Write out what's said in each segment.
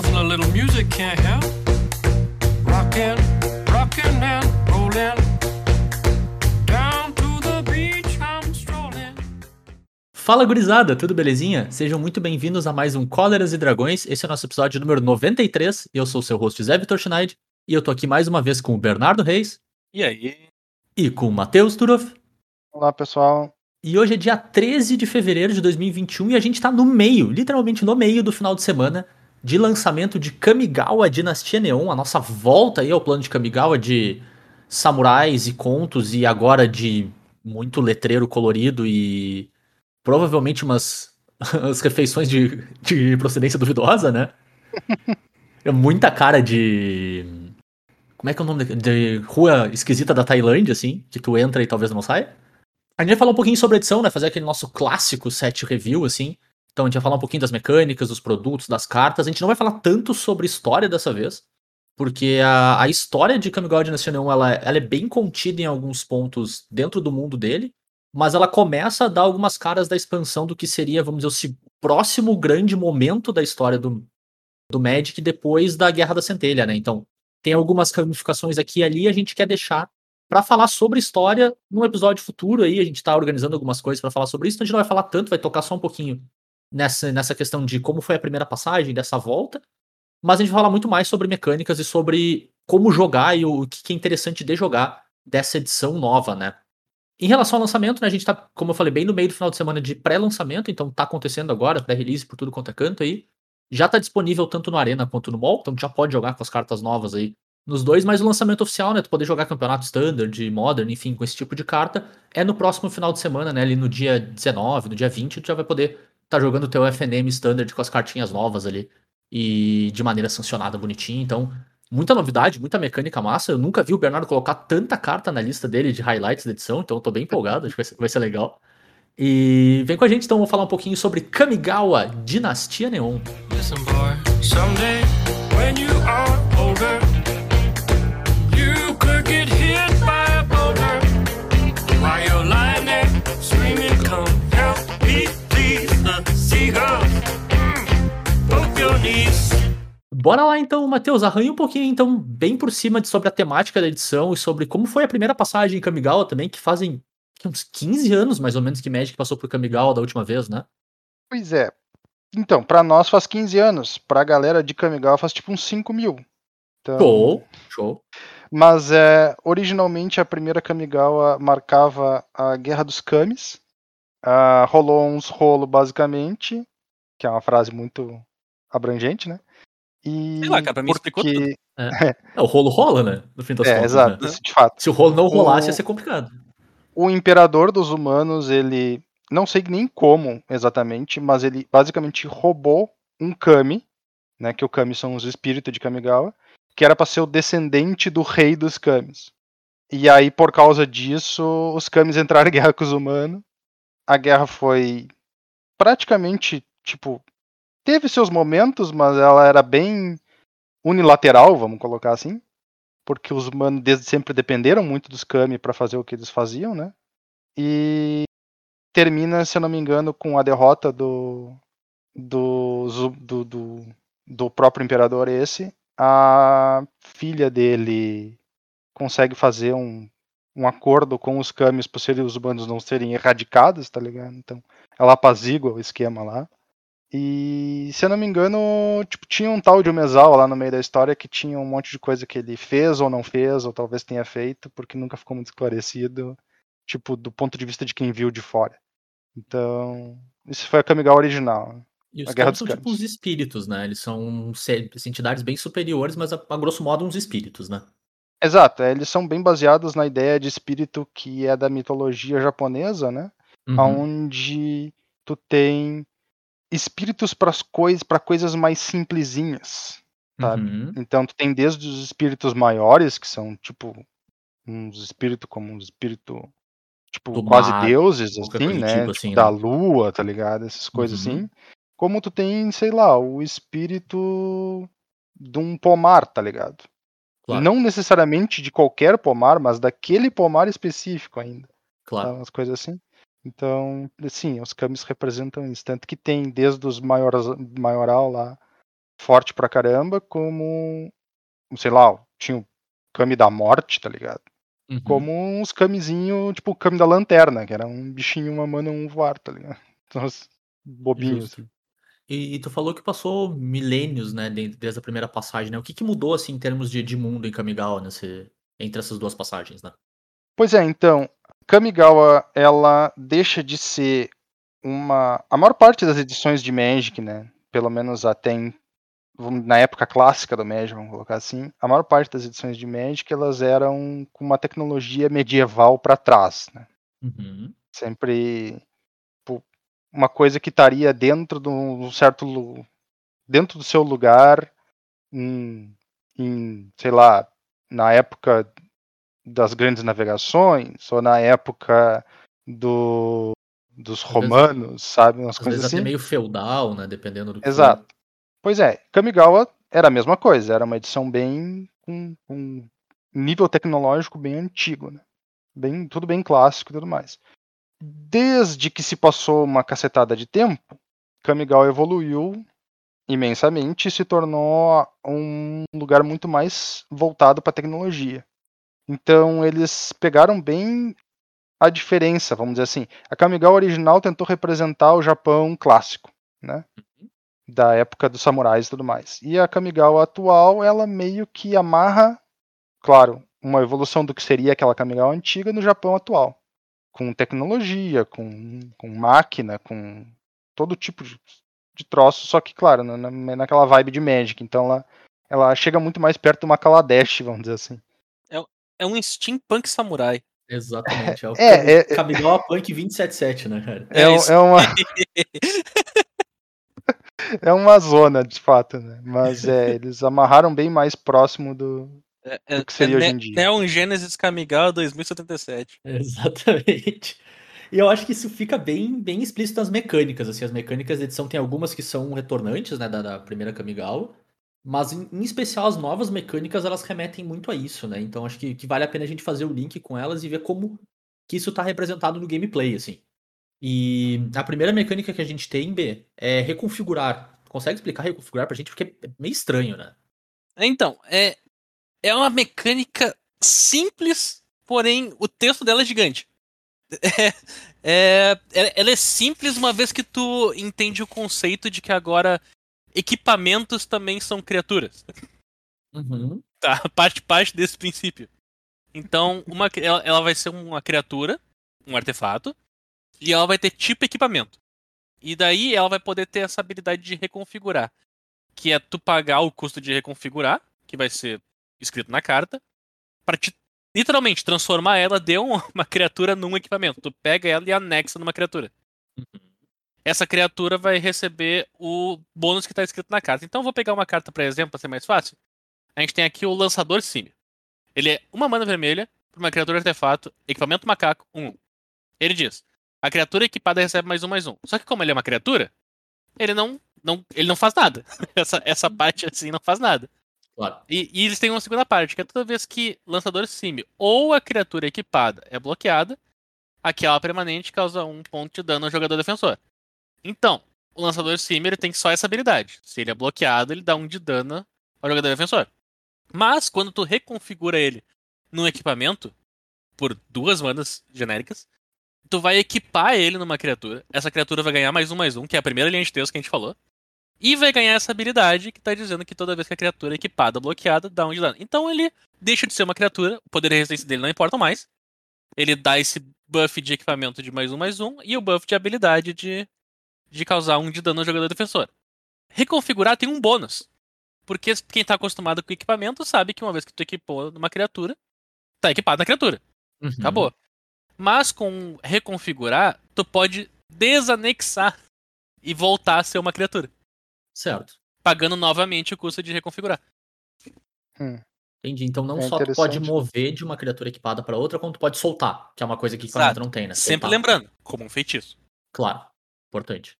nothing a little music can't help. Rockin', rockin' and rollin'. Down to the beach I'm strolling. Fala gurizada, tudo belezinha? Sejam muito bem-vindos a mais um Cóleras e Dragões. Esse é o nosso episódio número 93. Eu sou o seu host Zé Vitor Schneid e eu tô aqui mais uma vez com o Bernardo Reis E aí? e com o Matheus Turoff. Olá, pessoal. E hoje é dia 13 de fevereiro de 2021 e a gente tá no meio, literalmente no meio do final de semana de lançamento de Kamigawa Dinastia Neon, a nossa volta aí ao plano de Kamigawa de samurais e contos e agora de muito letreiro colorido e provavelmente umas as refeições de, de procedência duvidosa, né? É muita cara de como é que é o nome de rua esquisita da Tailândia, assim, que tu entra e talvez não saia. A gente vai falar um pouquinho sobre a edição, né? Fazer aquele nosso clássico set review, assim. Então a gente vai falar um pouquinho das mecânicas, dos produtos, das cartas. A gente não vai falar tanto sobre história dessa vez, porque a, a história de Kamigawa Dynasty Neon, ela, ela é bem contida em alguns pontos dentro do mundo dele, mas ela começa a dar algumas caras da expansão do que seria, vamos dizer, o próximo grande momento da história do, do Magic depois da Guerra da Centelha, né? Então tem algumas ramificações aqui e ali, a gente quer deixar Pra falar sobre história num episódio futuro aí. A gente tá organizando algumas coisas pra falar sobre isso, então a gente não vai falar tanto, vai tocar só um pouquinho nessa, nessa questão de como foi a primeira passagem dessa volta. Mas a gente vai falar muito mais sobre mecânicas e sobre como jogar e o, o que é interessante de jogar dessa edição nova, né? Em relação ao lançamento, né, a gente tá, como eu falei, bem no meio do final de semana de pré-lançamento, então tá acontecendo agora, pré-release por tudo quanto é canto aí. Já tá disponível tanto no Arena quanto no Mall, então já pode jogar com as cartas novas aí nos dois, mas o lançamento oficial, né? Tu poder jogar campeonato standard, modern, enfim, com esse tipo de carta, é no próximo final de semana, né? Ali no dia 19, no dia 20, tu já vai poder tá jogando o teu FNM standard com as cartinhas novas ali. E de maneira sancionada, bonitinha. Então, muita novidade, muita mecânica massa. Eu nunca vi o Bernardo colocar tanta carta na lista dele de highlights da edição, então eu tô bem empolgado, acho que vai ser, vai ser legal. E vem com a gente, então, vamos falar um pouquinho sobre Kamigawa Dinastia Neon. Listen, boy, someday when you are knees. Bora lá então, Matheus, arranha um pouquinho então bem por cima de, sobre a temática da edição e sobre como foi a primeira passagem em Kamigawa também, que fazem uns 15 anos mais ou menos que Magic passou por Kamigawa da última vez, né? Pois é. Então, pra nós faz 15 anos. Pra galera de Kamigawa faz tipo uns 5 mil. Então, Show, show. Mas é, originalmente a primeira Kamigawa marcava a Guerra dos Kamis. Ah, rolou uns rolo basicamente, que é uma frase muito abrangente, né? E Sei lá, cara, pra mim explicou porque... É, o rolo rola, né? No fim das É, contas. exato, né? de fato. Se o rolo não rolasse, O- ia ser complicado. o imperador dos humanos, ele não sei nem como exatamente, mas ele basicamente roubou um kami, né, que o kami são os espíritos de Kamigawa, que era para ser o descendente do rei dos kamis. E aí por causa disso, os kamis entraram em guerra com os humanos. A guerra foi praticamente, tipo, teve seus momentos, mas ela era bem unilateral, vamos colocar assim, porque os humanos desde sempre dependeram muito dos kami para fazer o que eles faziam, né? E termina, se eu não me engano, com a derrota do do, do, do, do próprio imperador esse. A filha dele consegue fazer um, um acordo com os Kamis para os humanos não serem erradicados, tá ligado? Então ela apazigua o esquema lá. E se eu não me engano, tipo, tinha um tal de Umezal lá no meio da história que tinha um monte de coisa que ele fez ou não fez, ou talvez tenha feito, porque nunca ficou muito esclarecido, tipo, do ponto de vista de quem viu de fora. Então, isso foi a Kamigawa original. E os A Guerra caras dos são tipo uns espíritos, né? Eles são entidades bem superiores, mas a, a grosso modo uns espíritos, né? Exato, é, eles são bem baseados na ideia de espírito que é da mitologia japonesa, né? Uhum. Onde tu tem espíritos para coisas, para coisas mais simplesinhas. sabe? Uhum. Então tu tem desde os espíritos maiores, que são tipo uns espíritos como um espírito tipo Do quase mar, deuses assim, né? tipo, Tipo, assim, da né? lua, tá ligado? Essas coisas Uhum. assim. Como tu tem, sei lá, o espírito de um pomar, tá ligado? Claro, Não necessariamente de qualquer pomar, mas daquele pomar específico ainda. claro. Tá? Umas coisas assim. Então, sim, os kamis representam isso. Tanto que tem desde os maioras, maioral lá forte pra caramba, como, sei lá, tinha o Kami da Morte, tá ligado? Uhum. Como uns Kamizinho, tipo o Kami da Lanterna, que era um bichinho, uma mana, um voar, tá ligado? Então, os bobinhos. Justo. E, e tu falou que passou milênios, né, de- desde a primeira passagem, né? O que, que mudou, assim, em termos de, de mundo em Kamigawa, nesse, entre essas duas passagens, né? Pois é, então, Kamigawa, ela deixa de ser uma. A maior parte das edições de Magic, né? Pelo menos até em- na época clássica do Magic, vamos colocar assim, a maior parte das edições de Magic elas eram com uma tecnologia medieval para trás, né? Uhum. Sempre uma coisa que estaria dentro de um certo dentro do seu lugar em, em, sei lá, na época das grandes navegações ou na época do dos romanos, sabe, umas Às coisas vezes assim. até meio feudal, né? Dependendo do que. Exato. Pois é, Kamigawa era a mesma coisa, era uma edição bem com, com nível tecnológico bem antigo, né? Bem, tudo bem clássico e tudo mais. Desde que se passou uma cacetada de tempo, Kamigawa evoluiu imensamente e se tornou um lugar muito mais voltado para tecnologia. Então eles pegaram bem a diferença, vamos dizer assim. A Kamigawa original tentou representar o Japão clássico, né? Da época dos samurais e tudo mais. E a Kamigawa atual, ela meio que amarra, claro, uma evolução do que seria aquela Kamigawa antiga no Japão atual. Com tecnologia, com, com máquina, com todo tipo de, de troço, só que, claro, na, na- naquela vibe de Magic. Então ela, ela chega muito mais perto de uma Kaladesh, vamos dizer assim. É um steampunk samurai. Exatamente. É o É, Kami- é- Kamigawa Punk 277, né, cara? É É, um- é uma. é uma zona, de fato, né? Mas é, eles amarraram bem mais próximo do. É, é, Do que seria é hoje em dia. Neon Genesis Kamigawa 2077. Exatamente. E eu acho que isso fica bem, bem explícito nas mecânicas. Assim, as mecânicas da edição tem algumas que são retornantes, né, da, da primeira Kamigawa. Mas, em, especial, as novas mecânicas, elas remetem muito a isso, né? Então, acho que, que vale a pena a gente fazer o link com elas e ver como que isso tá representado no gameplay, assim. E a primeira mecânica que a gente tem, B, é reconfigurar. Consegue explicar reconfigurar pra gente? Porque é meio estranho, né? Então, é, é uma mecânica simples, porém o texto dela é gigante. É, é- ela é simples uma vez que tu entende o conceito de que agora equipamentos também são criaturas. Uhum. Tá, parte parte desse princípio. Então, uma, ela, ela vai ser uma criatura, um artefato, e ela vai ter tipo equipamento. E daí ela vai poder ter essa habilidade de reconfigurar, que é tu pagar o custo de reconfigurar, que vai ser escrito na carta, para te literalmente transformar ela de um- uma criatura num equipamento. Tu pega ela e anexa numa criatura. Essa criatura vai receber o bônus que está escrito na carta. Então eu vou pegar uma carta, por exemplo, para ser mais fácil. A gente tem aqui o Lançador Símio. Ele é uma mana vermelha para uma criatura artefato, equipamento macaco, 1. Um. Ele diz: a criatura equipada recebe mais um, mais um. Só que como ele é uma criatura, ele não, não, ele não faz nada. essa, essa parte assim não faz nada. Claro. E, e eles têm uma segunda parte, que é toda vez que lançador símio ou a criatura equipada é bloqueada, aquela permanente causa um ponto de dano ao jogador defensor. Então, o lançador ele tem só essa habilidade. Se ele é bloqueado, ele dá um de dano ao jogador defensor. Mas quando tu reconfigura ele num equipamento, por duas manas genéricas, tu vai equipar ele numa criatura. Essa criatura vai ganhar mais um, mais um, que é a primeira linha de texto que a gente falou. E vai ganhar essa habilidade que tá dizendo que toda vez que a criatura é equipada, bloqueada, dá um de dano. Então ele deixa de ser uma criatura, o poder e resistência dele não importam mais. Ele dá esse buff de equipamento de mais um, mais um, e o buff de habilidade de, de causar um de dano ao jogador defensor. Reconfigurar tem um bônus. Porque quem tá acostumado com equipamento sabe que uma vez que tu equipou numa criatura, tá equipado na criatura. Uhum. Acabou. Mas com reconfigurar, tu pode desanexar e voltar a ser uma criatura. Certo. Pagando novamente o custo de reconfigurar. Entendi. Então não É só tu pode mover de uma criatura equipada pra outra, como tu pode soltar, que é uma coisa que equipamento Exato. não tem, né? Sempre Soltar. lembrando, como um feitiço. Claro. Importante.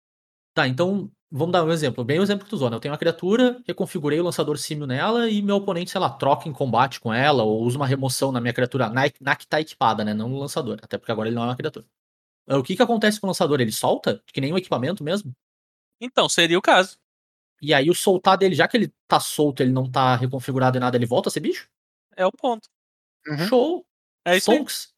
Tá, então vamos dar um exemplo. Bem o exemplo que tu usou, né? Eu tenho uma criatura, reconfigurei o lançador símio nela e meu oponente, sei lá, troca em combate com ela ou usa uma remoção na minha criatura, na, na que tá equipada, né? Não no lançador. Até porque agora ele não é uma criatura. Ah, O que que acontece com o lançador? Ele solta? Que nem um equipamento mesmo? Então, seria o caso. E aí o soltar dele, já que ele tá solto, ele não tá reconfigurado em nada, ele volta a ser bicho? É o ponto. Uhum. Show! É isso. Sonks.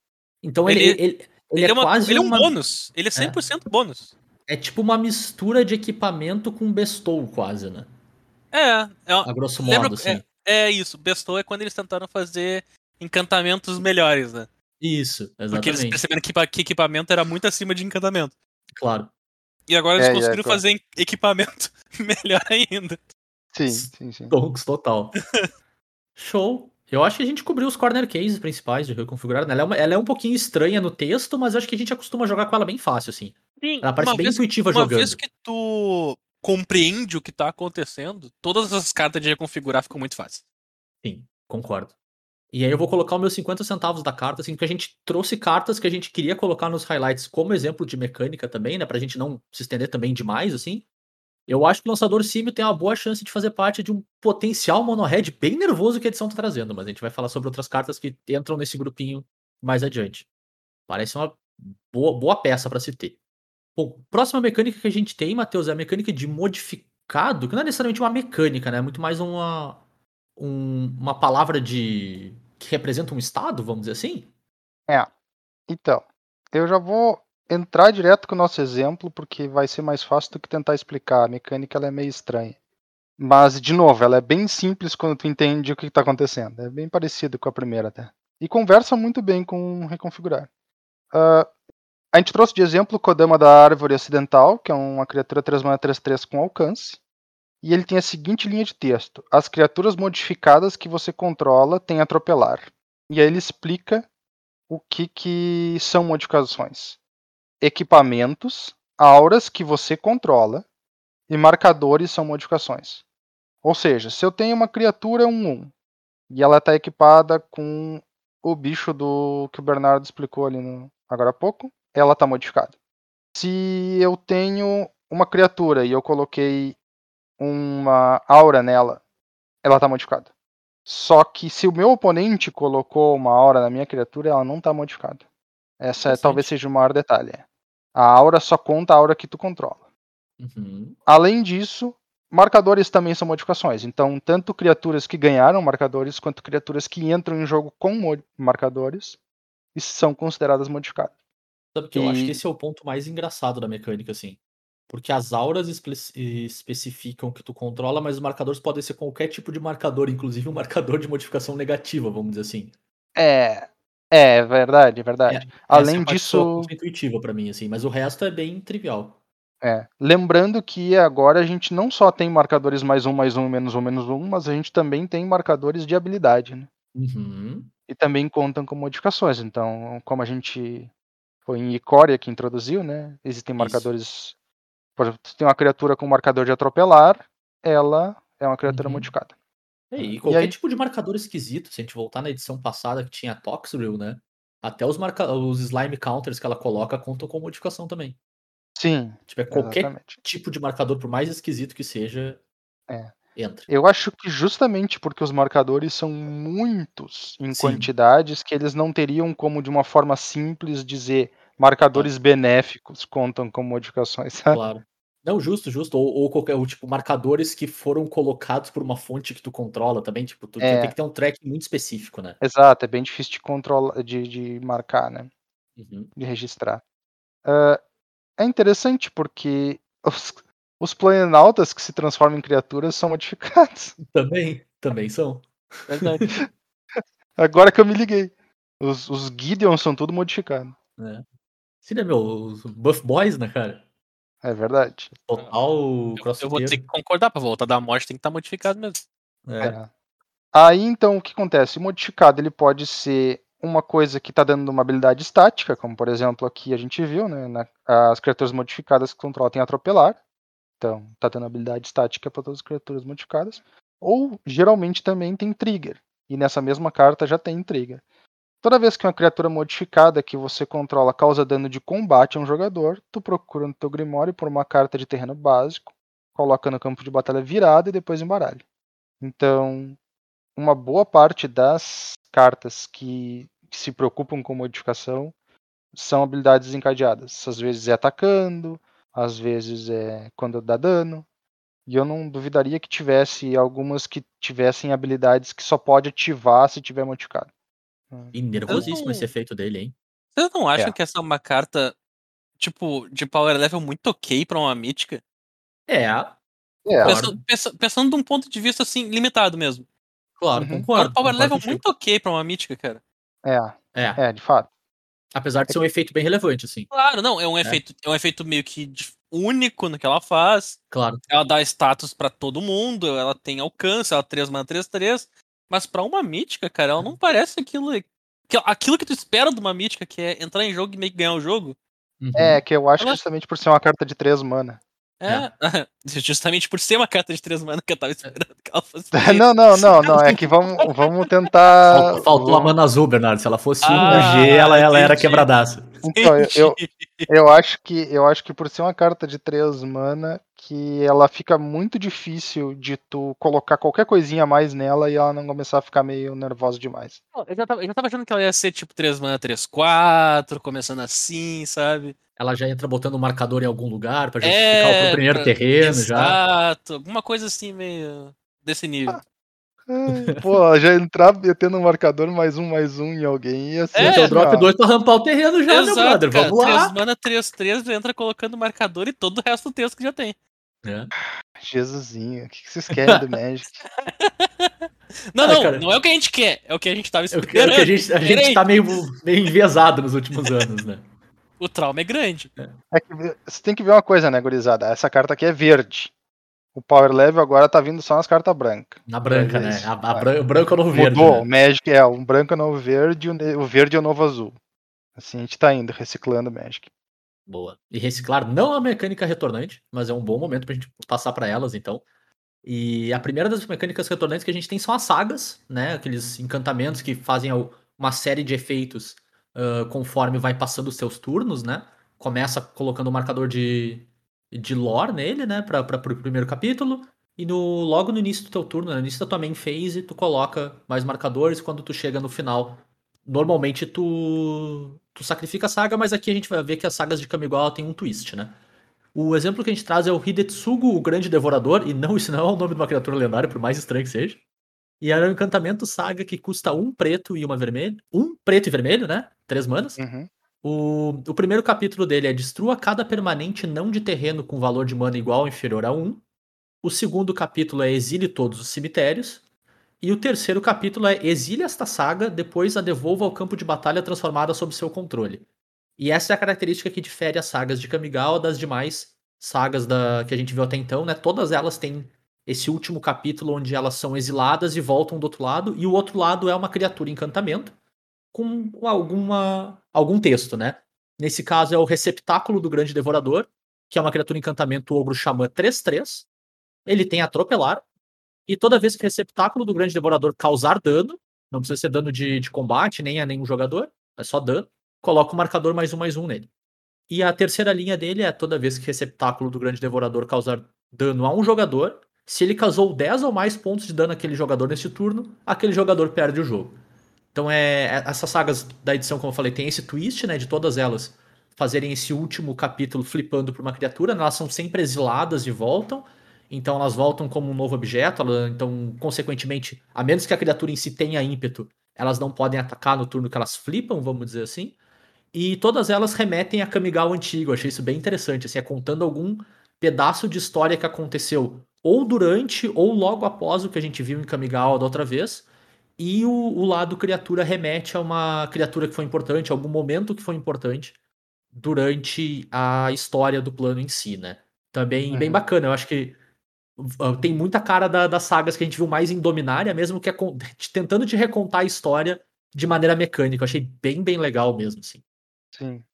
Então ele, Ele- ele, ele, Ele, é, uma- quase ele é um uma- bônus. Ele é 100% bônus. É tipo uma mistura de equipamento com bestow, quase, né? É, é, uma- A grosso Lembra- modo, assim. é isso. Bestou é quando eles tentaram fazer encantamentos melhores, né? Isso, Porque eles exatamente. perceberam que, que equipamento era muito acima de encantamento. Claro. E agora eles É, é, conseguiram claro. fazer equipamento melhor ainda. Sim, sim, sim. Tonks total. Show. Eu acho que a gente cobriu os corner cases principais de reconfigurar. né? Ela é, uma- ela é um pouquinho estranha no texto, mas eu acho que a gente acostuma jogar com ela bem fácil, assim. Sim, Ela parece uma bem vez, intuitiva uma jogando. vez que tu compreende o que tá acontecendo, todas as cartas de reconfigurar ficam muito fáceis. Sim, concordo. E aí eu vou colocar os meus 50 centavos da carta, assim, porque a gente trouxe cartas que a gente queria colocar nos highlights como exemplo de mecânica também, né? Pra gente não se estender também demais, assim. Eu acho que o lançador Simio tem uma boa chance de fazer parte de um potencial mono-red bem nervoso que a edição tá trazendo, mas a gente vai falar sobre outras cartas que entram nesse grupinho mais adiante. Parece uma boa, boa peça pra se ter. Bom, próxima mecânica que a gente tem, Matheus, é a mecânica de modificado, que não é necessariamente uma mecânica, né? É muito mais uma, um- uma palavra de que representa um estado, vamos dizer assim? Então, eu já vou entrar direto com o nosso exemplo, porque vai ser mais fácil do que tentar explicar. A mecânica ela é meio estranha. Mas, de novo, ela é bem simples quando tu entende o que está acontecendo. É bem parecido com a primeira até. E conversa muito bem com reconfigurar. Ah, a gente trouxe de exemplo o Kodama da Árvore Ocidental, que é uma criatura 3 mana 3-3 com alcance. E ele tem a seguinte linha de texto: As criaturas modificadas que você controla têm atropelar. E aí ele explica o que, que são modificações. Equipamentos, auras que você controla e marcadores são modificações. Ou seja, se eu tenho uma criatura 1-1 e ela está equipada com o bicho do que o Bernardo explicou ali no, agora há pouco, ela está modificada. Se eu tenho uma criatura e eu coloquei uma aura nela, ela está modificada. Só que se o meu oponente colocou uma aura na minha criatura, ela não está modificada. Essa é, talvez seja o maior detalhe. A aura só conta a aura que tu controla. Uhum. Além disso, marcadores também são modificações. Então, tanto criaturas que ganharam marcadores, quanto criaturas que entram em jogo com marcadores, e são consideradas modificadas. Sabe que eu acho E- que esse é o ponto mais engraçado da mecânica, assim. Porque as auras espe- especificam que tu controla, mas os marcadores podem ser qualquer tipo de marcador, inclusive um marcador de modificação negativa, vamos dizer assim. É, é verdade, é verdade. É Além soa disso, intuitiva pra mim, assim, mas o resto é bem trivial. É, lembrando que agora a gente não só tem marcadores mais um, mais um, menos um, menos um, mas a gente também tem marcadores de habilidade, né? Uhum. E também contam com modificações. Então, como a gente foi em Icória que introduziu, né? Existem Isso. marcadores. Por exemplo, se tem uma criatura com marcador de atropelar, ela é uma criatura Uhum. modificada. É, E E qualquer aí- tipo de marcador esquisito, se a gente voltar na edição passada que tinha Toxrill, né? Até os, marca... os slime counters que ela coloca contam com modificação também. Sim, Tipo, é qualquer exatamente. tipo de marcador, por mais esquisito que seja, É. entra. Eu acho que justamente porque os marcadores são muitos em Sim. quantidades que eles não teriam como de uma forma simples dizer marcadores benéficos contam como modificações. sabe? Claro. Não, justo, justo. Ou, ou qualquer, ou, tipo, marcadores que foram colocados por uma fonte que tu controla também. Tipo, tu É. tem que ter um track muito específico, né? Exato, é bem difícil de controlar, de, de marcar, né? Uhum. De registrar. Ah, é interessante porque os, os planaltas que se transformam em criaturas são modificados. Também, também são. Verdade. Agora que eu me liguei. Os, os Gideon são tudo modificados. Né? Sim, né, meu? Os Buff Boys, né, cara? É verdade. Total eu, eu vou ter que concordar pra volta da morte, tem que estar modificado mesmo. É. É. Aí então o que acontece? O modificado ele pode ser uma coisa que está dando uma habilidade estática, como por exemplo aqui a gente viu, né? na- as criaturas modificadas que controlam têm atropelar. Então está dando habilidade estática para todas as criaturas modificadas. Ou geralmente também tem trigger. E nessa mesma carta já tem trigger. Toda vez que uma criatura modificada que você controla causa dano de combate a um jogador, tu procura no teu Grimório por uma carta de terreno básico, coloca no campo de batalha virada e depois embaralha. Então, uma boa parte das cartas que se preocupam com modificação são habilidades encadeadas. Às vezes é atacando, às vezes é quando dá dano. E eu não duvidaria que tivesse algumas que tivessem habilidades que só pode ativar se tiver modificado. E nervosíssimo não- esse efeito dele, hein? Vocês não acham É. que essa é uma carta, tipo, de power level muito ok pra uma mítica? É, É, Pensando, pensa- pensando de um ponto de vista, assim, limitado mesmo. claro, Uhum. É um concordo. power concordo level muito ok pra uma mítica, cara. é, É, é, de fato. Apesar de ser um efeito bem relevante, assim. Claro, não, é um efeito, é um efeito meio que único no que ela faz. Claro. Ela dá status pra todo mundo, ela tem alcance, ela 3 mana 3 3, mas pra uma mítica, cara, ela não parece aquilo que- aquilo que tu espera de uma mítica, que é entrar em jogo e meio que ganhar o jogo. Uhum. É, que eu acho que Ela- justamente por ser uma carta de 3 mana. É, justamente por ser uma carta de 3 mana que eu tava esperando que ela fosse. não, não, não, não. É que vamos, vamos tentar. Faltou, faltou a vamos- mana azul, Bernardo. Se ela fosse Ah, 1G, ela, ela era quebradaça. Então, eu, eu, eu acho que eu acho que por ser uma carta de 3 mana, que ela fica muito difícil de tu colocar qualquer coisinha a mais nela e ela não começar a ficar meio nervosa demais. Eu já, tava, eu já tava achando que ela ia ser tipo 3 mana 3 4, começando assim, sabe? Ela já entra botando um marcador em algum lugar pra É, justificar o primeiro pra- terreno já. Exato, alguma coisa assim meio desse nível. Ai, Pô, já entrar metendo um marcador mais um, mais um em alguém ia ser. É, Esse é o drop assim, ó. 2 pra rampar o terreno já, meu brother. cara, Vamos lá. 3 mana 3 3 entra colocando marcador e todo o resto do texto que já tem. É. Jesusinho, o que que vocês querem do Magic? Não, Ah, não, cara. não é o que a gente quer, é o que a gente tava É o que, é o esperando. que a gente, a gente tá meio, meio enviesado nos últimos anos, né? O trauma é grande. É que você tem que ver uma coisa, né, gurizada? Essa carta aqui é verde. O Power Level agora tá vindo só nas cartas brancas. Na branca, É né? A, a bran- o branco é o novo verde. Mudou, né? o Magic é um branco é o novo verde o o verde é o novo azul. Assim a gente tá indo, reciclando o Magic. Boa. E reciclar não é uma mecânica retornante, mas é um bom momento pra gente passar pra elas, então. E a primeira das mecânicas retornantes que a gente tem são as sagas, né? Aqueles encantamentos que fazem uma série de efeitos ah, conforme vai passando os seus turnos, né? Começa colocando um marcador de, de lore nele, né? Pra, pra, pro primeiro capítulo. E no, logo no início do teu turno, né, no início da tua main phase, tu coloca mais marcadores. Quando tu chega no final, normalmente tu, tu sacrifica a saga, mas aqui a gente vai ver que as sagas de Kamigawa tem um twist, né? O exemplo que a gente traz é o Hidetsugu, o Grande Devorador, e não, isso não é o nome de uma criatura lendária, por mais estranho que seja. E era um encantamento saga que custa um preto e uma vermelho. Um preto e vermelho, né? Três manas. Uhum. O, o primeiro capítulo dele é Destrua cada permanente não de terreno com valor de mana igual ou inferior a 1. O segundo capítulo é Exile todos os cemitérios. E o terceiro capítulo é Exile esta saga, depois a devolva ao campo de batalha transformada sob seu controle. E essa é a característica que difere as sagas de Kamigawa das demais sagas da, que a gente viu até então, né? Todas elas têm esse último capítulo onde elas são exiladas e voltam do outro lado, e o outro lado é uma criatura encantamento com alguma algum texto, né? Nesse caso é o receptáculo do grande devorador, que é uma criatura encantamento ogro xamã 3/3. Ele tem atropelar e toda vez que o receptáculo do grande devorador causar dano, não precisa ser dano de, de combate nem a nenhum jogador, é só dano, coloca o marcador mais um mais um nele. E a terceira linha dele é toda vez que o receptáculo do grande devorador causar dano a um jogador, se ele causou 10 ou mais pontos de dano àquele jogador neste turno, aquele jogador perde o jogo. Então é, é- essas sagas da edição, como eu falei, tem esse twist, né, de todas elas fazerem esse último capítulo flipando por uma criatura, né, elas são sempre exiladas e voltam, então elas voltam como um novo objeto, ela- então consequentemente, a menos que a criatura em si tenha ímpeto, elas não podem atacar no turno que elas flipam, vamos dizer assim. E todas elas remetem a Kamigawa antigo, eu achei isso bem interessante, assim, é contando algum pedaço de história que aconteceu ou durante ou logo após o que a gente viu em Kamigawa da outra vez. E o, o lado criatura remete a uma criatura que foi importante, a algum momento que foi importante durante a história do plano em si, né? Também bem Uhum. bacana, eu acho que tem muita cara da- das sagas que a gente viu mais em Dominária, mesmo que é con- tentando te recontar a história de maneira mecânica. Eu achei bem, bem legal mesmo, assim. Sim.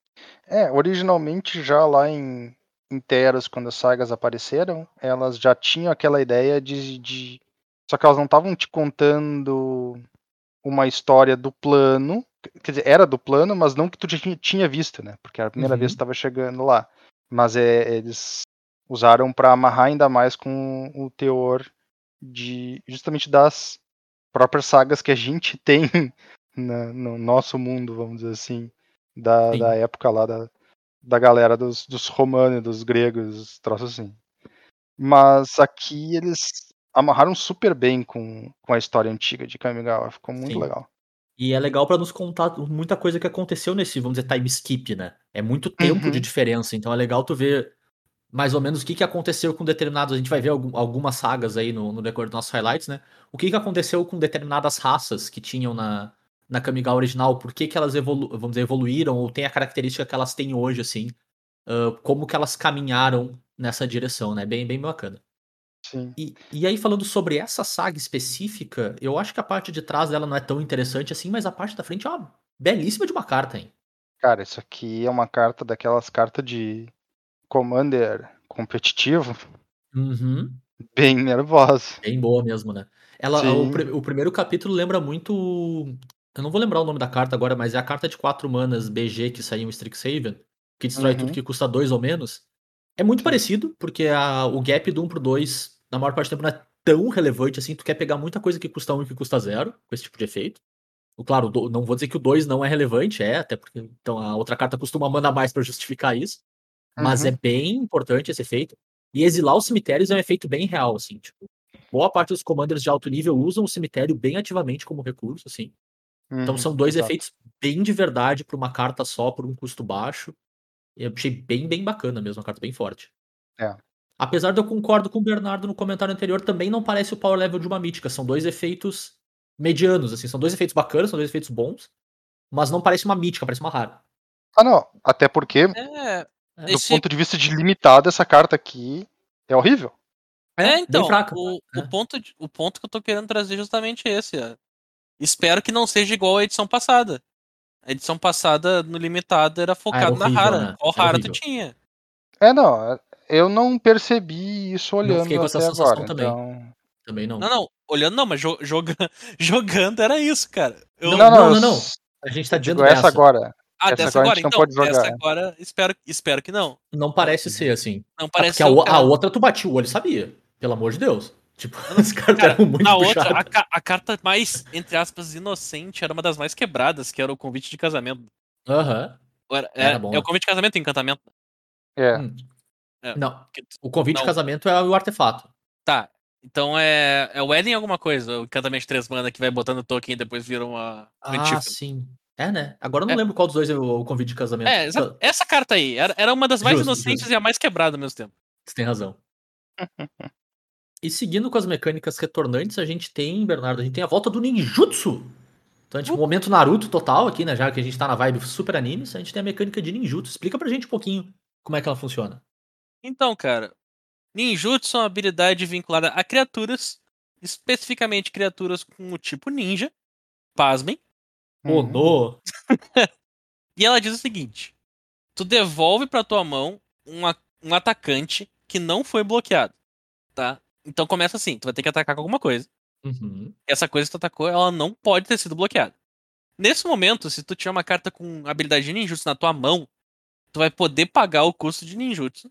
É, originalmente já lá em, em Teros, quando as sagas apareceram, elas já tinham aquela ideia de. de... Só que elas não estavam te contando uma história do plano. Quer dizer, era do plano, mas não que tu já tinha, tinha visto, né? Porque era a primeira Uhum. vez que estava chegando lá. Mas é, eles usaram para amarrar ainda mais com o teor de justamente das próprias sagas que a gente tem na- no nosso mundo, vamos dizer assim, da, da época lá da, da galera dos, dos romanos, dos gregos, troços assim. Mas aqui eles amarraram super bem com, com a história antiga de Kamigawa. Ficou muito Sim. legal. E é legal pra nos contar muita coisa que aconteceu nesse, vamos dizer, time skip, né? É muito tempo Uhum. de diferença, então é legal tu ver mais ou menos o que, que aconteceu com determinados. A gente vai ver algum- algumas sagas aí no, no decorrer dos nossos highlights, né? O que, que aconteceu com determinadas raças que tinham na, na Kamigawa original, por que, que elas evolu vamos dizer, evoluíram ou tem a característica que elas têm hoje, assim. ah, como que elas caminharam nessa direção, né? Bem, bem bacana. Sim. E, e aí, falando sobre essa saga específica, eu acho que a parte de trás dela não é tão interessante assim, mas a parte da frente é uma belíssima de uma carta, hein? Cara, isso aqui é uma carta daquelas cartas de Commander competitivo, Uhum. bem nervosa. Bem boa mesmo, né? Ela, Sim. o, o primeiro capítulo lembra muito. Eu não vou lembrar o nome da carta agora, mas é a carta de 4 manas BG que saiu em Strixhaven, que destrói Uhum. tudo que custa 2 ou menos. É muito parecido, porque a- o gap do 1 pro 2, na maior parte do tempo, não é tão relevante assim. Tu quer pegar muita coisa que custa 1 e que custa 0, com esse tipo de efeito. Claro, não vou dizer que o 2 não é relevante, é, até porque então a outra carta custa uma mana a mais pra justificar isso. Mas Uhum. é bem importante esse efeito. E exilar os cemitérios é um efeito bem real, assim. Tipo, boa parte dos commanders de alto nível usam o cemitério bem ativamente como recurso, assim. Então Uhum, são dois exato. efeitos bem de verdade pra uma carta só, por um custo baixo. Eu achei bem, bem bacana mesmo, uma carta bem forte. É. Apesar de eu concordo com o Bernardo no comentário anterior, também não parece o power level de uma mítica. São dois efeitos medianos, assim. São dois efeitos bacanas, são dois efeitos bons. Mas não parece uma mítica, parece uma rara. Ah, não. Até porque, É, É, do esse- ponto de vista de limitado, essa carta aqui é horrível. É, bem então, fraca. o, É. o, ponto, de- o ponto que eu tô querendo trazer é justamente esse. ó. Espero que não seja igual à edição passada. A edição passada, no limitado, era focado na horrível, rara. né? Qual rara tu tinha? É, não. Eu não percebi isso olhando fiquei com essa até sensação agora. também. Então... Também não. Não, não, olhando não, mas jo joga, jogando era isso, cara. Eu, Não, não, não, eu não. s- A gente tá eu dizendo essa dessa. agora. Ah, essa dessa agora a então. pode jogar. Dessa agora, espero, espero que não. Não parece ser assim. Não Ah, parece porque a, ser o o- a cara- outra tu batia o olho e sabia. Pelo amor de Deus. Tipo, os caras Cara, eram muito na outra, a, a carta mais, entre aspas, inocente era uma das mais quebradas, que era o convite de casamento. Aham. Ou Era, Era é, bom, é o convite de casamento e encantamento. É. Hum. É. Não. O convite Não. de casamento é o artefato. Tá. Então é, é o Eden alguma coisa, o encantamento de três mana que vai botando token e depois vira uma Ah, sim. É, né? Agora eu não É. lembro qual dos dois é o, convite de casamento. É, exa- essa carta aí, era, era uma das mais Justo, inocentes justo. e a mais quebrada ao mesmo tempo. Você tem razão. E seguindo com as mecânicas retornantes, a gente tem, Bernardo, a gente tem a volta do ninjutsu. Então, tipo, momento Naruto total aqui, né? Já que a gente tá na vibe super animes, a gente tem a mecânica de ninjutsu. Explica pra gente um pouquinho como é que ela funciona. Então, cara, ninjutsu é uma habilidade vinculada a criaturas, especificamente criaturas com o tipo ninja. Pasmem. Uhum. E ela diz o seguinte: tu devolve pra tua mão um, a- um atacante que não foi bloqueado, tá? Então começa assim, tu vai ter que atacar com alguma coisa. Uhum. Essa coisa que tu atacou, ela não pode ter sido bloqueada. Nesse momento, se tu tiver uma carta com habilidade de ninjutsu na tua mão, tu vai poder pagar o custo de ninjutsu.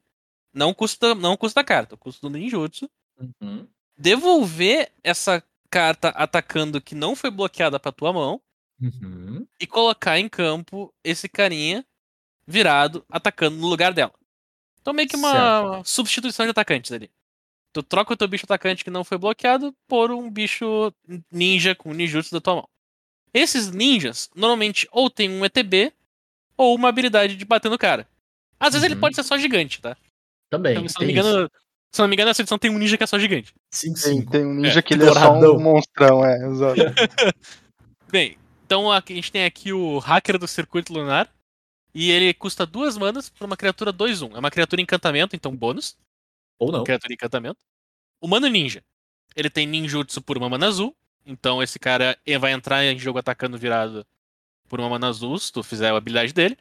Não custa, não custa a carta, o custo do ninjutsu. Uhum. Devolver essa carta atacando que não foi bloqueada pra tua mão Uhum. e colocar em campo esse carinha virado atacando no lugar dela. Então meio que uma substituição de atacantes ali. Tu troca o teu bicho atacante que não foi bloqueado por um bicho ninja com ninjutsu da tua mão. Esses ninjas normalmente ou tem um ETB ou uma habilidade de bater no cara. Às vezes ele Uhum. pode ser só gigante, tá? Também. Então, se, não me isso. engano, se não me engano, nessa edição tem um ninja que é só gigante. Sim, Tem, sim. tem um ninja É, que ele é só um monstrão, é, exato. Bem, então a gente tem aqui o hacker do circuito lunar. E ele custa duas manas pra uma criatura 2-1. É uma criatura encantamento, então bônus. Ou não. Criatura encantamento. O Mano Ninja. Ele tem ninjutsu por uma mana azul. Então esse cara vai entrar em jogo atacando virado por uma mana azul, se tu fizer a habilidade dele.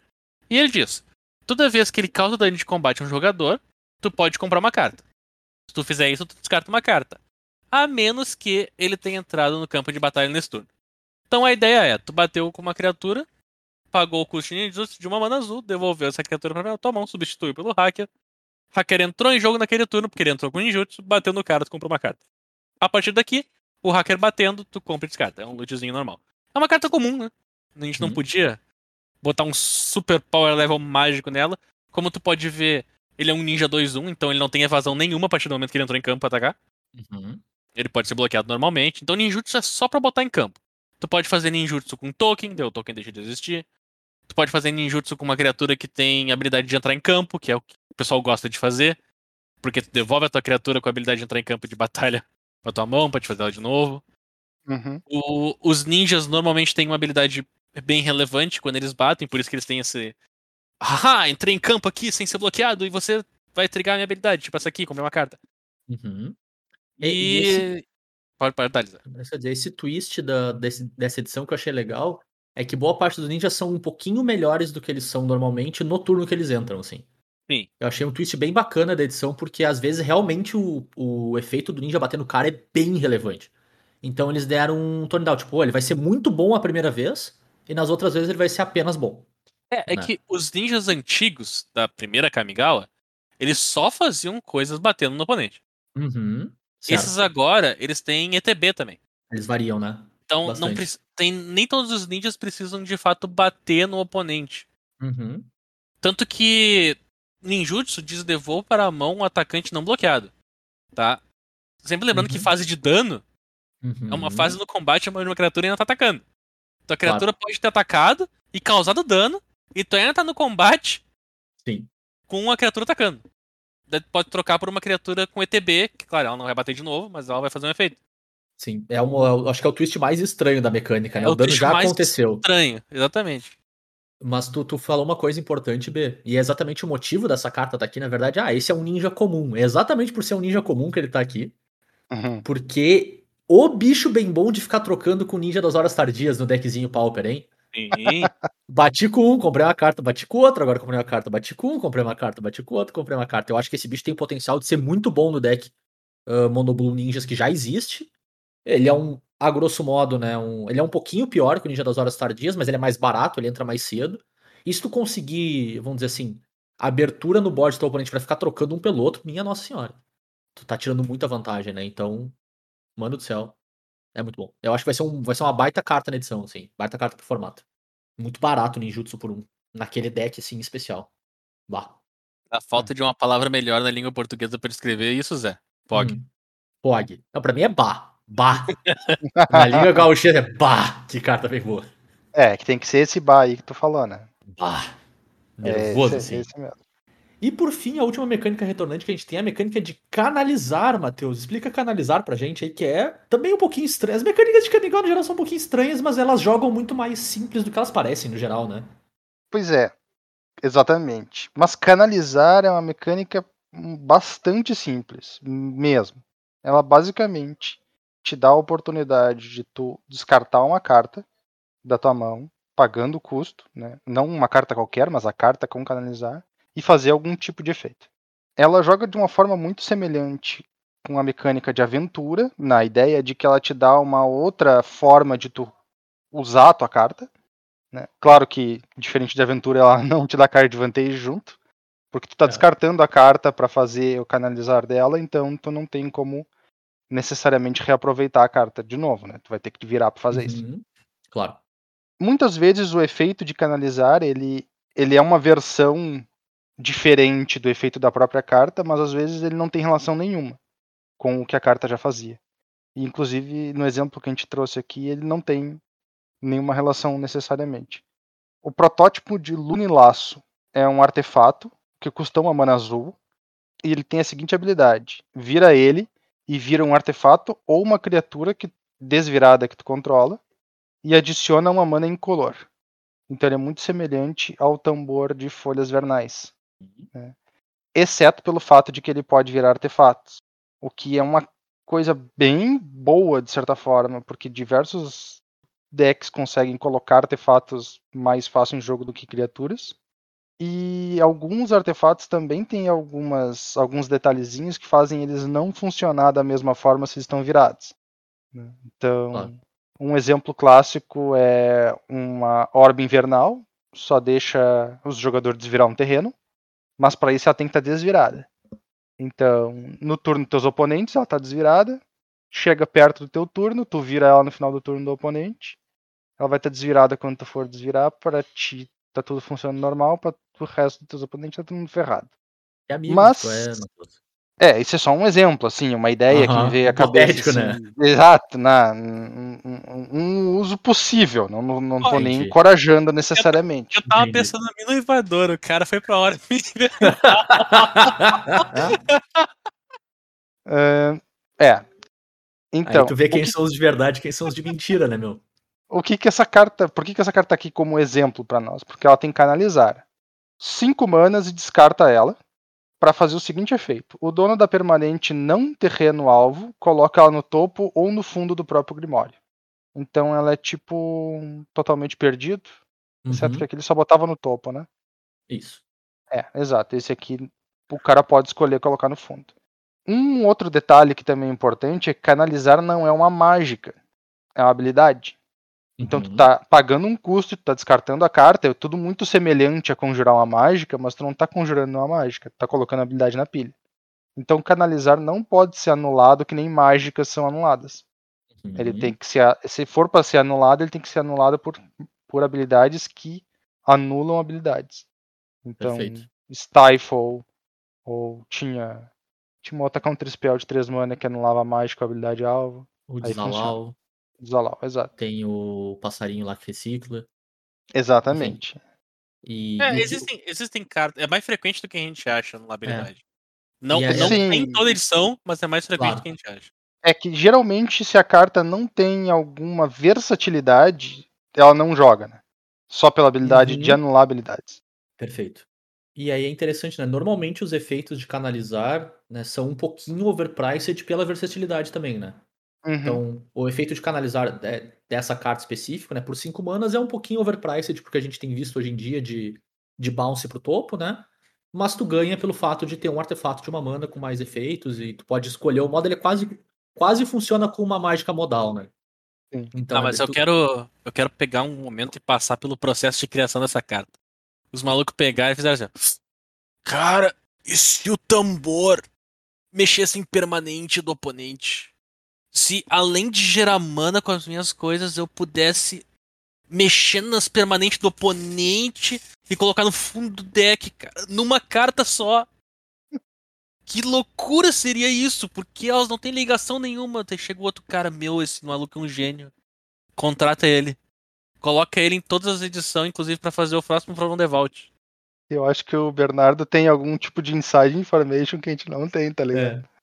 E ele diz: toda vez que ele causa dano de combate a um jogador, tu pode comprar uma carta. Se tu fizer isso, tu descarta uma carta. A menos que ele tenha entrado no campo de batalha nesse turno. Então a ideia é: tu bateu com uma criatura, pagou o custo de ninjutsu de uma mana azul, devolveu essa criatura pra tua mão, substituiu pelo hacker. Hacker entrou em jogo naquele turno, porque ele entrou com ninjutsu, bateu no cara, tu comprou uma carta. A partir daqui, o hacker batendo, tu compra e descarta. É um lootzinho normal. É uma carta comum, né? A gente não Uhum. podia botar um super power level mágico nela. Como tu pode ver, Ele é um ninja 2-1, então ele não tem evasão nenhuma a partir do momento que ele entrou em campo pra atacar. Uhum. Ele pode ser bloqueado normalmente. Então ninjutsu é só pra botar em campo. Tu pode fazer ninjutsu com token, daí o token deixa de existir. Tu pode fazer ninjutsu com uma criatura que tem habilidade de entrar em campo, que é o que o pessoal gosta de fazer. Porque tu devolve a tua criatura com a habilidade de entrar em campo de batalha pra tua mão, pra te fazer ela de novo. Uhum. O- os ninjas normalmente têm uma habilidade bem relevante quando eles batem, por isso que eles têm esse. Haha, entrei em campo aqui sem ser bloqueado e você vai trigar a minha habilidade. Tipo essa aqui, comprei uma carta. Uhum. E. E- e esse- Pode, pode quer dizer, esse twist da, desse- dessa edição que eu achei legal é que boa parte dos ninjas são um pouquinho melhores do que eles são normalmente no turno que eles entram, assim. Sim. Eu achei um twist bem bacana da edição, porque às vezes realmente o, o efeito do ninja bater no cara é bem relevante. Então eles deram um tone down, tipo, "Pô, ele vai ser muito bom a primeira vez, e nas outras vezes ele vai ser apenas bom. É, é Né? que os ninjas antigos da primeira Kamigawa, eles só faziam coisas batendo no oponente. Uhum. Certo. Esses agora, eles têm ETB também. Eles variam, né? Então não Bastante. tem nem todos os ninjas precisam de fato bater no oponente. Uhum. Tanto que ninjutsu deslevou para a mão um atacante não bloqueado, tá? Sempre lembrando que Uhum. fase de dano Uhum. é uma fase no combate onde uma criatura ainda tá atacando. Então a criatura pode ter atacado e causado dano, e tu ainda tá no combate Sim. com uma criatura atacando. Pode trocar por uma criatura com ETB, que claro, ela não vai bater de novo, mas ela vai fazer um efeito. Sim. É um, eu acho que é o twist mais estranho da mecânica, né? É o, o dano twist já mais aconteceu. Estranho, exatamente. Mas tu, tu falou uma coisa importante, B. E é exatamente o motivo dessa carta tá aqui, na verdade. Ah, esse é um ninja comum. É exatamente por ser um ninja comum que ele tá aqui. Uhum. Porque o bicho bem bom de ficar trocando com o ninja das horas tardias no deckzinho Pauper, hein? Sim. Bati com um, comprei uma carta, bati com outro, agora comprei uma carta, bati com um, comprei uma carta, bati com outro, comprei uma carta. Eu acho que esse bicho tem potencial de ser muito bom no deck uh, Ninjas que já existe. Ele é um, a grosso modo, né? Um, ele é um pouquinho pior que o Ninja das Horas Tardias, mas ele é mais barato, ele entra mais cedo. E se tu conseguir, vamos dizer assim, abertura no board do teu oponente pra ficar trocando um pelo outro, minha nossa senhora. Tu tá tirando muita vantagem, né? Então, mano do céu. É muito bom. Eu acho que vai ser, um, vai ser uma baita carta na edição, assim. Baita carta pro formato. Muito barato o ninjutsu por um. Naquele deck, assim, especial. Bah. A falta de uma palavra melhor na língua portuguesa pra escrever isso, Zé. Pog. Hum. Pog. Não, pra mim é bah. Bah. Na língua gaúcha é bah. Que carta bem boa. É, que tem que ser esse bar aí que tu falou, né? Bah. É, Nervoso, esse, assim. esse mesmo. E por fim, a última mecânica retornante que a gente tem é a mecânica de canalizar, Matheus. Explica canalizar pra gente aí, que é também um pouquinho estranha. As mecânicas de Kamigawa no geral são um pouquinho estranhas, mas elas jogam muito mais simples do que elas parecem no geral, né? Pois é, exatamente. Mas canalizar é uma mecânica bastante simples, mesmo. Ela basicamente te dá a oportunidade de tu descartar uma carta da tua mão, pagando o custo, né? Não uma carta qualquer, mas a carta com canalizar, e fazer algum tipo de efeito. Ela joga de uma forma muito semelhante com a mecânica de aventura, na ideia de que ela te dá uma outra forma de tu usar a tua carta. Né? Claro que, diferente de aventura, ela não te dá card advantage junto, porque tu tá É. descartando a carta para fazer o canalizar dela, então tu não tem como necessariamente reaproveitar a carta de novo, né? Tu vai ter que te virar para fazer isso. Uhum. Claro. Muitas vezes o efeito de canalizar, ele, ele é uma versão diferente do efeito da própria carta, mas às vezes ele não tem relação nenhuma com o que a carta já fazia. E, inclusive, no exemplo que a gente trouxe aqui, ele não tem nenhuma relação necessariamente. O protótipo de Lunilaço é um artefato que custa uma mana azul e ele tem a seguinte habilidade: vira ele e vira um artefato ou uma criatura que desvirada que tu controla e adiciona uma mana incolor. Então ele é muito semelhante ao tambor de folhas vernais, né? exceto pelo fato de que ele pode virar artefatos, o que é uma coisa bem boa de certa forma, porque diversos decks conseguem colocar artefatos mais fácil em jogo do que criaturas. E alguns artefatos também têm algumas, alguns detalhezinhos que fazem eles não funcionar da mesma forma se estão virados. né? Então, Claro. um exemplo clássico é uma orbe invernal, só deixa os jogadores desvirar um terreno, mas para isso ela tem que estar desvirada. Então, no turno dos teus oponentes, ela está desvirada, chega perto do teu turno, tu vira ela no final do turno do oponente, ela vai estar desvirada quando tu for desvirar, para ti tá tudo funcionando normal, para o resto dos teus oponentes tá todo mundo ferrado. É amigo, Mas- é. É, isso é só um exemplo, assim, uma ideia que me veio à cabeça. assim, né? Exato, na, um, uso possível, não, não, não tô nem encorajando necessariamente. Eu tava Entendi. pensando no inovador, o cara foi pra hora. É, é. Então, Aí tu vê quem que- são os de verdade e quem são os de mentira, né, meu? o que que essa carta, por que que essa carta tá aqui como exemplo pra nós? Porque ela tem canalizar. Cinco manas e descarta ela pra fazer o seguinte efeito: o dono da permanente não terreno alvo coloca ela no topo ou no fundo do próprio Grimório. Então ela é tipo totalmente perdido, exceto Uhum, que aquele só botava no topo, né? Isso. É, exato. Esse aqui o cara pode escolher colocar no fundo. Um outro detalhe que também é importante é que canalizar não é uma mágica, é uma habilidade. Então tu Uhum. tá pagando um custo, tu tá descartando a carta, é tudo muito semelhante a conjurar uma mágica, mas tu não tá conjurando uma mágica, tu tá colocando a habilidade na pilha. Então canalizar não pode ser anulado que nem mágicas são anuladas. Ele Uhum. tem que ser, se for para ser anulado, ele tem que ser anulado por, por habilidades que anulam habilidades. Então, Perfeito. Stifle, ou tinha, tinha uma outra counter spell de 3 mana que anulava a mágica com a habilidade alvo. O Aí Exato. tem o passarinho lá que recicla. Exatamente. E, É, existem, existem cartas. É mais frequente do que a gente acha na habilidade. Não, E aí- não Sim. tem em toda edição, mas é mais frequente Claro. do que a gente acha. É que geralmente se a carta não tem alguma versatilidade, ela não joga, né? Só pela habilidade Uhum. de anular habilidades. Perfeito. E aí é interessante, né? Normalmente os efeitos de canalizar né, são um pouquinho overpriced pela versatilidade também, né? Uhum. Então, o efeito de canalizar dessa carta específica, né, por 5 manas é um pouquinho overpriced, porque a gente tem visto hoje em dia de, de bounce pro topo, né? Mas tu ganha pelo fato de ter um artefato de uma mana com mais efeitos e tu pode escolher o modo, ele é quase, quase funciona com uma mágica modal, né? Sim. Então, ah, mas eu tu- quero, eu quero pegar um momento e passar pelo processo de criação dessa carta. Os malucos pegaram e fizeram assim. Cara, e se o tambor mexesse em permanente do oponente? Se além de gerar mana com as minhas coisas, eu pudesse mexer nas permanentes do oponente e colocar no fundo do deck, cara, numa carta só. Que loucura seria isso? Porque elas não têm ligação nenhuma. Daí chega o outro cara, meu, esse maluco é um gênio. Contrata ele. Coloca ele em todas as edições, inclusive pra fazer o próximo From the Vault. Eu acho que o Bernardo tem algum tipo de inside information que a gente não tem, tá ligado? É.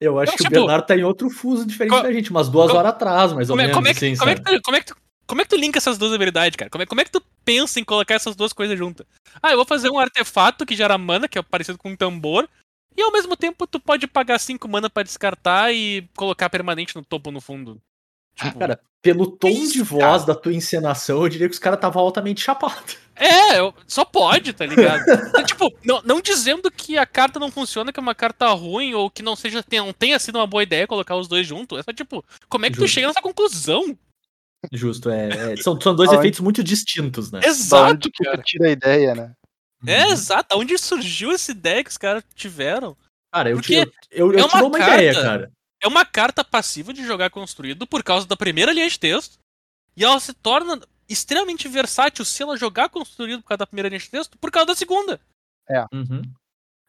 Eu acho Não, que tipo, o Bernardo tá em outro fuso diferente da gente, umas duas horas atrás, mais ou Como é, menos. como, é que, assim, como, é sabe? que tu, como, é que tu, como é que tu linka essas duas habilidades, cara? Como é, como é que tu pensa em colocar essas duas coisas juntas? Ah, eu vou fazer um artefato que gera mana, que é parecido com um tambor. E ao mesmo tempo tu pode pagar 5 mana pra descartar e colocar permanente no topo no fundo. Tipo, Cara, pelo tom isso, de voz cara? da tua encenação, eu diria que os caras estavam altamente chapados. É, eu- só pode, tá ligado? É, tipo, não, não dizendo que a carta não funciona, que é uma carta ruim, ou que não seja tenha- não tenha sido uma boa ideia colocar os dois juntos. É só tipo, como é que tu Justo. chega nessa conclusão? Justo, é. é- são, são dois efeitos muito distintos, né? Exato, que cara. tu tira a ideia, né? É, Uhum. exato. Onde surgiu essa ideia que os caras tiveram? Cara, eu, Porque te, eu, eu é uma uma carta- ideia, cara. É uma carta passiva de jogar construído por causa da primeira linha de texto. E ela se torna extremamente versátil se ela jogar construído por causa da primeira linha de texto por causa da segunda. Uhum.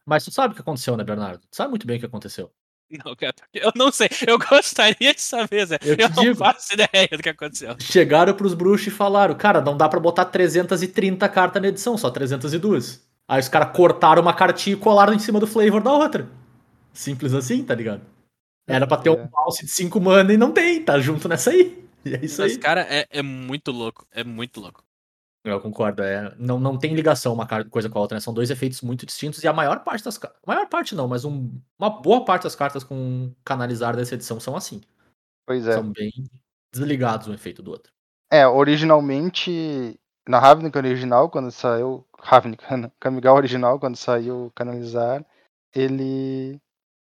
Mas tu sabe o que aconteceu, né, Bernardo? Tu sabe muito bem o que aconteceu. Não, cara, eu não sei. Eu gostaria de saber, Zé. Eu te Eu, não digo. faço ideia do que aconteceu. Chegaram pros bruxos e falaram, cara, não dá pra botar 330 cartas na edição, só 302. Aí os caras cortaram uma cartinha e colaram em cima do flavor da outra. Simples assim, tá ligado? Era pra ter É. um bounce de 5 mana e não tem, tá junto nessa aí. E é isso Mas, aí. cara, é, é muito louco. É muito louco. Eu concordo, é, não, não tem ligação uma coisa com a outra, né? São dois efeitos muito distintos e a maior parte das cartas. Maior parte não, mas um- uma boa parte das cartas com canalizar dessa edição são assim. Pois é. São bem desligados um efeito do outro. É, originalmente, na Ravnica original, quando saiu. Ravnica, não, Kamigawa original, quando saiu Canalizar, ele.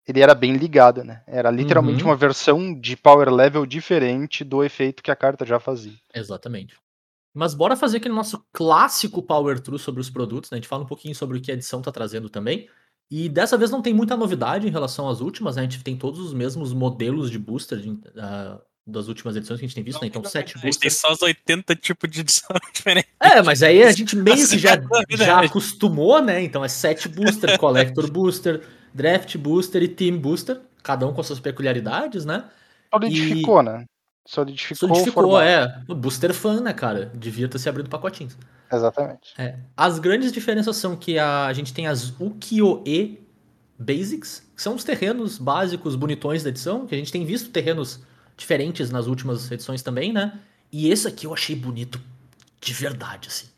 Ele era bem ligado, né? Era literalmente Uhum. uma versão de power level diferente do efeito que a carta já fazia. Exatamente. Mas bora fazer aquele nosso clássico Power True sobre os produtos, né? A gente fala um pouquinho sobre o que a edição tá trazendo também. E dessa vez não tem muita novidade em relação às últimas, né? A gente tem todos os mesmos modelos de booster de- ah, das últimas edições que a gente tem visto, né? Então, sete A gente tem boosters. só os 80 tipos de edição diferentes. É, mas aí a gente meio que já, Assim, é já acostumou, né? Então é sete booster, Collector Booster, Draft Booster e Team Booster, cada um com suas peculiaridades, né? Solidificou, né? Solidificou, Solidificou, é. O Booster Fan, né, cara? Devia ter se abrindo pacotinhos. Exatamente. É. As grandes diferenças são que a, a gente tem as Ukiyo-e Basics, que são os terrenos básicos bonitões da edição, que a gente tem visto terrenos diferentes nas últimas edições também, né? E esse aqui eu achei bonito de verdade, assim.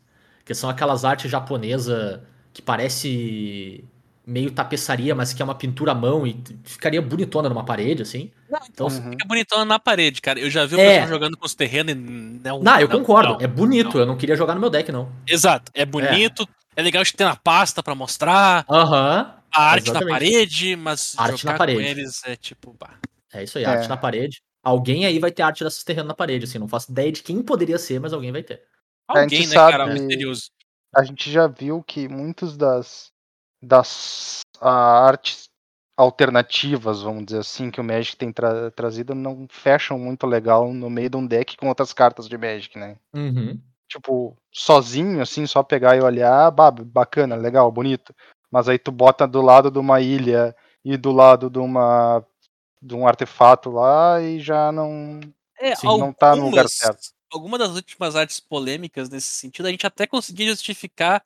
Que são aquelas artes japonesa que parece meio tapeçaria, mas que é uma pintura à mão e ficaria bonitona numa parede, assim. Então, Uhum. Fica bonitão na parede, cara. Eu já vi o É. pessoal jogando com os terrenos e não. não, eu concordo, não. é bonito, eu não queria jogar no meu deck, não. Exato. É bonito. É, legal de ter na pasta pra mostrar. Aham, A arte Exatamente. na parede, mas Arte jogar na parede. com eles é tipo. Bah. é isso aí, É. arte na parede. Alguém aí vai ter arte desses terrenos na parede, assim, não faço ideia de quem poderia ser, mas alguém vai ter. Alguém, né, cara? sabe- Misterioso. A gente já viu que muitos das, das ah, artes alternativas, vamos dizer assim, que o Magic tem tra- trazido não fecham muito legal no meio de um deck com outras cartas de Magic, né? Uhum. Tipo, sozinho, assim, só pegar e olhar, bah, bacana, legal, bonito. Mas aí tu bota do lado de uma ilha e do lado de uma de um artefato lá e já não. É, Sim, não tá no lugar algumas- certo. Algumas das últimas artes polêmicas nesse sentido, a gente até conseguia justificar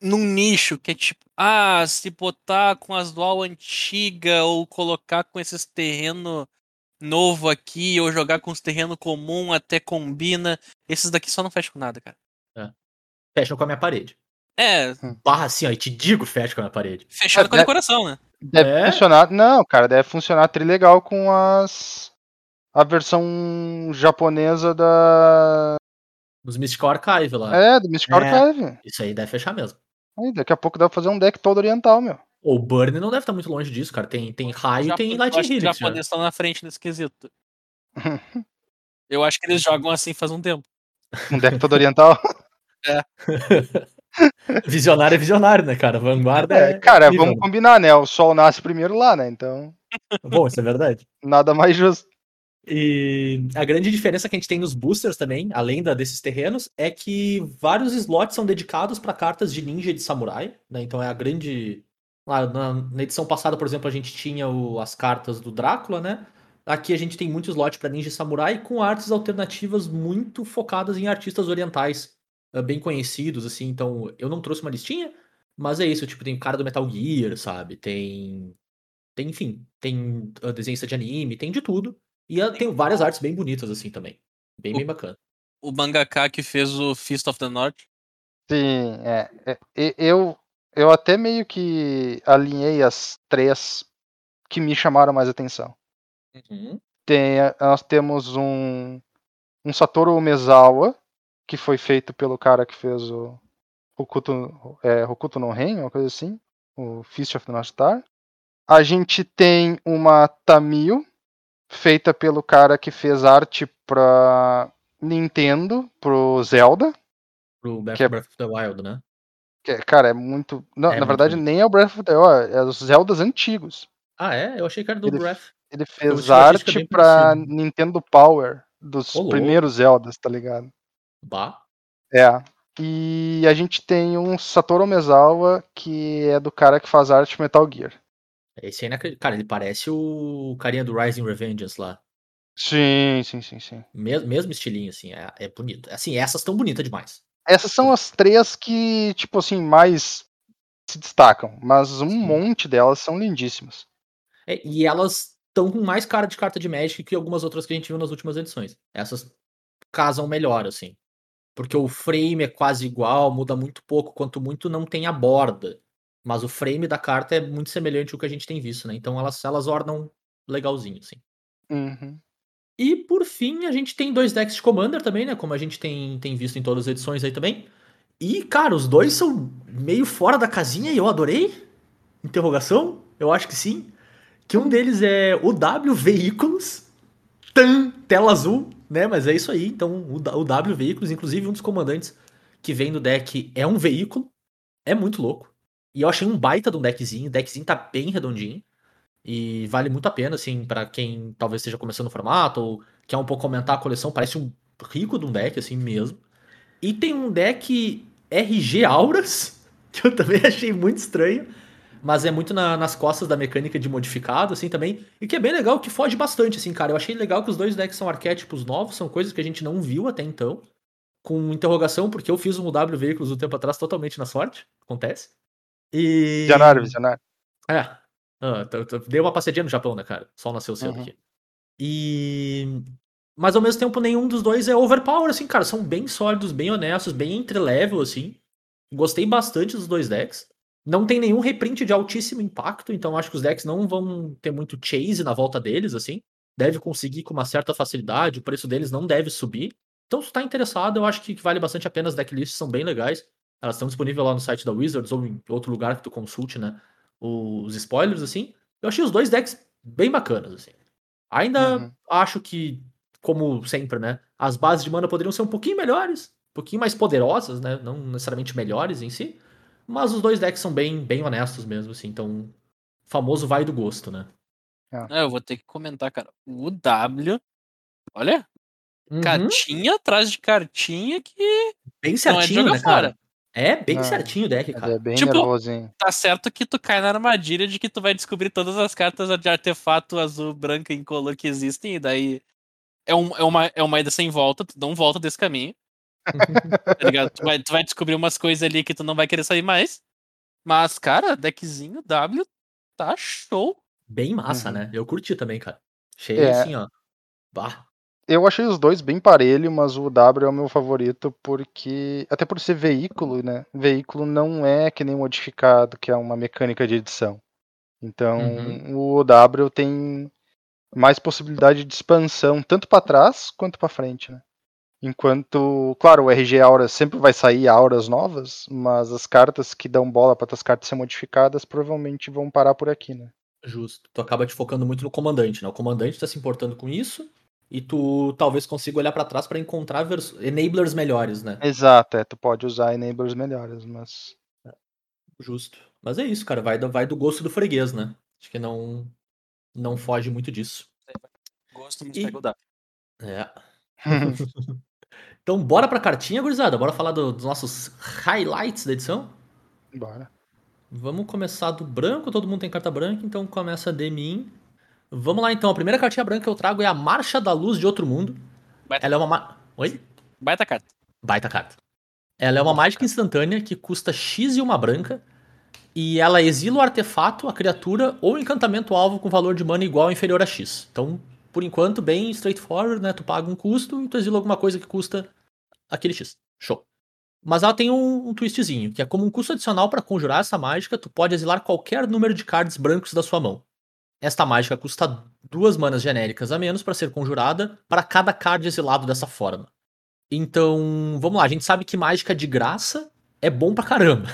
num nicho, que é tipo, ah, se botar com as dual antiga ou colocar com esses terreno novo aqui, ou jogar com os terreno comum, até combina. Esses daqui só não fecham com nada, cara. Fecham com a minha parede. É, Barra assim, ó, e te digo, fecha com a minha parede. fechado É, com a decoração, né? Deve É? funcionar. Não, cara, deve funcionar trilegal com as. A versão japonesa da. Nos Mystical Archive lá. É, do Mystic É. Archive. Isso aí deve fechar mesmo. Aí, daqui a pouco dá pra fazer um deck todo oriental, meu. O Burn não deve estar muito longe disso, cara. Tem, tem raio e tem Light os Helix. já. japoneses estão na frente nesse quesito. Eu acho que eles jogam assim faz um tempo. Um deck todo oriental. Visionário é visionário, né, cara? Vanguarda é. É, cara, incrível, vamos combinar, né? O sol nasce primeiro lá, né? Então, né? Bom, isso é verdade. nada mais justo. E a grande diferença que a gente tem nos boosters também, além da, desses terrenos, é que vários slots são dedicados para cartas de ninja e de samurai, né? Então é a grande. na, na edição passada, por exemplo, a gente tinha o- as cartas do Drácula, né? Aqui a gente tem muito slot para ninja e samurai com artes alternativas muito focadas em artistas orientais, eh, bem conhecidos, assim. Então eu não trouxe uma listinha, mas é isso. Tipo, tem o cara do Metal Gear, sabe? Tem. Tem, enfim, tem uh, desenhista de anime, tem de tudo. E tem várias artes bem bonitas, assim, também. Bem, bem bacana. O mangaka que fez o Fist of the North. Sim, é. é, eu, eu até meio que alinhei as três que me chamaram mais atenção. Tem, a- nós temos um, um Satoru Umezawa, que foi feito pelo cara que fez o Hokuto, é, Hokuto no Ren, uma coisa assim, o Fist of the North Star. A gente tem uma Tamio, feita pelo cara que fez arte pra Nintendo, pro Zelda. Pro Breath, é- Breath of the Wild, né? Que, cara, é muito. Não, É na verdade, bonito. nem é o Breath of the Wild, é os Zeldas antigos. Ah, é? Eu achei que era do Ele- Breath. Ele fez arte pra. Nintendo Power, dos Ô, louco. primeiros Zeldas, tá ligado? Bah. É. E a gente tem um Satoru Mezawa, que é do cara que faz arte Metal Gear. Esse aí, inacreditável. cara, ele parece o carinha do Rising Revengeance lá. Sim, sim, sim, sim. Mes- mesmo estilinho, assim, é, é bonito. Assim, essas estão bonitas demais. Essas são as três que, tipo assim, mais se destacam. Mas um Sim. monte delas são lindíssimas. É, e elas estão com mais cara de carta de Magic que algumas outras que a gente viu nas últimas edições. Essas casam melhor, assim. Porque o frame é quase igual, muda muito pouco, quanto muito não tem a borda. Mas o frame da carta é muito semelhante ao que a gente tem visto, né? Então elas, elas ornam legalzinho, assim. Uhum. E por fim, a gente tem dois decks de Commander também, né? Como a gente tem, tem visto em todas as edições aí também. E, cara, os dois são meio fora da casinha e eu adorei. Interrogação? Eu acho que sim. Que um deles é o W Veículos. Tan, tela azul, né? Mas é isso aí. Então, o W Veículos, inclusive um dos comandantes que vem do deck é um veículo. É muito louco. E eu achei um baita de um deckzinho. O deckzinho tá bem redondinho. E vale muito a pena, assim, pra quem talvez esteja começando o formato ou quer um pouco aumentar a coleção, parece um rico de um deck, assim mesmo. E tem um deck RG Auras, que eu também achei muito estranho, mas é muito na- nas costas da mecânica de modificado, assim, também. E que é bem legal, que foge bastante, assim, cara. Eu achei legal que os dois decks são arquétipos novos, são coisas que a gente não viu até então. Com interrogação, porque eu fiz um W Veículos um tempo atrás totalmente na sorte. Acontece. E. Visionário, visionário. É. Ah, t- t- dei uma passadinha no Japão, né, cara? Sol nasceu cedo Uhum. aqui. E. Mas ao mesmo tempo, nenhum dos dois é overpower, assim, cara. São bem sólidos, bem honestos, bem entre-level, assim. Gostei bastante dos dois decks. Não tem nenhum reprint de altíssimo impacto, então acho que os decks não vão ter muito chase na volta deles, assim. Deve conseguir com uma certa facilidade, o preço deles não deve subir. Então, se tu tá interessado, eu acho que vale bastante a pena. As decklists são bem legais. Elas estão disponíveis lá no site da Wizards ou em outro lugar que tu consulte, né? Os spoilers, assim. Eu achei os dois decks bem bacanas, assim. Ainda Uhum. acho que, como sempre, né? As bases de mana poderiam ser um pouquinho melhores, um pouquinho mais poderosas, né? Não necessariamente melhores em si. Mas os dois decks são bem, bem honestos mesmo, assim. Então, famoso vai do gosto, né? É, eu vou ter que comentar, cara. O W. Olha, Uhum. cartinha atrás de cartinha que Bem não é de certinho, jogar né, cara? É bem Não, certinho o deck, cara. é bem Tipo, nervosinho. Tá certo que tu cai na armadilha de que tu vai descobrir todas as cartas de artefato azul, branca e incolor que existem, e daí é, um- é uma, é uma ida sem volta, tu não volta desse caminho. tá ligado? Tu vai, tu vai descobrir umas coisas ali que tu não vai querer sair mais. Mas, cara, deckzinho W tá show. Bem massa, Uhum. né? Eu curti também, cara. Achei É. assim, ó. Bah. Eu achei os dois bem parelho, mas o W é o meu favorito porque. Até por ser veículo, né? Veículo não é que nem modificado, que é uma mecânica de edição. Então o W tem mais possibilidade de expansão, tanto para trás quanto para frente, né? Enquanto, claro, o RG Aura sempre vai sair auras novas, mas as cartas que dão bola para as cartas ser modificadas provavelmente vão parar por aqui, né? Justo. Tu acaba te focando muito no comandante, né? O comandante tá se importando com isso. E tu talvez consiga olhar pra trás pra encontrar enablers melhores, né? Exato, é, tu pode usar enablers melhores, mas Justo. Mas é isso, cara. Vai do, vai do gosto do freguês, né? Acho que não, não foge muito disso. Gosto muito E- de o W. É. Então, bora pra cartinha, gurizada. Bora falar do- dos nossos highlights da edição? Bora. Vamos começar do branco. Todo mundo tem carta branca, então começa de mim. Vamos lá, então. A primeira cartinha branca que eu trago é a Marcha da Luz de Outro Mundo. Baita, Ela é uma. ma- Oi? baita carta. Baita carta. Ela é uma mágica instantânea que custa X e uma branca. E ela exila o artefato, a criatura ou o encantamento alvo com valor de mana igual ou inferior a X. Então, por enquanto, bem straightforward, né? Tu paga um custo e tu exila alguma coisa que custa aquele X. Show. Mas ela tem um, um twistzinho, que é como um custo adicional para conjurar essa mágica, tu pode exilar qualquer número de cards brancos da sua mão. Esta mágica custa duas manas genéricas a menos para ser conjurada para cada card exilado dessa forma. Então, vamos lá, a gente sabe que mágica de graça é bom pra caramba.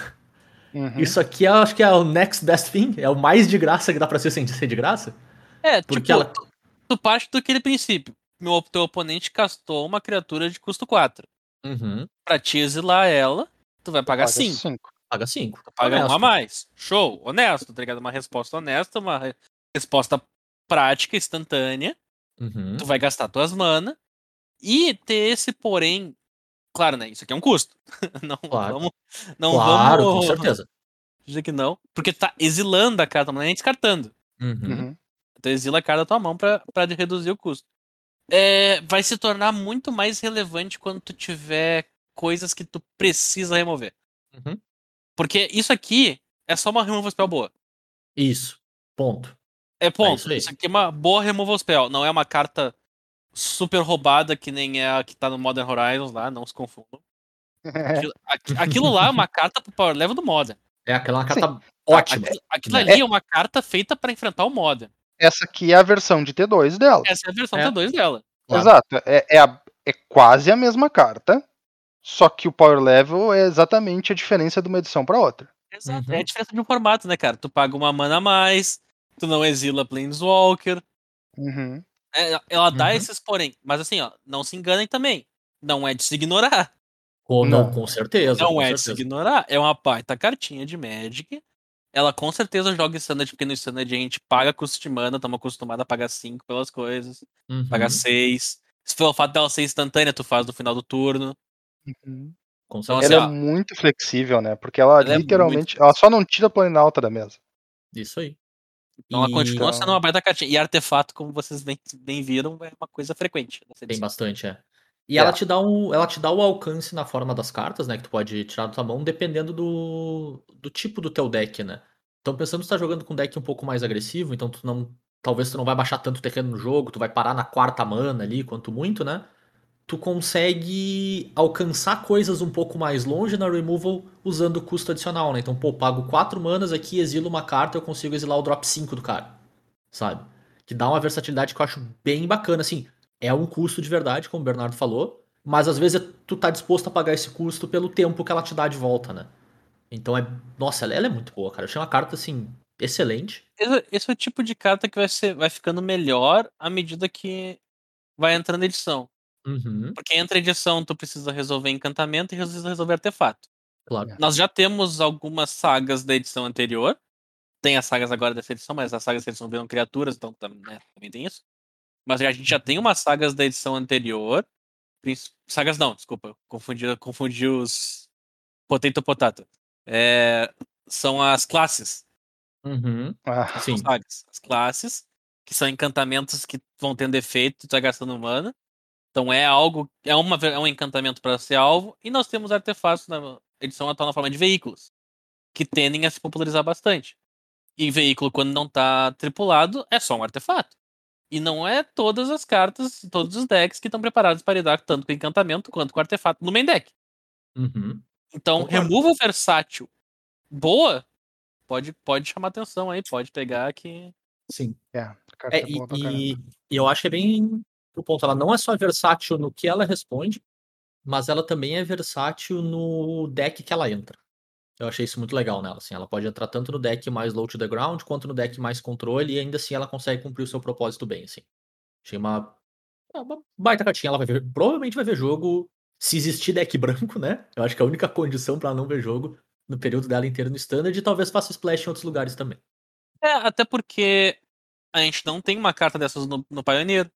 Uhum. Isso aqui eu acho que é o next best thing, é o mais de graça que dá pra ser sem ser de graça. É, Porque tipo, ela- tu, tu parte daquele princípio. Meu, teu oponente castou uma criatura de custo 4. Uhum. Pra te exilar ela, tu vai pagar Paga 5. cinco. Paga 5. Paga um a mais. Show, honesto, tá ligado? Uma resposta honesta, uma resposta prática, instantânea. Uhum. Tu vai gastar tuas mana. E ter esse porém. Claro, né? Isso aqui é um custo. não Claro. vamos. Não Claro, vamos com certeza. dizer que não. Porque tu tá exilando a carta, não é nem descartando. Uhum. Uhum. Tu exila a carta da tua mão pra, pra reduzir o custo. É, vai se tornar muito mais relevante quando tu tiver coisas que tu precisa remover. Uhum. Porque isso aqui é só uma removal spell boa. Isso. Ponto. É ponto. isso aí. isso aqui é uma boa removal spell. Não é uma carta super roubada que nem é a que tá no Modern Horizons lá, não se confundam. Aquilo, aqui- aquilo lá é uma carta pro power level do Modern. É aquela carta ótima. Aquilo, aquilo né? ali é uma carta feita pra enfrentar o Modern. Essa aqui é a versão de T2 dela. Essa é a versão É. T2 dela. Claro. Exato. É, é, a- é quase a mesma carta, só que o power level é exatamente a diferença de uma edição para outra. Exato. Uhum. É a diferença de um formato, né, cara? Tu paga uma mana a mais, tu não exila Planeswalker. Uhum. É, ela dá Uhum. esses porém. Mas assim, ó, não se enganem também. Não é de se ignorar. Ou não, Não. com certeza. Não com é de se certeza. ignorar. É uma baita cartinha de Magic. Ela com certeza joga Standard, porque no Standard a gente paga custo de mana, estamos acostumados a pagar 5 pelas coisas, Uhum. pagar 6. Se for o fato dela ser instantânea, tu faz no final do turno. Uhum. Com Então, certeza. Ela assim, é ó, muito flexível, né? Porque ela, Ela é literalmente. muito Ela só não tira a plana alta da mesa. Isso aí. Então ela continua sendo uma baita cartinha. E artefato, como vocês bem, bem viram, é uma coisa frequente. nessa Tem bastante, é. E É. ela te dá um, ela te dá o alcance na forma das cartas, né? Que tu pode tirar da tua mão, dependendo do, do tipo do teu deck, né? Então pensando que tu tá jogando com um deck um pouco mais agressivo, então tu não. Talvez tu não vai baixar tanto terreno no jogo, tu vai parar na quarta mana ali, quanto muito, né? Tu consegue alcançar coisas um pouco mais longe na removal usando custo adicional, né? Então, pô, pago 4 manas aqui, exilo uma carta, eu consigo exilar o drop 5 do cara. Sabe? Que dá uma versatilidade que eu acho bem bacana, assim. É um custo de verdade, como o Bernardo falou, mas às vezes tu tá disposto a pagar esse custo pelo tempo que ela te dá de volta, né? Então é. Nossa, ela, é muito boa, cara. Eu achei uma carta, assim, excelente. Esse, esse é o tipo de carta que vai, ser, vai ficando melhor à medida que vai entrando edição. Uhum, Porque entra a edição, tu precisa resolver encantamento e precisa resolver artefato. claro. Nós já temos algumas sagas da edição anterior. Tem as sagas agora dessa edição, mas as sagas dessa edição viram criaturas, então né, também tem isso. Mas a gente já tem umas sagas da edição anterior. Sagas não, desculpa. Confundi, confundi os. Potato Potato. É, são as classes. Uhum, Ah, sim. sagas. As classes, que são encantamentos que vão tendo efeito, tu tá gastando mana. Então é algo, é, uma, é um encantamento para ser alvo. E nós temos artefatos na edição atual na forma de veículos, que tendem a se popularizar bastante. E veículo, quando não tá tripulado, é só um artefato. E não é todas as cartas, todos os decks que estão preparados para lidar tanto com encantamento quanto com artefato no main deck. Uhum. Então, Concordo. removal versátil boa pode, pode chamar atenção aí, pode pegar que. Sim. é, É, é e, e eu acho que é bem o ponto. Ela não é só versátil no que ela responde, mas ela também é versátil no deck que ela entra. Eu achei isso muito legal nela. Assim, ela pode entrar tanto no deck mais low to the ground quanto no deck mais controle e ainda assim ela consegue cumprir o seu propósito bem. Assim. Achei uma, é uma baita cartinha. Ela vai ver, provavelmente vai ver jogo se existir deck branco, né? Eu acho que é a única condição pra ela não ver jogo no período dela inteiro no standard e talvez faça splash em outros lugares também. É, até porque a gente não tem uma carta dessas no, no Pioneer.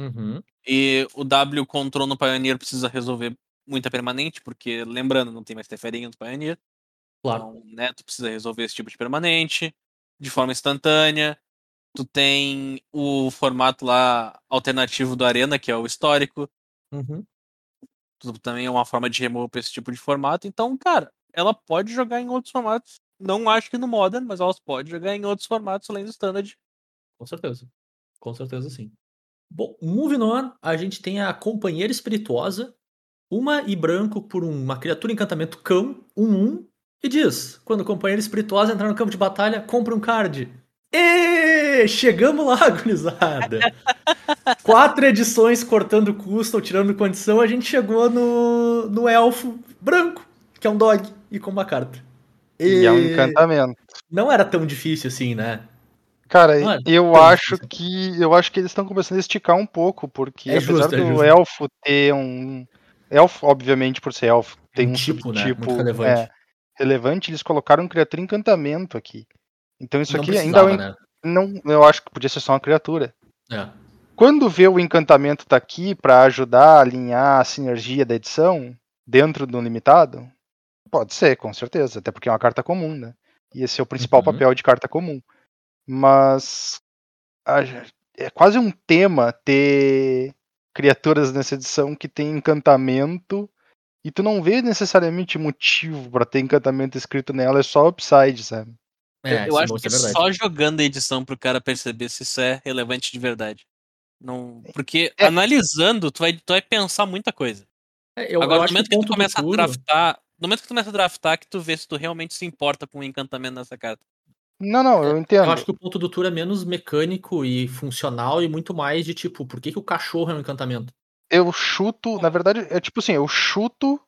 Uhum. E o W Control no Pioneer precisa resolver muita permanente, porque, lembrando, não tem mais Teferinha no Pioneer. Claro. Então, né, tu precisa resolver esse tipo de permanente de forma instantânea. Tu tem o formato lá alternativo do Arena, que é o histórico. Uhum. Tu também é uma forma de remover esse tipo de formato. Então, cara, ela pode jogar em outros formatos. Não acho que no Modern, mas ela pode jogar em outros formatos além do Standard. Com certeza. Com certeza, sim. Bom, moving on, a gente tem a Companheira Espirituosa, uma e branco por uma criatura encantamento cão, um um, e diz: quando a Companheira Espirituosa entrar no campo de batalha, compra um card. E chegamos lá, gurizada. Quatro edições cortando custo ou tirando condição, a gente chegou no, no elfo branco, que é um dog, e com uma carta. E é um encantamento. Não era tão difícil assim, né? Cara, Não é eu acho que eu acho que eles estão começando a esticar um pouco, porque É apesar justo, é do justo. elfo ter um elfo, obviamente, por ser elfo, tem Um um, tipo, né? relevante. é, relevante, eles colocaram criatura encantamento aqui. Então isso Não aqui ainda é né? não, eu acho que podia ser só uma criatura. É. Quando vê o encantamento tá aqui pra ajudar a alinhar a sinergia da edição dentro do limitado, pode ser, com certeza, até porque é uma carta comum, né? E esse é o principal Uhum. papel de carta comum. Mas a- é quase um tema ter criaturas nessa edição que tem encantamento e tu não vê necessariamente motivo pra ter encantamento escrito nela, é só upside, sabe? É, eu é acho que é só jogando a edição pro cara perceber se isso é relevante de verdade. Não, porque É. analisando, tu vai, tu vai pensar muita coisa. É, eu, Agora, eu no momento que que tu começa a turno- draftar. No momento que tu começa a draftar, que tu vê se tu realmente se importa com o encantamento nessa carta. Não, não, eu entendo. Eu acho que o ponto do tour é menos mecânico e funcional e muito mais de tipo, por que, que o cachorro é um encantamento? eu chuto, na verdade, é tipo assim, eu chuto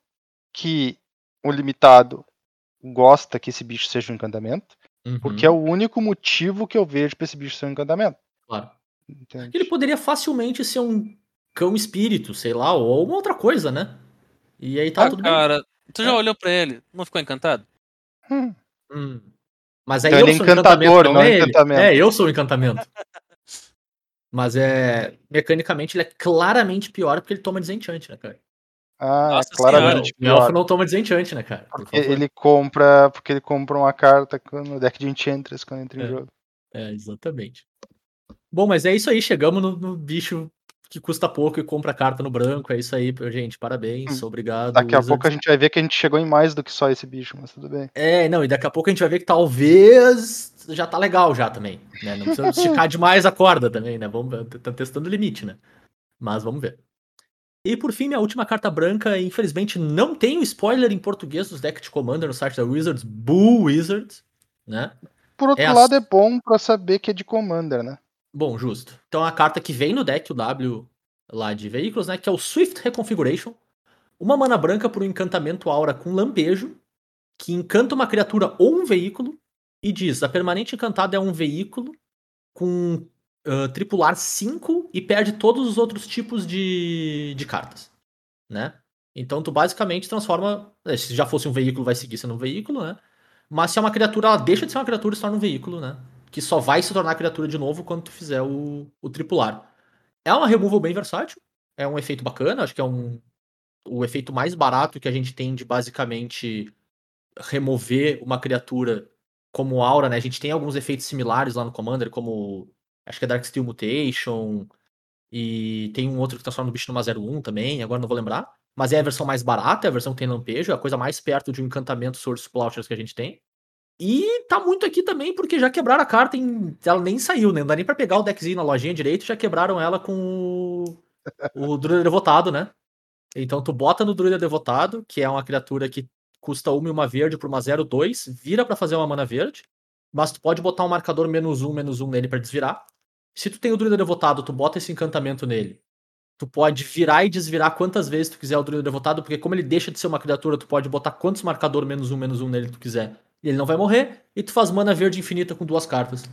que o limitado gosta que esse bicho seja um encantamento, porque é Uhum, o único motivo que eu vejo pra esse bicho ser um encantamento. claro. Entende? Ele poderia facilmente ser um cão espírito, sei lá, ou uma outra coisa, né? E aí tá ah, tudo bem. cara, tu já É. olhou pra ele? Não ficou encantado? Hum, Hum. Mas aí Então eu ele é sou o encantador, encantamento, não não é ele. encantamento. É, eu sou o encantamento. Mas é. Mecanicamente ele é claramente pior porque ele toma desenchante, né, cara? Ah, Nossa claramente O elfo não toma desenchante, né, cara? Por Porque ele compra. Porque ele compra uma carta no deck de Enchantress quando entra em É. jogo. É, exatamente. Bom, mas é isso aí. Chegamos no, no bicho que custa pouco e compra carta no branco. É isso aí, gente. Parabéns. Obrigado. Hum. Daqui a Wizards. pouco a gente vai ver que a gente chegou em mais do que só esse bicho, mas tudo bem. É, não, e daqui a pouco a gente vai ver que talvez já tá legal já também, né? Não precisa esticar demais a corda também, né? Vamos, tá testando o limite, né? Mas vamos ver. E por fim, minha última carta branca, infelizmente não tem o spoiler em português dos decks de Commander no site da Wizards, Bull Wizards, né? Por outro É a- lado, é bom pra saber que é de Commander, né? Bom, justo. Então a carta que vem no deck, o W lá de veículos, né? Que é o Swift Reconfiguration. Uma mana branca por um encantamento aura com lampejo, que encanta uma criatura ou um veículo, e diz: a permanente encantada é um veículo com ah, tripular 5 e perde todos os outros tipos de, de cartas. Né? Então tu basicamente transforma. eh, Se já fosse um veículo, vai seguir sendo um veículo, né? Mas se é uma criatura, ela deixa de ser uma criatura e se torna um veículo, né? Que só vai se tornar criatura de novo quando tu fizer o, o tripular. É uma removal bem versátil. É um efeito bacana. Acho que é um o efeito mais barato que a gente tem de basicamente remover uma criatura como aura, né? A gente tem alguns efeitos similares lá no Commander, como acho que é Dark Steel Mutation e tem um outro que transforma o bicho numa 01 também, agora não vou lembrar. Mas é a versão mais barata, é a versão que tem lampejo, é a coisa mais perto de um encantamento Source Plowshares que a gente tem. E tá muito aqui também, porque já quebraram a carta em. Ela nem saiu, né? Não dá nem pra pegar o deckzinho na lojinha direito, já quebraram ela com o, o Druida Devotado, né? Então tu bota no Druida Devotado, que é uma criatura que custa uma e uma verde por uma 0-2, vira pra fazer uma mana verde, mas tu pode botar um marcador menos um, menos um nele pra desvirar. Se tu tem o Druida Devotado, tu bota esse encantamento nele. Tu pode virar e desvirar quantas vezes tu quiser o Druida Devotado, porque como ele deixa de ser uma criatura, tu pode botar quantos marcador menos um, menos um nele tu quiser. E ele não vai morrer, e tu faz mana verde infinita com duas cartas.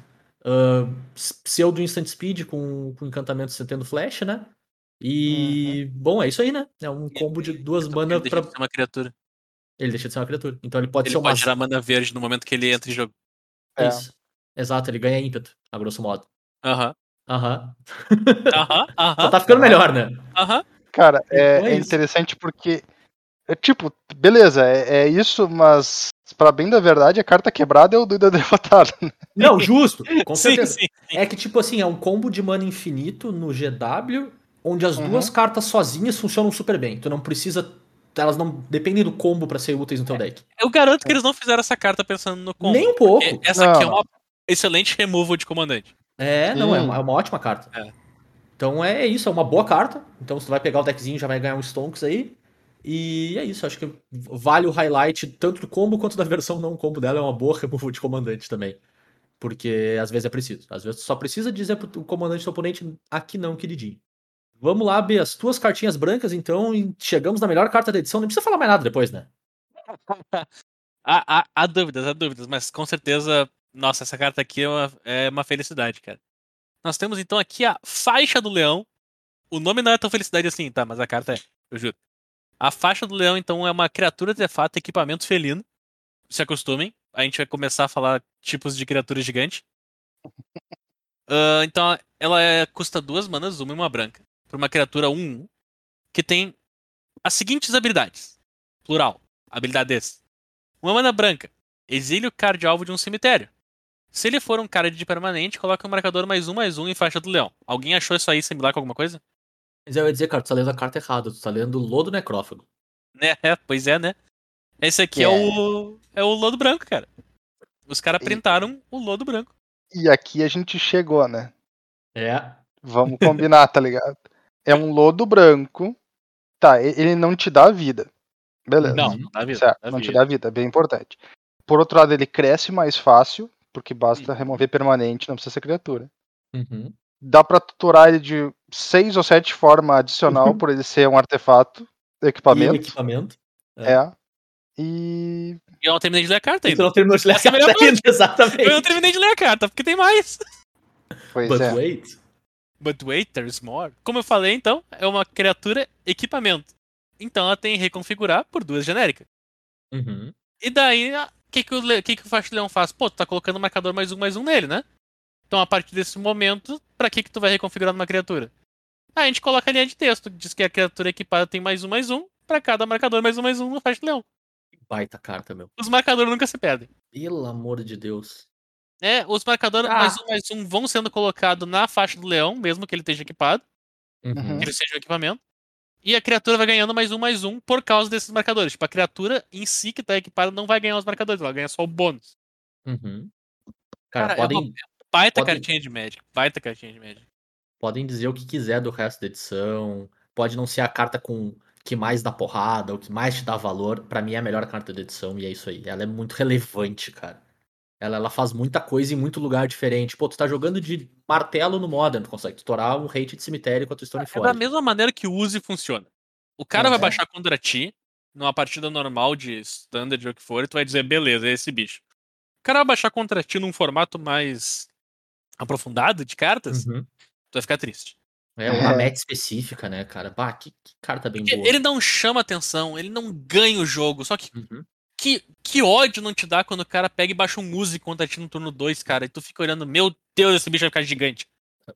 Uh, pseudo Instant Speed com, com encantamento sentendo flash, né? E, bom, é isso aí, né? É um combo de duas Ele mana deixa pra. de ser uma criatura. Ele deixa de ser uma criatura. Então ele pode Ele ser uma. pode tirar mana verde no momento que ele entra em jogo. É. Isso. Exato, ele ganha ímpeto, a grosso modo. Aham. Aham. Aham. Só Aham. tá ficando melhor, né? Aham. Cara, é, Então é é isso. interessante porque. É tipo, beleza, é, é isso, mas pra bem da verdade, a carta quebrada é o Duida Devotado. né? Não, justo, com Sim, certeza. sim. É que, tipo assim, é um combo de mana infinito no GW, onde as Uhum. duas cartas sozinhas funcionam super bem. Tu não precisa. Elas não dependem do combo pra ser úteis no teu deck. Eu garanto que eles não fizeram essa carta pensando no combo. Nem um pouco. porque Essa aqui é Não. uma excelente removal de comandante. É, não, é Sim. uma, é uma ótima carta. É. Então é isso, é uma boa carta. Então se tu vai pegar o deckzinho, já vai ganhar um Stonks aí. E é isso, acho que vale o highlight tanto do combo quanto da versão não combo dela. É uma boa removal de comandante também. Porque às vezes é preciso. Às vezes só precisa dizer pro comandante do oponente, aqui não, queridinho. Vamos lá, B, as tuas cartinhas brancas, então, e chegamos na melhor carta da edição. Não precisa falar mais nada depois, né? Há, há, há dúvidas, há dúvidas, mas com certeza, nossa, essa carta aqui é uma, é uma felicidade, cara. Nós temos então aqui a Faixa do Leão. O nome não é tão felicidade assim, tá? Mas a carta é, eu juro. A Faixa do Leão, então, é uma criatura artefato equipamento felino. Se acostumem, a gente vai começar a falar tipos de criatura gigante. Ah, então, ela é- custa duas manas, uma e uma branca. Por uma criatura 1 que tem as seguintes habilidades. Plural. Habilidades. Uma mana branca. Exile o card alvo de um cemitério. Se ele for um card de permanente, coloca um marcador mais um mais um em faixa do leão. Alguém achou isso aí similar com alguma coisa? Mas eu ia dizer, cara, tu tá lendo a carta errada. Tu tá lendo o Lodo Necrófago. Né? É, pois é, né? Esse aqui é, É. o. É o lodo branco, cara. Os caras E- printaram o lodo branco. E aqui a gente chegou, né? É. Vamos combinar, tá ligado? É um lodo branco. Tá, e- ele não te dá vida. Beleza. Não, não dá vida. certo, dá não te vida. dá vida, é bem importante. Por outro lado, ele cresce mais fácil, porque basta remover permanente, não precisa ser criatura. Uhum. Dá pra tutorar ele de seis ou sete formas adicional, por ele ser um artefato, E equipamento. equipamento. É. E. E eu não terminei de ler a carta ainda. não terminou de ler Essa é a carta ainda, exatamente. Eu não terminei de ler a carta, porque tem mais. Pois But é. wait. But wait, there's more. Como eu falei, então, é uma criatura equipamento. Então ela tem reconfigurar por duas genéricas. Uhum. E daí, o que, que, o, que, que o do Leão faz? Pô, tu tá colocando marcador mais um mais um nele, né? Então, a partir desse momento, pra que que tu vai reconfigurar uma criatura? Ah, a gente coloca a linha de texto, que diz que a criatura equipada tem mais um, mais um, pra cada marcador mais um, mais um no faixa de leão. Baita carta, meu. Os marcadores nunca se perdem. Pelo amor de Deus. É, os marcadores Ah. mais um, mais um vão sendo colocados na faixa do leão, mesmo que ele esteja equipado, Uhum. que ele seja um equipamento. E a criatura vai ganhando mais um, mais um por causa desses marcadores. Tipo, a criatura em si que tá equipada não vai ganhar os marcadores, ela ganha só o bônus. Uhum. Cara, Cara, é podem, baita podem- cartinha de Magic, baita cartinha de Magic. podem dizer o que quiser do resto da edição. Pode não ser a carta com que mais dá porrada, o que mais te dá valor. Pra mim é a melhor carta da edição e é isso aí. Ela é muito relevante, cara. Ela, ela faz muita coisa em muito lugar diferente. Pô, tu tá jogando de martelo no Modern, tu consegue estourar um hate de cemitério com a tua É da mesma maneira que o Use funciona. O cara É. vai baixar contra ti, numa partida normal de standard ou o que for, e tu vai dizer, beleza, é esse bicho. O cara vai baixar contra ti num formato mais aprofundado de cartas, Uhum. tu vai ficar triste. É, uma meta específica, né, cara? Bah, que, que carta bem Porque boa. ele não chama atenção, ele não ganha o jogo. Só que, Uhum. que que ódio não te dá quando o cara pega e baixa um Use contra ti no turno 2, cara, e tu fica olhando, meu Deus, esse bicho vai ficar gigante.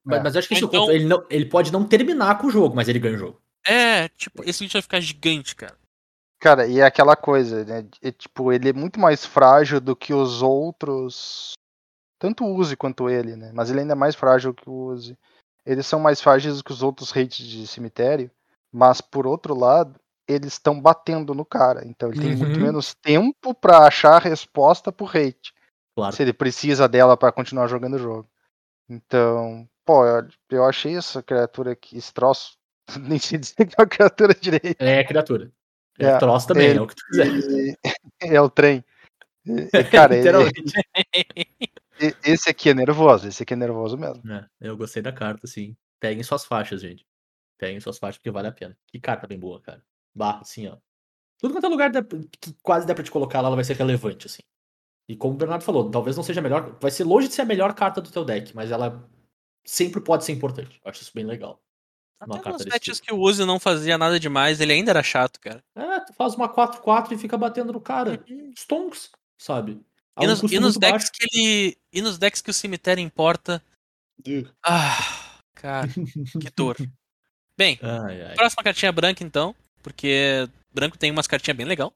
Mas, É. mas eu acho que esse é Então-. Ele, não, ele pode não terminar com o jogo, mas ele ganha o jogo. É, tipo, esse bicho vai ficar gigante, cara. Cara, e é aquela coisa, né? é, tipo, ele é muito mais frágil do que os outros. Tanto o Uzi quanto ele, né? Mas ele ainda é mais frágil que o Uzi. Eles são mais frágeis que os outros hates de cemitério. Mas por outro lado, eles estão batendo no cara. Então ele tem muito Uhum. menos tempo pra achar a resposta pro hate. Claro. Se ele precisa dela pra continuar jogando o jogo. Então, pô, eu, eu achei essa criatura aqui, esse troço. Nem sei dizer que é uma criatura direito. É criatura. É, É, troço também, ele- é o que tu quiser. E- é o trem. E- cara, ele- esse aqui é nervoso, esse aqui é nervoso mesmo. É, eu gostei da carta, sim. Peguem suas faixas, gente. Peguem suas faixas porque vale a pena. Que carta bem boa, cara. Barra, assim, ó. Tudo quanto é lugar dá- que quase dá pra te colocar lá, ela vai ser relevante, assim. E como o Bernardo falou, talvez não seja a melhor. Vai ser longe de ser a melhor carta do teu deck, mas ela sempre pode ser importante. Eu acho isso bem legal. Uma Até carta nos tipo. que o Use não fazia nada demais, ele ainda era chato, cara. É, tu faz uma 4-4 e fica batendo no cara. Stonks, sabe? E nos, e nos decks baixo. que ele. E nos decks que o cemitério importa. Ah, cara, que dor. Bem, Ai, ai. próxima cartinha branca, então. Porque branco tem umas cartinhas bem legal.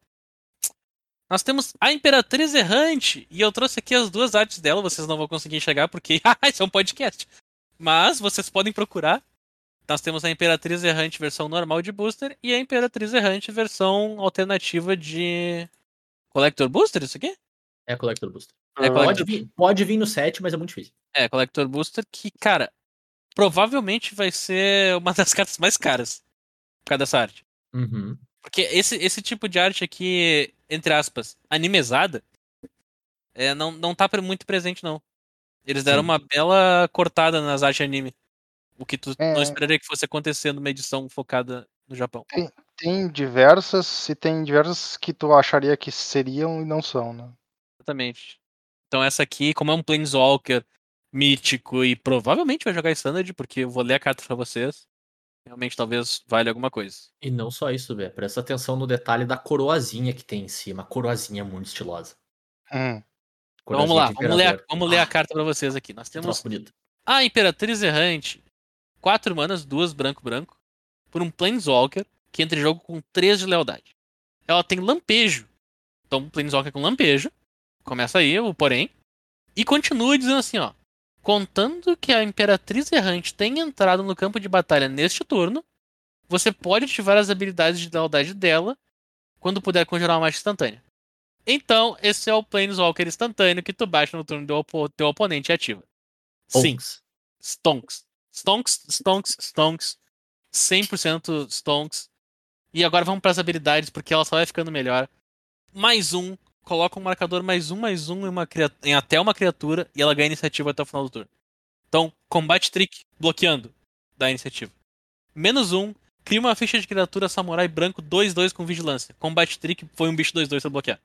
Nós temos a Imperatriz Errante. E eu trouxe aqui as duas artes dela. Vocês não vão conseguir enxergar porque ah, isso é um podcast. Mas vocês podem procurar. Nós temos a Imperatriz Errante versão normal de booster e a Imperatriz Errante versão alternativa de Collector Booster, isso aqui? É Collector Booster. É, Pode Collector, vir, pode vir no set, mas é muito difícil. é, Collector Booster que, cara, provavelmente vai ser uma das cartas mais caras por causa dessa arte. Uhum. Porque esse, esse tipo de arte aqui, entre aspas, animezada, é, não, não tá muito presente, não. Eles deram Sim. uma bela cortada nas artes anime. O que tu não É. esperaria que fosse acontecer numa edição focada no Japão. Tem diversas, e tem diversas que tu acharia que seriam e não são, né? Exatamente. Então essa aqui, como é um Planeswalker mítico e provavelmente vai jogar Standard, porque eu vou ler a carta pra vocês. Realmente talvez valha alguma coisa. E não só isso, velho. Presta atenção no detalhe da coroazinha que tem em cima. A coroazinha muito estilosa. Hum. Então vamos lá, vamos ler, a, vamos ler a Ah, carta pra vocês aqui. Nós temos. A Imperatriz Errante, 4 manas, 2 branco-branco, por um Planeswalker que entra em jogo com 3 de lealdade. Ela tem lampejo. Então, um Planeswalker com lampejo. Começa aí o porém. E continua dizendo assim, ó. Contando que a Imperatriz Errante tenha entrado no campo de batalha neste turno, você pode ativar as habilidades de lealdade dela quando puder conjurar uma marcha instantânea. Então, esse é o Planeswalker instantâneo que tu baixa no turno do opo- teu oponente e ativa. Sim. Stonks. Stonks, Stonks, Stonks. 100% Stonks. E agora vamos para as habilidades, porque ela só vai ficando melhor. Mais um. Coloca um marcador mais um, mais um em, uma em até uma criatura e ela ganha iniciativa até o final do turno. Então, combate trick, bloqueando, dá iniciativa. Menos um. Cria uma ficha de criatura samurai branco 2-2 com vigilância. Combate trick, foi um bicho 2-2 pra bloquear.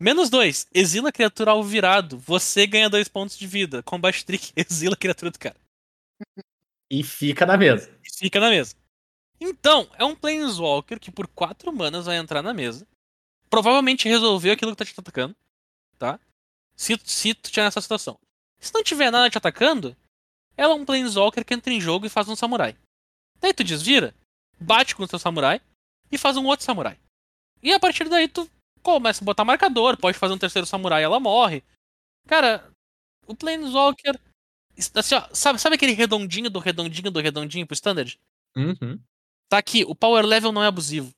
Menos dois. Exila a criatura ao virado. Você ganha dois pontos de vida. Combate trick, exila a criatura do cara. E fica na mesa. E fica na mesa. Então, é um Planeswalker que por 4 manas vai entrar na mesa. Provavelmente resolveu aquilo que tá te atacando. Tá? Se, se tu tiver nessa situação. Se não tiver nada te atacando, ela é um Planeswalker que entra em jogo e faz um samurai. Daí tu desvira, bate com o seu samurai e faz um outro samurai. E a partir daí tu começa a botar marcador, pode fazer um terceiro samurai e ela morre. Cara, o Planeswalker. Assim, ó, sabe, sabe aquele redondinho do redondinho do redondinho pro standard? Uhum. Tá aqui, o power level não é abusivo.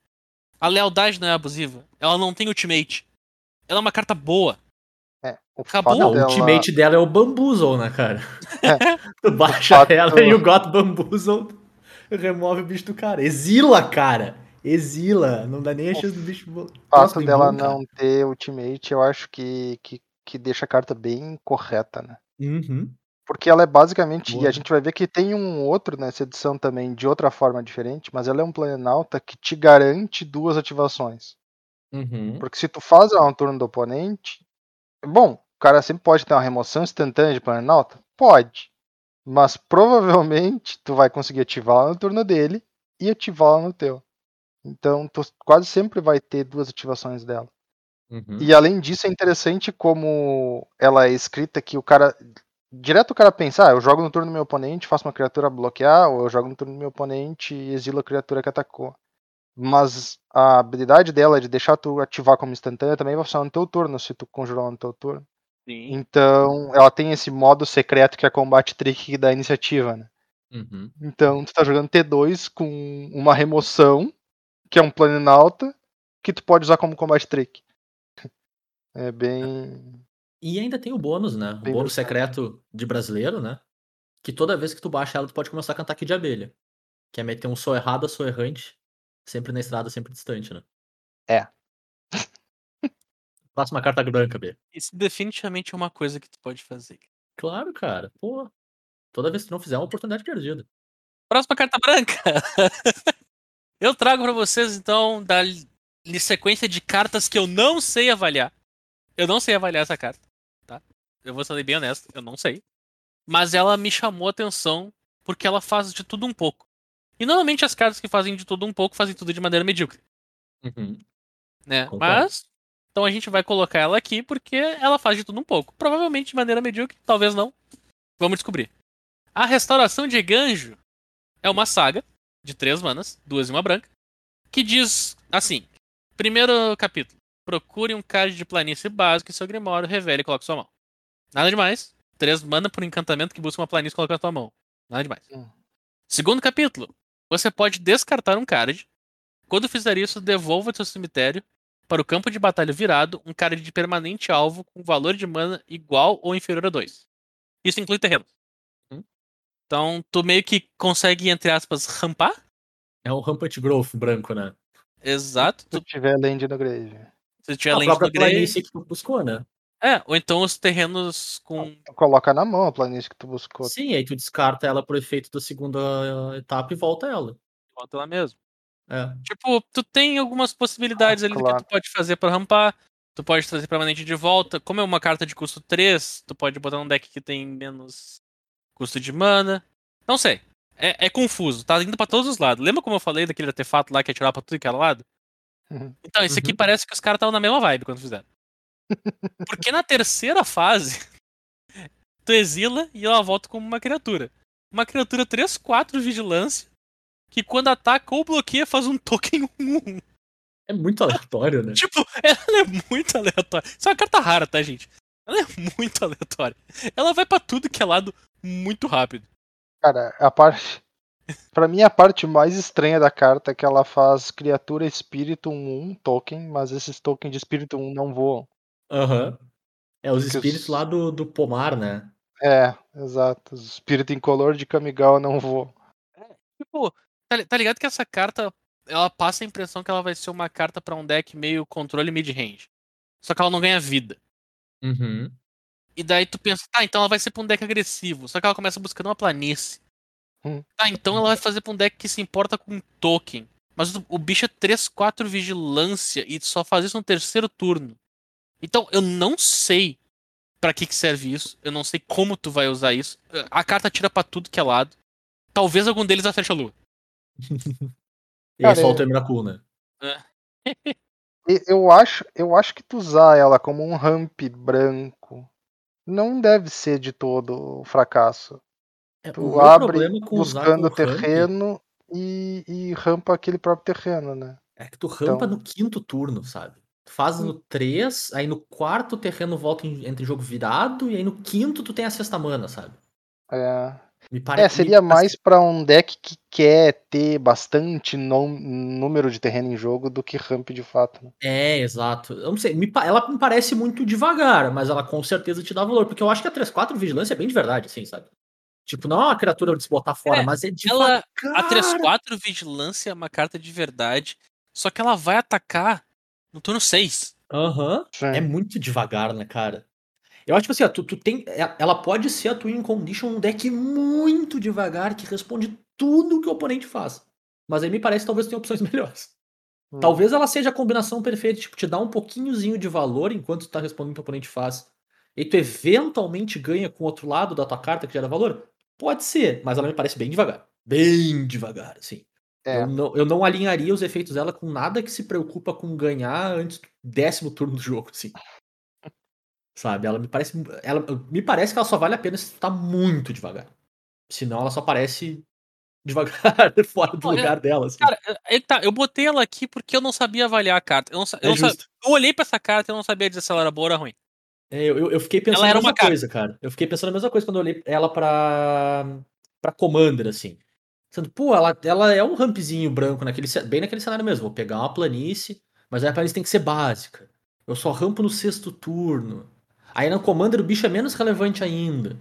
A lealdade não é abusiva. Ela não tem ultimate. Ela é uma carta boa. É, o Acabou. fato Não, dela... o ultimate dela é o Bamboozle, né, cara? tu baixa fato- ela e o Got Bamboozle remove o bicho do cara. Exila, cara! Exila! Não dá nem a chance do bicho. O Nossa, fato bem dela bom, não ter ultimate, eu acho que, que, que deixa a carta bem correta, né? Uhum. Porque ela é basicamente, e Boa. a gente vai ver que tem um outro nessa edição também, de outra forma diferente, mas ela é um Planalta que te garante duas ativações. Uhum. Porque se tu faz ela no turno do oponente, bom, o cara sempre pode ter uma remoção instantânea de Planalta? Pode. Mas provavelmente tu vai conseguir ativá-la no turno dele e ativá-la no teu. Então tu quase sempre vai ter duas ativações dela. Uhum. E além disso, é interessante como ela é escrita que o cara. Direto o cara pensa, ah, eu jogo no turno do meu oponente, faço uma criatura bloquear, ou eu jogo no turno do meu oponente e exilo a criatura que atacou. Mas a habilidade dela de deixar tu ativar como instantânea também vai funcionar no teu turno, se tu conjurar no teu turno. Sim. Então, ela tem esse modo secreto que é combate trick da iniciativa, né? Uhum. Então, tu tá jogando T2 com uma remoção, que é um Planinauta, que tu pode usar como combate trick. É bem. E ainda tem o bônus, né? O bônus secreto de brasileiro, né? Que toda vez que tu baixa ela, tu pode começar a cantar aqui de abelha. Que é meter um sou errado, sou errante. Sempre na estrada, sempre distante, né? É. Próxima carta branca, B. Isso definitivamente é uma coisa que tu pode fazer. Claro, cara. Pô. Toda vez que tu não fizer, é uma oportunidade perdida. Próxima carta branca. eu trago pra vocês então da sequência de cartas que eu não sei avaliar. Eu não sei avaliar essa carta, tá? Eu vou ser bem honesto, eu não sei. Mas ela me chamou a atenção porque ela faz de tudo um pouco. E normalmente as cartas que fazem de tudo um pouco fazem tudo de maneira medíocre, Uhum. né? Concordo. Mas então a gente vai colocar ela aqui porque ela faz de tudo um pouco. Provavelmente de maneira medíocre, talvez não. Vamos descobrir. A restauração de Ganjo é uma saga de três manas, duas e uma branca, que diz assim: primeiro capítulo, procure um card de planície básico em seu grimório, revele e coloque sua mão. Nada demais. Três mana por encantamento que busca uma planície e coloca na sua mão. Nada demais. Hum. Segundo capítulo, você pode descartar um card. Quando fizer isso, devolva do seu cemitério para o campo de batalha virado um card de permanente alvo com valor de mana igual ou inferior a 2. Isso inclui terrenos. Hum. Então, tu meio que consegue, entre aspas, rampar. É um Rampant Growth branco, né? Exato. Se tu Tu, tiver land no grave. Se tiver a lente própria grave. planície que tu buscou, né? É, ou então os terrenos com. Tu coloca na mão a planície que tu buscou. Sim, aí tu descarta ela por efeito da segunda eh, etapa e volta ela. Volta lá mesmo. É. Tipo, tu tem algumas possibilidades Ah, ali do claro. que tu pode fazer pra rampar. Tu pode trazer permanente de volta. Como é uma carta de custo 3, tu pode botar um deck que tem menos custo de mana. Não sei. É, é confuso, tá indo pra todos os lados. Lembra como eu falei daquele artefato lá que ia tirar pra tudo que era lado? Uhum. Então, esse aqui Uhum. parece que os caras estavam na mesma vibe quando fizeram. Porque na terceira fase, tu exila e ela volta como uma criatura. Uma criatura 3-4 vigilância, que quando ataca ou bloqueia faz um token 1-1. É muito aleatório, né? Tipo, ela é muito aleatória. Isso é uma carta rara, tá, gente? Ela é muito aleatória. Ela vai pra tudo que é lado muito rápido. Cara, a parte. Pra mim, a parte mais estranha da carta é que ela faz criatura espírito 1-1 token, mas esses tokens de espírito 1 não voam. Aham. É os Porque os- espíritos lá do, do pomar, né? É, exato. Os espírito incolor de Kamigawa não voam. Tipo, tá, tá ligado que essa carta, ela passa a impressão que ela vai ser uma carta pra um deck meio controle mid-range. Só que ela não ganha vida. Uhum. E daí tu pensa, tá, então ela vai ser pra um deck agressivo. Só que ela começa buscando uma planície. Hum. Tá, então ela vai fazer pra um deck que se importa com token. Mas o, o bicho é 3, 4 vigilância e só faz isso no terceiro turno. Então eu não sei pra que, que serve isso. Eu não sei como tu vai usar isso. A carta tira pra tudo que é lado. Talvez algum deles acerte a lua. E aí Cara, solta o Emrakul, né? E Eu acho, eu acho que tu usar ela como um ramp branco não deve ser de todo um fracasso. É, o Tu abre buscando terreno e, e rampa aquele próprio terreno, né? É que tu rampa Então- no quinto turno, sabe? Tu faz no 3, aí no quarto o terreno volta em, entre jogo virado, e aí no quinto tu tem a sexta mana, sabe? É, Me é parece. seria mais pra um deck que quer ter bastante nom- número de terreno em jogo do que ramp de fato. Né? É, exato. Eu não sei, me ela me parece muito devagar, mas ela com certeza te dá valor, porque eu acho que a 3-4 vigilância é bem de verdade, assim, sabe? Tipo, não é uma criatura de se botar fora, É, mas é de Ela, a 3-4 Vigilância é uma carta de verdade, só que ela vai atacar no turno 6. Aham. Sim. É muito devagar, né, cara? Eu acho que assim, ó, tu, tu tem. é- Ela pode ser a Twin Condition um deck muito devagar que responde tudo que o oponente faz. Mas aí me parece que talvez tenha opções melhores. Hum. Talvez ela seja a combinação perfeita, tipo, te dá um pouquinhozinho de valor enquanto tu tá respondendo o que o oponente faz. E tu eventualmente ganha com o outro lado da tua carta que gera valor? Pode ser, mas ela me parece bem devagar. Bem devagar, assim. É. Eu, não, eu não alinharia os efeitos dela com nada que se preocupa com ganhar antes do décimo turno do jogo, assim. Sabe? Ela me parece. Ela, me parece que ela só vale a pena se tá muito devagar. Senão ela só parece devagar fora do Olha, lugar dela. Assim. Cara, é que tá, eu botei ela aqui porque eu não sabia avaliar a carta. Eu, não, eu, é não eu olhei pra essa carta e eu não sabia dizer se ela era boa ou era ruim. É, eu, eu- fiquei pensando Ela era a mesma coisa, cara. Eu fiquei pensando a mesma coisa quando eu olhei ela pra. pra Commander, assim. Sendo, pô, ela, ela é um rampzinho branco, naquele, bem naquele cenário mesmo. Vou pegar uma planície, mas aí a planície tem que ser básica. Eu só rampo no sexto turno. Aí na Commander o bicho é menos relevante ainda.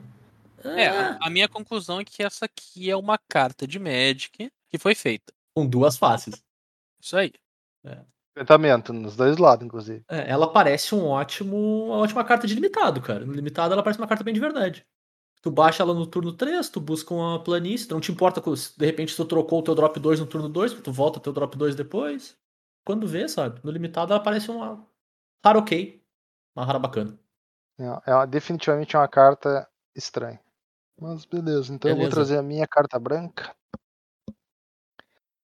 É, Ah, a, minha conclusão é que essa aqui é uma carta de Magic que foi feita. com duas faces. Isso aí. Enfrentamento nos dois lados, inclusive. É, ela parece um ótimo, uma ótima carta de limitado, cara. No limitado ela parece uma carta bem de verdade. Tu baixa ela no turno 3, tu busca uma planície, não te importa se de repente tu trocou o teu drop 2 no turno 2, tu volta teu drop 2 depois. Quando vê, sabe? No limitado ela parece uma rara ok. Uma rara bacana. É, é uma- definitivamente uma carta estranha. Mas beleza, então eu vou Beleza. trazer a minha carta branca.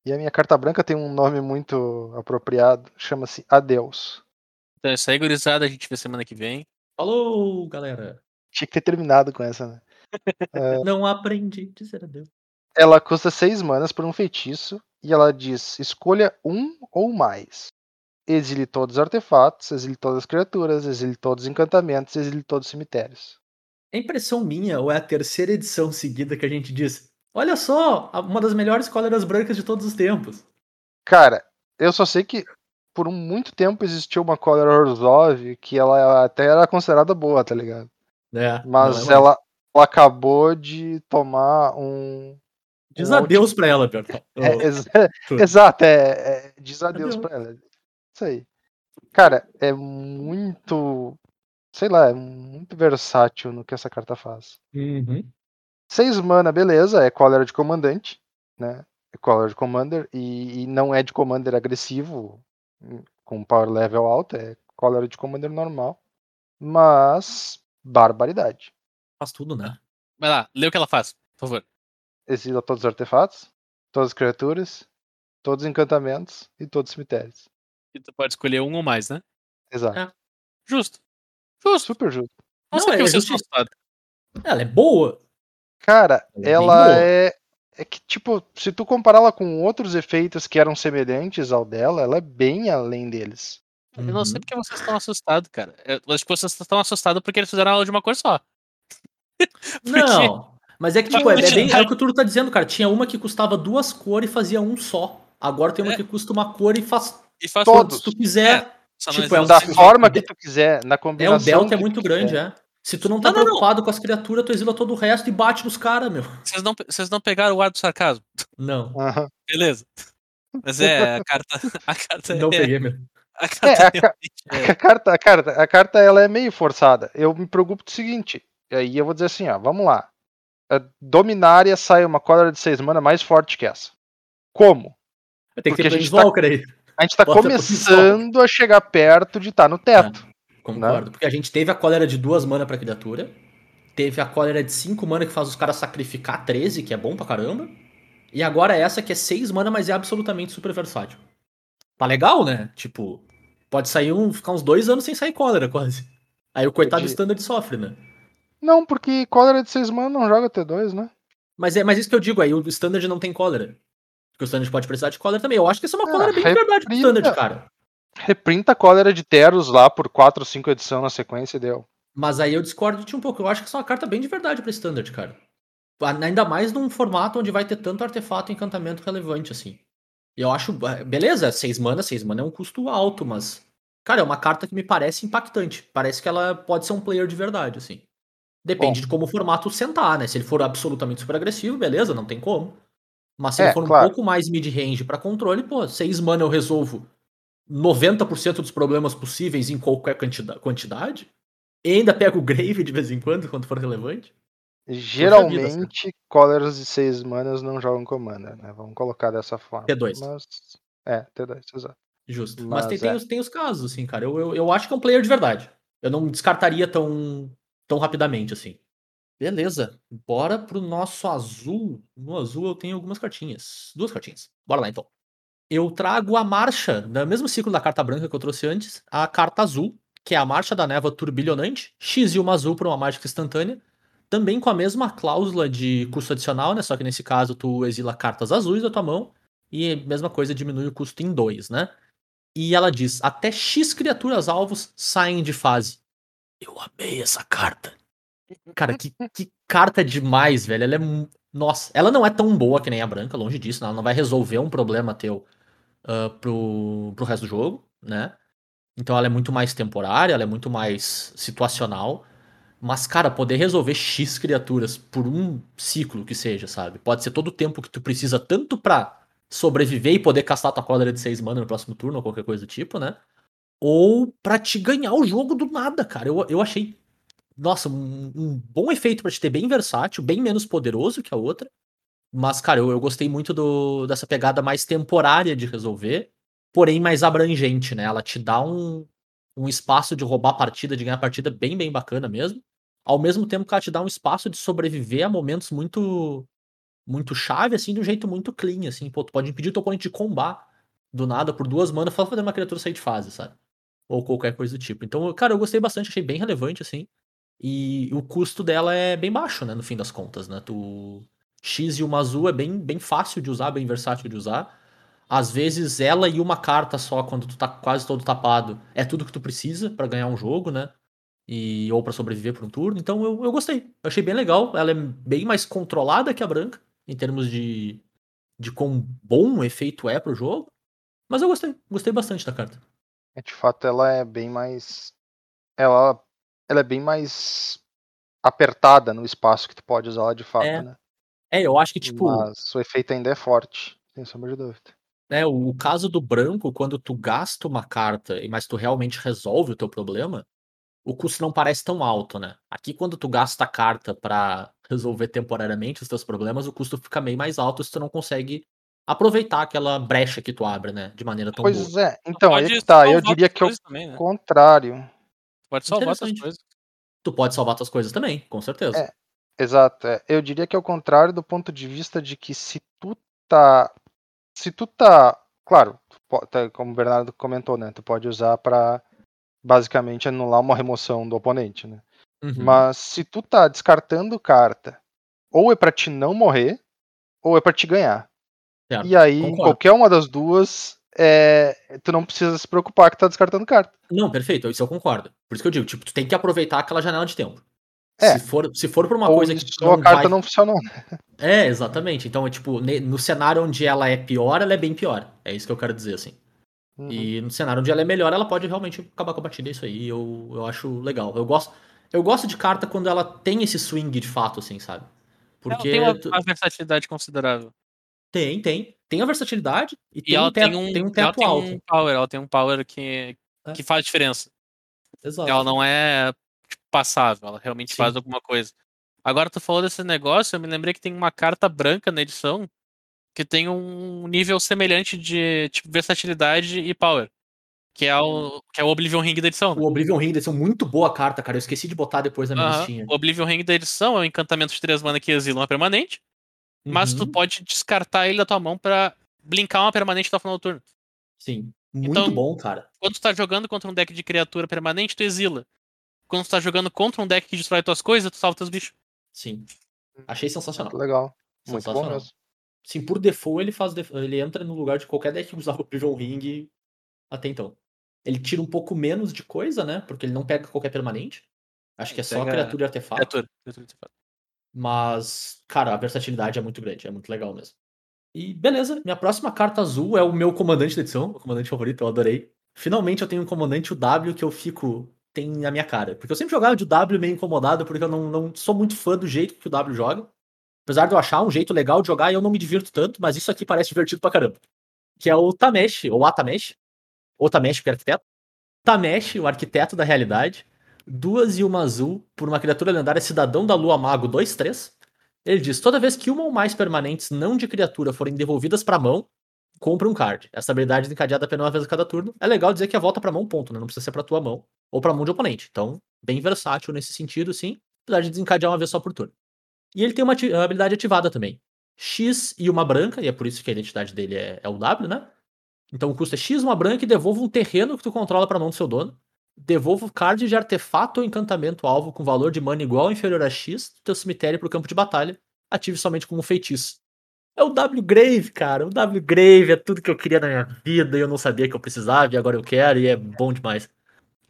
E a minha carta branca tem um nome muito apropriado, chama-se Adeus. Então é isso aí, gurizada. A gente vê semana que vem. Falou, galera. Tinha que ter terminado com essa, né? Não aprendi a dizer adeus. Ela custa 6 manas por um feitiço e ela diz: escolha um ou mais. Exile todos os artefatos, exile todas as criaturas, exile todos os encantamentos, exile todos os cemitérios. É impressão minha ou é a terceira edição seguida que a gente diz? Olha só, uma das melhores cóleras brancas de todos os tempos. Cara, eu só sei que por muito tempo existiu uma Cólera Orzhov que ela até era considerada boa, tá ligado? É, Mas não é ela, ela acabou de tomar um. Diz um adeus pra ela, Bertão. É, ex- exato, é, é, diz adeus Adeus. pra ela. Isso aí. Cara, é muito. Sei lá, é muito versátil no que essa carta faz. Uhum. 6 mana, beleza, é cólera de comandante, né? É cólera de commander e, e não é de commander agressivo, com power level alto, é cólera de commander normal. Mas, barbaridade. Faz tudo, né? Vai lá, lê o que ela faz, por favor. Exila todos os artefatos, todas as criaturas, todos os encantamentos e todos os cemitérios. E tu pode escolher um ou mais, né? Exato. É. Justo. Justo. Super justo. Nossa, Não, que é estão assustados. Ela é boa. Cara, Ela é ela é. É que, tipo, se tu comparar ela com outros efeitos que eram semelhantes ao dela, ela é bem além deles. Eu não sei Uhum. porque vocês estão assustados, cara. Eu acho que vocês estão assustados porque eles fizeram ela de uma cor só. Não. Mas é que, tipo, é, é bem, é o que o Turo tá dizendo, cara. Tinha uma que custava duas cores e fazia um só. Agora tem uma É. que custa uma cor e faz E faz Todos. se tu quiser. Não tipo, é um Da forma que tu quiser, na É, combinação. o delta é muito grande, quiser. é. Se tu não tá Não, não, não. preocupado com as criaturas, tu exila todo o resto e bate nos caras, meu. Vocês não, vocês não pegaram o ar do sarcasmo. Não. Beleza. Mas é, a carta. A carta Não é. peguei, meu. A É, carta a ca- realmente A carta, a carta, a carta ela é meio forçada. Eu me preocupo do seguinte. E aí eu vou dizer assim, ó, vamos lá. A Dominária sai uma cólera de 6 mana mais forte que essa. Como? Tem que Porque ter a gente aí. A gente tá Bota começando a chegar perto de estar no teto. Concordo. Porque a gente teve a cólera de duas mana pra criatura. Teve a cólera de 5 mana que faz os caras sacrificar 13, que é bom pra caramba. E agora essa que é 6 mana, mas é absolutamente super versátil. Tá legal, né? Tipo, pode sair um, ficar uns dois anos sem sair cólera, quase. Aí o coitado Podia. standard sofre, né? Não, porque cólera de 6 mana não joga T2, né? Mas é mas isso que eu digo aí, o Standard não tem cólera. Porque o Standard pode precisar de cólera também. Eu acho que isso é uma Ah, cólera bem de verdade pro. Standard, cara. Reprinta a cólera de Teros lá por 4 ou 5 edições na sequência e deu. Mas aí eu discordo de ti um pouco. Eu acho que isso é uma carta bem de verdade pra Standard, cara. Ainda mais num formato onde vai ter tanto artefato e encantamento relevante, assim. E eu acho. Beleza, 6 mana, 6 mana é um custo alto, mas. Cara, é uma carta que me parece impactante. Parece que ela pode ser um player de verdade, assim. Depende Bom. de como o formato sentar, né? Se ele for absolutamente super agressivo, beleza, não tem como. Mas se É, ele for um claro. pouco mais mid-range pra controle, pô, 6 mana eu resolvo 90% dos problemas possíveis em qualquer quantida- quantidade. E ainda pego o Grave de vez em quando, quando for relevante. Geralmente, cóleras de 6 manas não jogam Commander, né? Vamos colocar dessa forma. T2. Mas. É, T2, exato. Justo. Mas, Mas tem, tem é. os, tem os casos, assim, cara. Eu, eu, eu acho que é um player de verdade. Eu não descartaria tão, tão rapidamente, assim. Beleza. Bora pro nosso azul. No azul eu tenho algumas cartinhas. Duas cartinhas. Bora lá, então. Eu trago a marcha, no mesmo ciclo da carta branca que eu trouxe antes, a carta azul, que é a marcha da névoa turbilhonante, X e uma azul para uma mágica instantânea, também com a mesma cláusula de custo adicional, né? Só que nesse caso tu exila cartas azuis da tua mão e mesma coisa diminui o custo em dois, né? E ela diz: até X criaturas alvos saem de fase. Eu amei essa carta. Cara, que, que carta demais, velho. Ela é. Nossa, ela não é tão boa que nem a branca, longe disso. Ela não vai resolver um problema teu ah, pro, pro resto do jogo, né? Então ela é muito mais temporária, ela é muito mais situacional. Mas, cara, poder resolver X criaturas por um ciclo que seja, sabe? Pode ser todo o tempo que tu precisa, tanto pra sobreviver e poder castar tua quadra de 6 mana no próximo turno ou qualquer coisa do tipo, né? Ou pra te ganhar o jogo do nada, cara. Eu, eu achei, nossa, um, um bom efeito pra te ter bem versátil, bem menos poderoso que a outra. Mas, cara, eu, eu gostei muito do, dessa pegada mais temporária de resolver, porém mais abrangente, né? Ela te dá um, um espaço de roubar partida, de ganhar partida bem, bem bacana mesmo. Ao mesmo tempo que ela te dá um espaço de sobreviver a momentos muito muito chave, assim, de um jeito muito clean, assim. Pô, tu pode impedir o teu oponente de combar do nada por duas manas, só fazer uma criatura sair de fase, sabe? Ou qualquer coisa do tipo. Então, cara, eu gostei bastante, achei bem relevante, assim. E o custo dela é bem baixo, né, no fim das contas, né? Tu... X e uma azul é bem, bem fácil de usar, bem versátil de usar. Às vezes, ela e uma carta só, quando tu tá quase todo tapado, é tudo que tu precisa pra ganhar um jogo, né? E, ou pra sobreviver por um turno. Então, eu, eu gostei. Eu achei bem legal. Ela é bem mais controlada que a branca, em termos de, de quão bom o efeito é pro jogo. Mas eu gostei. Gostei bastante da carta. É, De fato, ela é bem mais. Ela, ela é bem mais apertada no espaço que tu pode usar ela de fato, É, né? É, eu acho que, tipo, Mas o efeito ainda é forte, sem sombra de dúvida. né, o caso do branco, quando tu gasta uma carta, e mas tu realmente resolve o teu problema, o custo não parece tão alto, né? Aqui, quando tu gasta a carta pra resolver temporariamente os teus problemas, o custo fica meio mais alto se tu não consegue aproveitar aquela brecha que tu abre, né? De maneira tão boa. Pois é, então, aí que tá. Eu diria que é o também, né? contrário. Pode salvar Interessante. coisas. Tu pode salvar tuas coisas também, com certeza. É. Exato, é. eu diria que é o contrário do ponto de vista de que se tu tá. Se tu tá. Claro, tá, como o Bernardo comentou, né? Tu pode usar pra basicamente anular uma remoção do oponente, né? Uhum. Mas se tu tá descartando carta, ou é pra te não morrer, ou é pra te ganhar. Certo, E aí, em concordo. qualquer uma das duas, é, tu não precisa se preocupar que tá descartando carta. Não, perfeito, isso eu concordo. Por isso que eu digo, tipo, tu tem que aproveitar aquela janela de tempo. É. Se for, se for por uma ou coisa que isso, a carta vai... não funcionou. É, exatamente. Então, é tipo, no cenário onde ela é pior, ela é bem pior. É isso que eu quero dizer, assim. Uhum. E no cenário onde ela é melhor, ela pode realmente acabar com a batida. Isso aí eu, eu acho legal. Eu gosto, eu gosto de carta quando ela tem esse swing de fato, assim, sabe? Porque Ela tem uma, uma versatilidade considerável. tem, tem. Tem a versatilidade e, E tem, ela um tem um, tem um ela teto tem alto. um power, ela tem um power que, É. que faz diferença. Exato. Ela não é passável, ela realmente Sim. faz alguma coisa. Agora tu falou desse negócio, eu me lembrei que tem uma carta branca na edição que tem um nível semelhante de tipo, versatilidade e power. Que é o, que é o Oblivion Ring da edição. né? O Oblivion Ring deve ser muito boa carta, cara. Eu esqueci de botar depois na minha listinha. O Oblivion Ring da edição é um encantamento de 3 mana que exila uma permanente, mas tu Uhum. pode descartar ele da tua mão pra blinkar uma permanente no final do turno. Sim. Muito Então- bom, cara. Quando tu tá jogando contra um deck de criatura permanente, tu exila. Quando tu tá jogando contra um deck que destrói tuas coisas, tu salva teus bichos. Sim. Achei sensacional. Muito legal. Muito bom Sensacional. mesmo. Sim, por default ele faz def- ele entra no lugar de qualquer deck que usava o Prison Ring até então. Ele tira um pouco menos de coisa, né? Porque ele não pega qualquer permanente. Acho que é só Pega criatura e artefato. Criatura. criatura de artefato. Mas, cara, a versatilidade é muito grande, é muito legal mesmo. E beleza, minha próxima carta azul é o meu comandante da edição, o comandante favorito, eu adorei. Finalmente eu tenho um comandante, o W, que eu fico. Tem na minha cara. Porque eu sempre jogava de W meio incomodado, porque eu não, não sou muito fã do jeito que o W joga. Apesar de eu achar um jeito legal de jogar, eu não me divirto tanto, mas isso aqui parece divertido pra caramba. Que é o Tamesh, ou Atamesh. Ou Tamesh, que é arquiteto. Tamesh, o arquiteto da realidade. Duas e uma azul por uma criatura lendária cidadão da lua mago 2-3. Ele diz: toda vez que uma ou mais permanentes não de criatura forem devolvidas pra mão, compra um card. Essa habilidade é encadeada apenas uma vez a cada turno. É legal dizer que é volta pra mão, ponto, né? Não precisa ser pra tua mão ou pra mão de oponente. Então, bem versátil nesse sentido, sim. Apesar de desencadear uma vez só por turno. E ele tem uma habilidade ativada também. X e uma branca, e é por isso que a identidade dele é, é o W, né? Então o custo é X, uma branca e devolva um terreno que tu controla pra mão do seu dono. Devolva o card de artefato ou encantamento alvo com valor de mana igual ou inferior a X do teu cemitério pro campo de batalha. Ative somente como feitiço. É o W Grave, cara. O W Grave é tudo que eu queria na minha vida e eu não sabia que eu precisava e agora eu quero e é bom demais.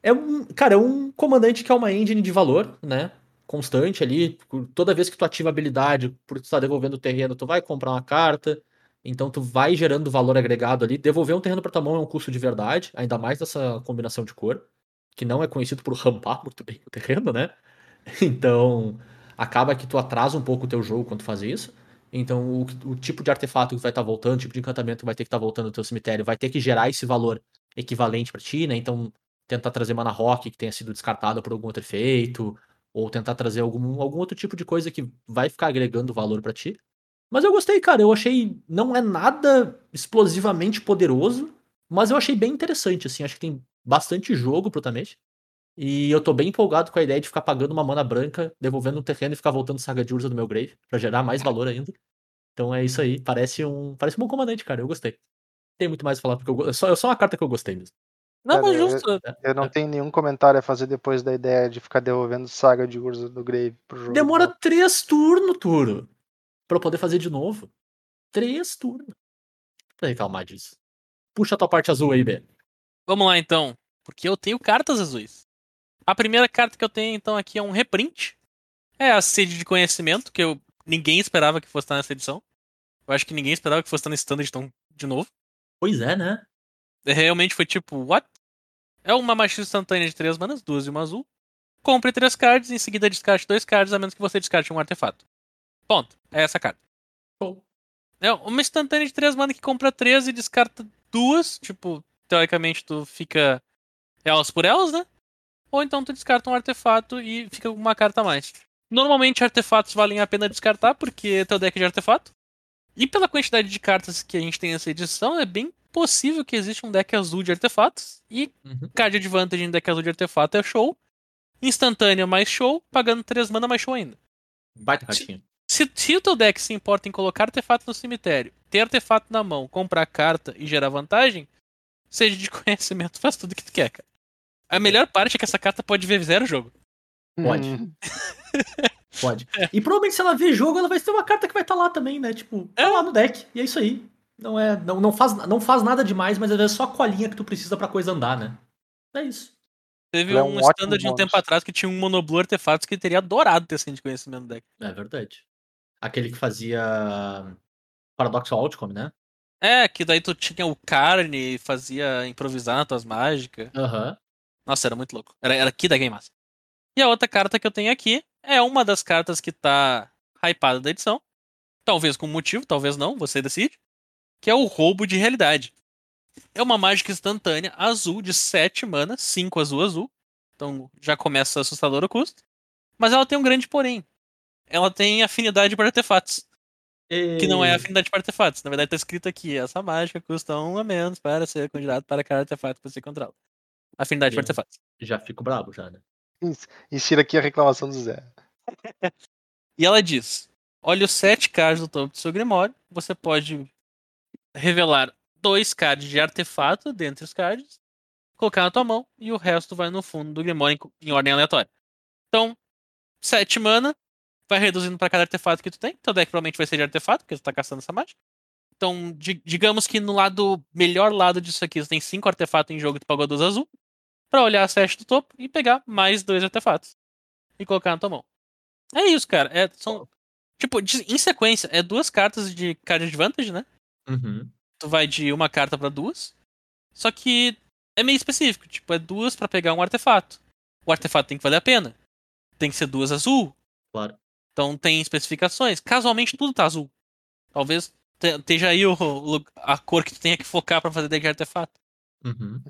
É um, cara, é um comandante que é uma engine de valor, né? Constante ali. Toda vez que tu ativa a habilidade, por tu estar devolvendo o terreno, tu vai comprar uma carta. Então tu vai gerando valor agregado ali. Devolver um terreno pra tua mão é um custo de verdade, ainda mais dessa combinação de cor, que não é conhecido por rampar muito bem o terreno, né? Então acaba que tu atrasa um pouco o teu jogo quando tu faz isso. Então o, o tipo de artefato que vai estar voltando, o tipo de encantamento que vai ter que estar voltando no teu cemitério, vai ter que gerar esse valor equivalente pra ti, né? Então tentar trazer mana rock que tenha sido descartada por algum outro efeito, ou tentar trazer algum, algum outro tipo de coisa que vai ficar agregando valor pra ti. Mas eu gostei, cara. Eu achei. Não é nada explosivamente poderoso, mas eu achei bem interessante, assim. Acho que tem bastante jogo pro Tamesh. E eu tô bem empolgado com a ideia de ficar pagando uma mana branca, devolvendo um terreno e ficar voltando Saga de Urza do meu grave, pra gerar mais valor ainda. Então é isso aí. Parece um, parece um bom comandante, cara. Eu gostei. Tem muito mais a falar, porque eu, go- é só, é só uma carta que eu gostei mesmo. Não, Cara, mas eu- justo. Eu não tenho nenhum comentário a fazer depois da ideia de ficar devolvendo saga de Urza do Grave pro jogo. Demora três turnos, Turo. Pra eu poder fazer de novo. Três turnos. Pra reclamar disso. Puxa a tua parte azul aí, B. Vamos lá então. Porque eu tenho cartas azuis. A primeira carta que eu tenho então aqui é um reprint. É a sede de conhecimento, que eu ninguém esperava que fosse estar nessa edição. Eu acho que ninguém esperava que fosse estar no standard então, de novo. Pois é, né? Realmente foi tipo, what? É uma magia instantânea de três manas, duas e uma azul. Compre três cards, em seguida descarte dois cards, a menos que você descarte um artefato. Ponto. É essa carta. Bom. É uma instantânea de três manas que compra três e descarta duas. Tipo, teoricamente tu fica elas por elas, né? Ou então tu descarta um artefato e fica com uma carta a mais. Normalmente artefatos valem a pena descartar, porque é teu deck de artefato. E pela quantidade de cartas que a gente tem nessa edição, é bem possível que exista um deck azul de artefatos. E Uhum. card advantage em deck azul de artefato é show. Instantânea mais show, pagando 3 mana mais show ainda. Baita cartinha. Se, se o teu deck se importa em colocar artefato no cemitério, ter artefato na mão, comprar carta e gerar vantagem, seja de conhecimento, faz tudo que tu quer, cara. A melhor parte é que essa carta pode ver zero jogo. Pode. Hum, Pode. E provavelmente se ela ver jogo, ela vai ter uma carta que vai estar lá também, né? Tipo, tá É. lá no deck. E é isso aí. Não é, não, não, faz, não faz nada demais, mas é só a colinha que tu precisa pra coisa andar, né? É isso. Teve é um, um standard de um tempo atrás que tinha um monoblue artefatos que teria adorado ter sido de conhecimento do deck. É verdade. Aquele que fazia Paradoxal Outcome, né? É, que daí tu tinha o carne e fazia improvisar nas tuas mágicas. Aham. Nossa, era muito louco. Era, era que da game massa. E a outra carta que eu tenho aqui é uma das cartas que tá hypada da edição. Talvez com motivo, talvez não, você decide. Que é o roubo de realidade. É uma mágica instantânea azul de 7 mana, 5 azul azul. Então já começa assustador o custo. Mas ela tem um grande porém. Ela tem afinidade para artefatos. Que não é afinidade para artefatos. Na verdade tá escrito aqui, essa mágica custa um a menos para ser candidato para cada artefato que você controla. Afinidade Sim. artefatos. Já fico brabo já, né? Insira aqui a reclamação do Zé. E ela diz: olha os sete cards do topo do seu Grimório. Você pode revelar dois cards de artefato dentre os cards. colocar na tua mão e o resto vai no fundo do Grimório em, em ordem aleatória. Então, 7 mana, vai reduzindo para cada artefato que tu tem. Teu deck provavelmente vai ser de artefato, porque tu tá caçando essa mágica. Então, di- digamos que no lado melhor lado disso aqui, você tem 5 artefatos em jogo e tu pagou 2 azul. Pra olhar a 7 do topo e pegar mais dois artefatos. E colocar na tua mão. É isso, cara. É, são. Tipo, de- em sequência, é duas cartas de card advantage, né? Uhum. tu vai de uma carta pra duas. Só que é meio específico, tipo, é duas pra pegar um artefato. O artefato tem que valer a pena. Tem que ser duas azul. Claro. Então tem especificações. Casualmente tudo tá azul. Talvez te- esteja aí o, a cor que tu tenha que focar pra fazer deck de artefato. Uhum.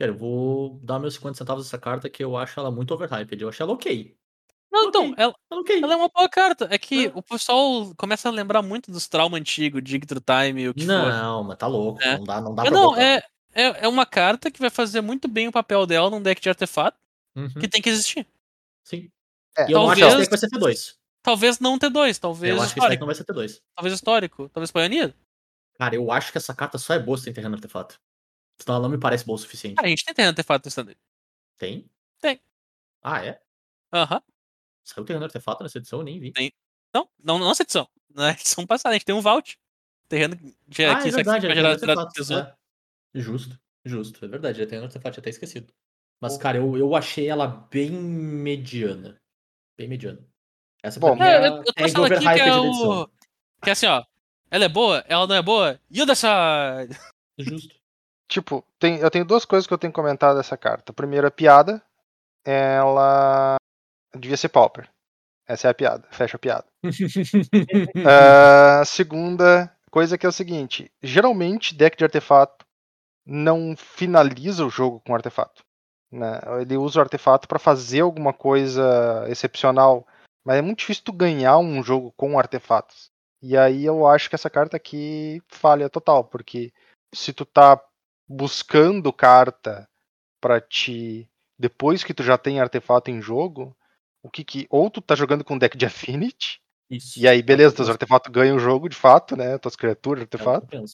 Cara, eu vou dar meus 50 centavos dessa carta que eu acho ela muito overhyped. Eu achei ela ok. Não, então, Ok. ela, Ela ok. ela é uma boa carta. É que É. o pessoal começa a lembrar muito dos traumas antigos, de Through Time, o que for. Não, mas tá louco. É. Não dá, não dá É, pra não, botar. é, é, é uma carta que vai fazer muito bem o papel dela num deck de artefato Uhum. que tem que existir. Sim. É, E eu não acho que esse talvez- deck vai ser T2. Talvez não T2, talvez Eu acho que esse deck histórico. não vai ser T2. Talvez histórico, talvez Pioneer. Cara, eu acho que essa carta só é boa se tem terreno artefato. Senão ela não me parece boa o suficiente. Cara, a gente tem terreno artefato no standard. Tem? Tem. Ah, é? Aham. Saiu terreno artefato nessa edição, eu nem vi. Não, não, não nessa edição. Na edição passada, a gente tem um vault. Terreno de ah, aqui, é verdade, é gerar gerar artefato. tesouro. É. Justo, justo. É verdade, é terreno artefato, tinha até esquecido. Mas, cara, eu, eu achei ela bem mediana. Bem mediana. Essa Bom, É, é, eu, eu trouxe ela aqui que é o. edição. Que é assim, ó. Ela é boa, ela não é boa. E o dessa. Justo. Tipo, tem, eu tenho duas coisas que eu tenho que comentar dessa carta. Primeiro, a piada. Ela devia ser pauper. Essa é a piada. Fecha a piada. Ah, segunda coisa que é o seguinte: geralmente, deck de artefato não finaliza o jogo com artefato. né? Ele usa o artefato para fazer alguma coisa excepcional. Mas é muito difícil tu ganhar um jogo com artefatos. E aí eu acho que essa carta aqui falha total, porque se tu tá buscando carta pra te. Depois que tu já tem artefato em jogo, o que que. Ou tu tá jogando com deck de Affinity, Isso. e aí beleza, teus É artefatos ganham o jogo de fato, né? Tuas criaturas, que eu artefato.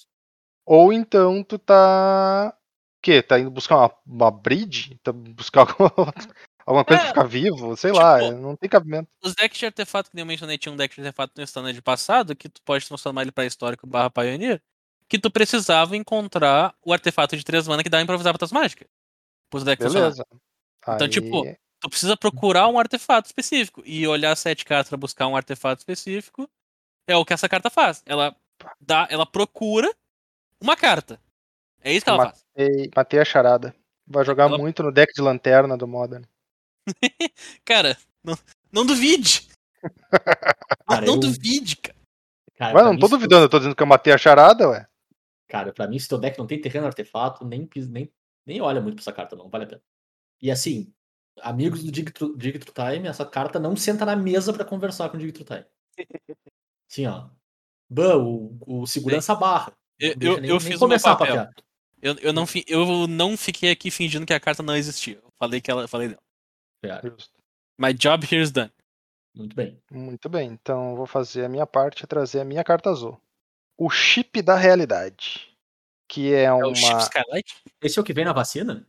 Ou então tu tá. O quê? Tá indo buscar uma, uma bridge? Tá buscar alguma, alguma coisa É, pra ficar vivo? Sei lá, tipo, não tem cabimento. Os decks de artefato que nem eu mencionei, tinha um deck de artefato no standard passado, que tu pode transformar ele pra histórico barra Pioneer, que tu precisava encontrar o artefato de 3 mana que dá improvisar pra tuas mágicas. Pros decks funcionar. Beleza. Então, Aí- tipo, tu precisa procurar um artefato específico. E olhar sete cartas pra buscar um artefato específico é o que essa carta faz. Ela dá, ela procura uma carta. É isso que ela Ma- faz. matei, matei a charada. Vai jogar Ela- muito no deck de lanterna do Modern. Cara, não, não duvide. Não, Cara, não eu- duvide, cara. Cara, Mas pra não tô duvidando, eu tô dizendo que eu matei a charada, ué. Cara, pra mim, se teu deck não tem terreno artefato, nem, nem, nem olha muito pra essa carta, não vale a pena. E assim, amigos do Dig Time, essa carta não senta na mesa pra conversar com o Dig Time. Sim, ó. Ban, o, o segurança barra. Eu, nem- eu nem fiz o meu começar a papel. papear. Eu, eu, não, fi- eu não fiquei aqui fingindo que a carta não existia. Eu falei que ela. Falei dela. É, Justo. My job here is done. muito bem. Muito bem, então eu vou fazer a minha parte e trazer a minha carta azul. O chip da realidade. Que é É uma. o Chip Skylight? Esse é o que vem na vacina?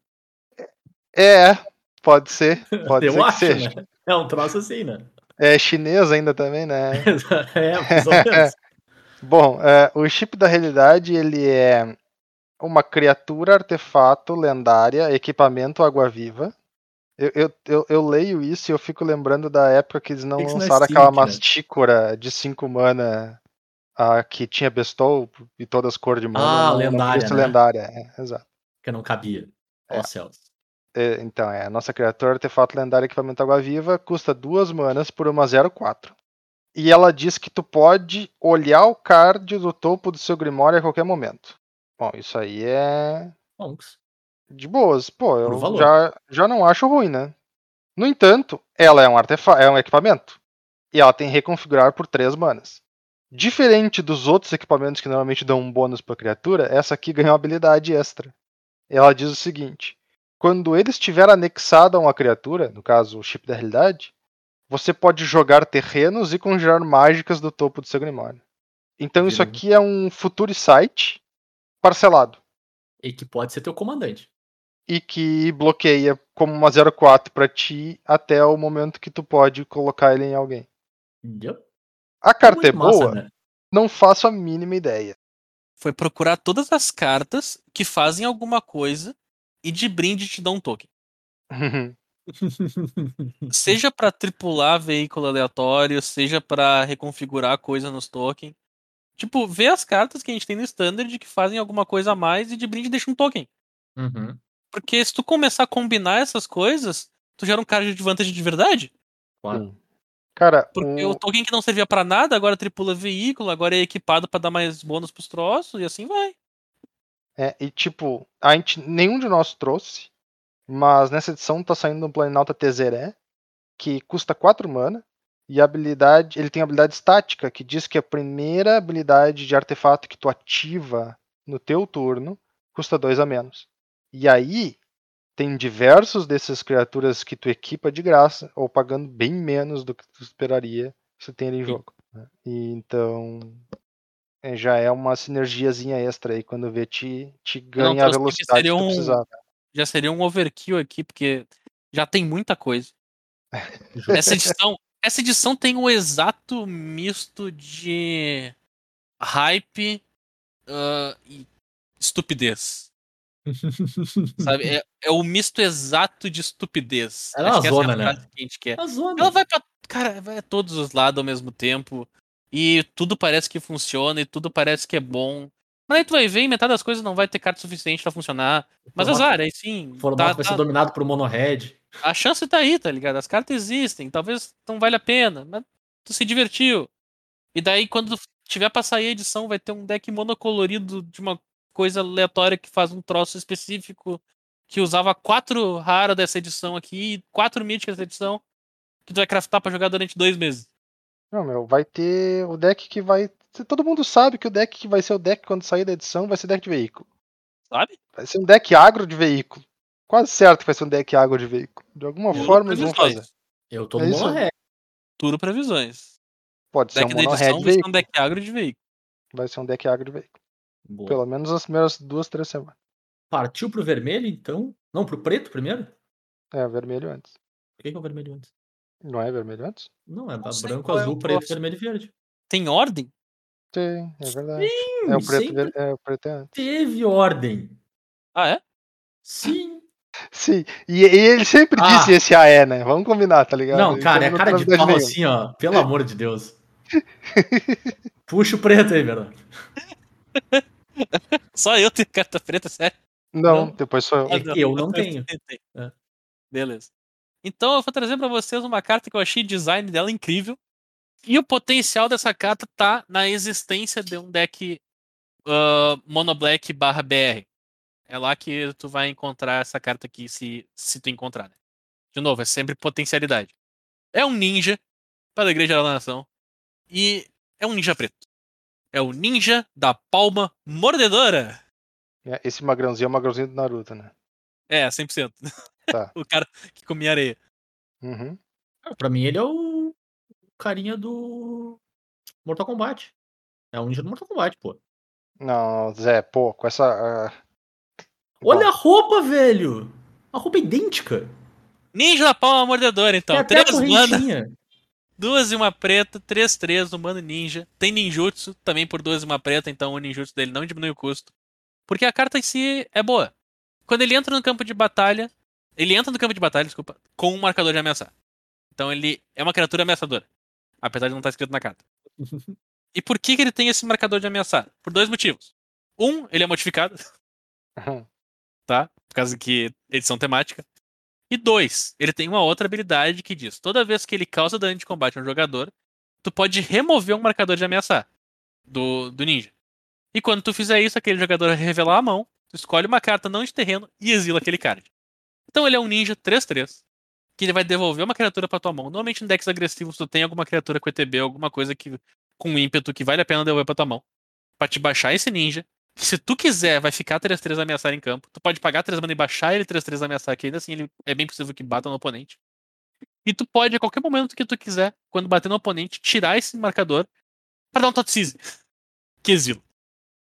É, pode ser. Pode Eu ser que acho, seja. né? É um troço assim, né? É chinês ainda também, né? é, mais ou menos. Bom, é, o chip da realidade ele é uma criatura artefato lendária, equipamento água-viva. Eu, eu, eu, eu leio isso e eu fico lembrando da época que eles não não é lançaram aquela né? mastícora de 5 mana a, que tinha Bestow e todas as cores de mana. Ah, não- lendária, né? lendária, é, exato. Que não cabia. Ó céus. É, então, é, a nossa criatura artefato lendário equipamento água-viva custa duas manas por uma 04. E ela diz que tu pode olhar o card do topo do seu Grimório a qualquer momento. Bom, isso aí é Monks. de boas. Pô, eu já, já não acho ruim, né? No entanto, ela é um artefato, é um equipamento. E ela tem reconfigurar por três manas. Diferente dos outros equipamentos que normalmente dão um bônus pra criatura, essa aqui ganha uma habilidade extra. Ela diz o seguinte: quando ele estiver anexado a uma criatura, no caso o chip da realidade, você pode jogar terrenos e conjurar mágicas do topo do seu Grimório. Então isso aqui é um Future Sight parcelado. E que pode ser teu comandante. e que bloqueia como uma 04 pra ti até o momento que tu pode colocar ele em alguém. Yep. A carta Muito é massa, boa? né? Não faço a mínima ideia. Foi procurar todas as cartas que fazem alguma coisa e de brinde te dão um token. Seja pra tripular veículo aleatório, seja pra reconfigurar coisa nos tokens. Tipo, vê as cartas que a gente tem no standard que fazem alguma coisa a mais e de brinde deixa um token. Uhum. Porque se tu começar a combinar essas coisas, tu gera um card de vantagem de verdade. Claro. Cara, Porque o- o token que não servia pra nada, agora tripula veículo, agora é equipado pra dar mais bônus pros troços e assim vai. É, e tipo, a gente, nenhum de nós trouxe, mas nessa edição tá saindo um Planalta Tezeré, que custa 4 mana, e a habilidade, ele tem habilidade estática, que diz que a primeira habilidade de artefato que tu ativa no teu turno custa 2 a menos. E aí, tem diversos dessas criaturas que tu equipa de graça, ou pagando bem menos do que tu esperaria se tem ali em jogo. né? E então, é, já é uma sinergiazinha extra aí, quando vê te, te não ganha a trouxe porque velocidade que um- precisava. Já seria um overkill aqui, porque já tem muita coisa. Essa edição, essa edição tem o exato misto de hype ah, e estupidez. Sabe? É, é o misto exato de estupidez. Ela é uma que essa zona, a né? que a gente quer. A zona. Ela vai pra. Cara, vai a todos os lados ao mesmo tempo. E tudo parece que funciona e tudo parece que é bom. Mas aí tu vai ver, e metade das coisas não vai ter carta suficiente pra funcionar. Mas formato- azar, aí sim. O formato tá- vai tá- ser dominado por mono-red. a chance tá aí, tá ligado? As cartas existem, talvez não vale a pena, mas tu se divertiu. E daí, quando tiver pra sair a edição, vai ter um deck monocolorido de uma coisa aleatória que faz um troço específico que usava quatro raras dessa edição aqui e quatro míticas dessa edição que tu vai craftar pra jogar durante dois meses. Não, meu, vai ter o deck que vai. Todo mundo sabe que o deck que vai ser o deck quando sair da edição vai ser deck de veículo. Sabe? Vai ser um deck agro de veículo. Quase certo que vai ser um deck agro de veículo. De alguma Tudo forma eles vão previsões. fazer. Eu tô É no. Tudo previsões. Pode ser Deck um da mono edição red vai ser um veículo. deck agro de veículo. Vai ser um deck agro de veículo. Boa. Pelo menos as primeiras duas, três semanas. Partiu pro vermelho, então. Não, pro preto primeiro? É, vermelho antes. Por que, que é o vermelho antes? Não é vermelho antes? Não, é Não branco, é azul, o preto, vermelho e verde. Tem ordem? Tem, é verdade. Sim, É o preto, sempre é o preto é antes. teve ordem. Ah, é? Sim. Sim, e, e ele sempre Ah. disse esse AE, né? Vamos combinar, tá ligado? Não, cara, é cara de pau assim, ó. Pelo amor de Deus. Puxa o preto aí, verdade. Só eu tenho carta preta, sério? Não, Não. depois sou eu. É que eu não tenho. É. Beleza. Então eu vou trazer pra vocês uma carta que eu achei o design dela incrível. E o potencial dessa carta tá na existência de um deck ah, Mono Black barra BR. É lá que tu vai encontrar essa carta aqui, se, se tu encontrar. Né? De novo, é sempre potencialidade. É um ninja para a Igreja da Nação. E é um ninja preto. É o ninja da palma mordedora. É, Esse magrãozinho é o magrãozinho do Naruto, né? É, 100%. Tá. o cara que comia areia. Uhum. Cara, Pra mim, ele é o carinha do Mortal Kombat. É um ninja do Mortal Kombat, pô. Não, Zé, pô, com essa. ah, Olha bom, a roupa, velho! A roupa é idêntica. Ninja da palma mordedora, então. Tem até a Três mana, correntinha. Duas e uma preta, três, três no mano ninja. Tem ninjutsu, também por duas e uma preta, então o ninjutsu dele não diminui o custo. Porque a carta em si é boa. Quando ele entra no campo de batalha. Ele entra no campo de batalha, desculpa, com um marcador de ameaçar. Então ele é uma criatura ameaçadora. Apesar de não estar escrito na carta. E por que, que ele tem esse marcador de ameaçar? Por dois motivos. Um, ele é modificado. tá? Por causa que edição temática. E dois, ele tem uma outra habilidade que diz: toda vez que ele causa dano de combate a um jogador, tu pode remover um marcador de ameaçar do, do ninja. E quando tu fizer isso, aquele jogador revelar a mão, tu escolhe uma carta não de terreno e exila aquele card. Então ele é um ninja 3-3, que ele vai devolver uma criatura pra tua mão. Normalmente em decks agressivos tu tem alguma criatura com ETB, alguma coisa que com ímpeto que vale a pena devolver pra tua mão. Pra te baixar esse ninja. Se tu quiser, vai ficar 3-3 ameaçar em campo. Tu pode pagar 3 mana e baixar ele 3-3 ameaçar, que ainda assim ele é bem possível que bata no oponente. E tu pode, a qualquer momento que tu quiser, quando bater no oponente, tirar esse marcador pra dar um tot seize. Que exilo.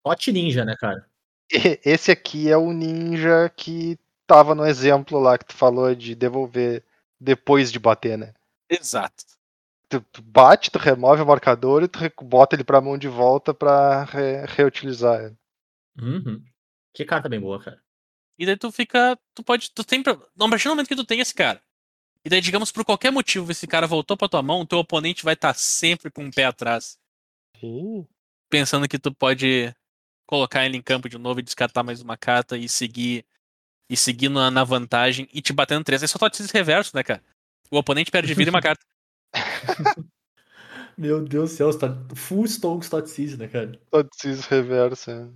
Hot ninja, né, cara? Esse aqui é o ninja que tava no exemplo lá que tu falou de devolver depois de bater, né? Exato. Tu, tu bate, tu remove o marcador e tu bota ele pra mão de volta pra re- reutilizar. Uhum. Que carta bem boa, cara. E daí tu fica. Tu pode. Tu tem. a partir do momento que tu tem esse cara. E daí, digamos, por qualquer motivo, esse cara voltou pra tua mão, teu oponente vai estar sempre com um pé atrás. Ih, Pensando que tu pode colocar ele em campo de novo e descartar mais uma carta e seguir. E seguir na, na vantagem e te batendo três. É só totes reverso, né, cara? O oponente perde vida e uma carta. Meu Deus do céu, você tá full Stonks Totsies, né, cara? Totsies reverso. é.